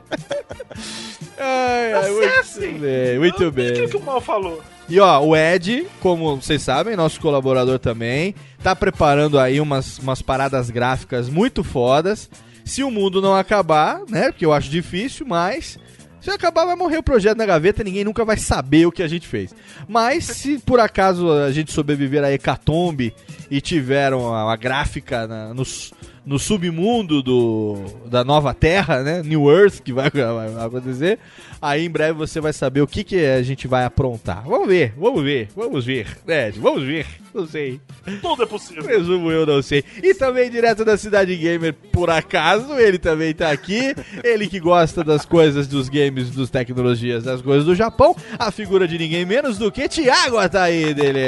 Ai, ai, muito bem, muito O bem. que o Mal falou? E ó, o Ed, como vocês sabem, nosso colaborador também, tá preparando aí umas, umas paradas gráficas muito fodas. Se o mundo não acabar, né? Porque eu acho difícil, mas. Se acabar, vai morrer o projeto na gaveta, ninguém nunca vai saber o que a gente fez. Mas se por acaso a gente sobreviver a hecatombe e tiveram a, a gráfica na- nos, no submundo do, da nova Terra, né? New Earth, que vai, vai acontecer. Aí em breve você vai saber o que, que a gente vai aprontar. Vamos ver, vamos ver, vamos ver. Ed, vamos ver. Não sei. Tudo é possível. Presumo eu, não sei. E também direto da Cidade Gamer, por acaso, ele também tá aqui. Ele que gosta das coisas dos games, dos tecnologias, das coisas do Japão. A figura de ninguém menos do que Thiago Ataí dele.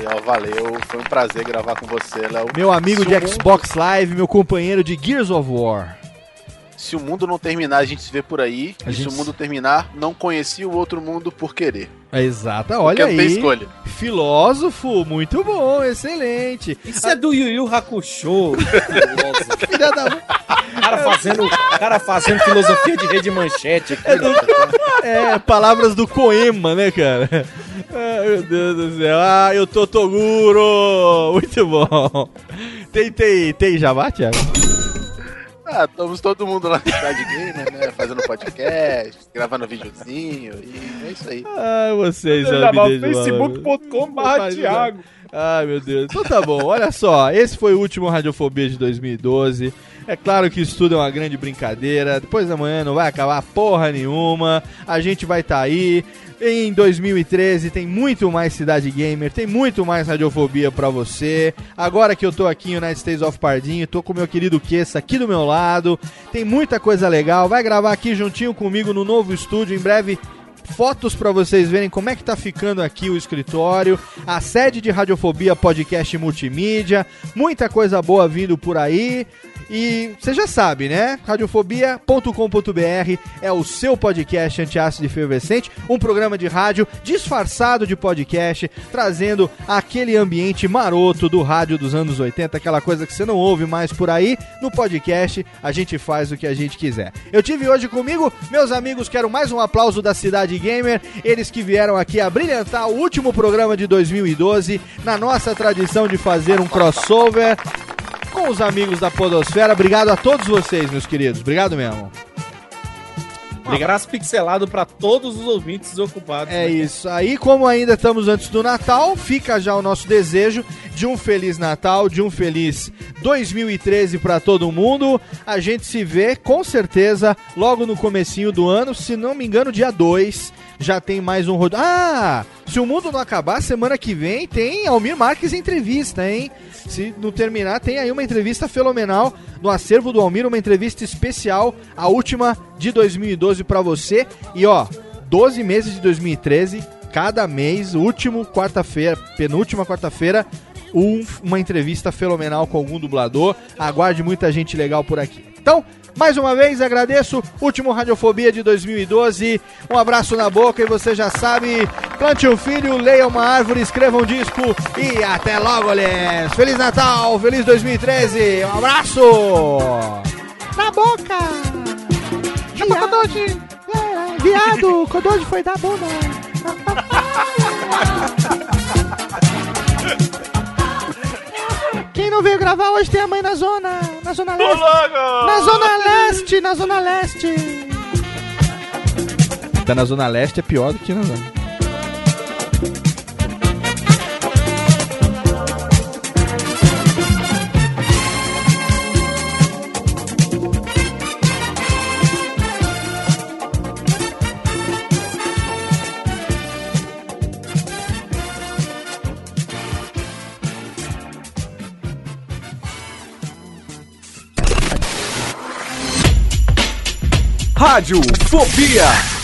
Léo, valeu. Foi um prazer gravar com você, Léo. Meu amigo Se de Xbox Live, meu companheiro de Gears of War. Se o mundo não terminar, a gente se vê por aí. A e gente se o mundo terminar, não conheci o outro mundo por querer. Exato, olha tem aí. escolha. Filósofo, muito bom, excelente. Isso é do Yu Yu Hakusho. Filha da cara fazendo, cara fazendo filosofia de rede manchete aqui. É, palavras do Coema, né, cara? Ai, meu Deus do céu. Ah, eu tô Toguro! Muito bom. Tem, tem, tem jabá, Thiago? Ah, estamos todo mundo lá na Cidade Gamer, né? Fazendo podcast, gravando videozinho. E é isso aí. Ai, vocês, facebook.com.br Thiago. Ai, meu Deus. Então tá bom, olha só. Esse foi o último Radiofobia de 2012. É claro que isso tudo é uma grande brincadeira. Depois da manhã não vai acabar porra nenhuma. A gente vai estar aí. Em 2013 tem muito mais Cidade Gamer, tem muito mais Radiofobia pra você. Agora que eu tô aqui em United States of Pardinho, tô com meu querido Kessa aqui do meu lado. Tem muita coisa legal. Vai gravar aqui juntinho comigo no novo estúdio. Em breve fotos pra vocês verem como é que tá ficando aqui o escritório, a sede de Radiofobia Podcast Multimídia, muita coisa boa vindo por aí. E você já sabe, né? Radiofobia.com.br é o seu podcast antiácido efervescente, um programa de rádio disfarçado de podcast, trazendo aquele ambiente maroto do rádio dos anos 80, aquela coisa que você não ouve mais por aí. No podcast, a gente faz o que a gente quiser. Eu tive hoje comigo, meus amigos, quero mais um aplauso da Cidade Gamer, eles que vieram aqui a brilhantar o último programa de 2012, na nossa tradição de fazer um crossover com os amigos da Podosfera. Obrigado a todos vocês, meus queridos. Obrigado mesmo. Um abraço pixelado pra todos os ouvintes desocupados. É isso. Aí, como ainda estamos antes do Natal, fica já o nosso desejo de um feliz Natal, de um feliz 2013 para todo mundo. A gente se vê com certeza logo no comecinho do ano, se não me engano, dia 2. Já tem mais um rodo. Ah! Se o mundo não acabar, semana que vem tem Almir Marques entrevista, hein? Se não terminar, tem aí uma entrevista fenomenal no acervo do Almir, uma entrevista especial, a última de 2012 pra você. E ó, 12 meses de 2013, cada mês, último quarta-feira, penúltima quarta-feira, um- uma entrevista fenomenal com algum dublador. Aguarde muita gente legal por aqui. Então, mais uma vez agradeço, último Radiofobia de 2012. Um abraço na boca e você já sabe, plante um filho, leia uma árvore, escreva um disco e até logo, lhes. Feliz Natal, feliz 2013. Um abraço. Na boca. Chupa Kodoji. É, viado, Kodoji foi da bunda. Não veio gravar hoje tem a mãe na zona. Na zona leste. Na zona leste, na zona leste. Tá na zona leste é pior do que na zona. Rádio Fobia.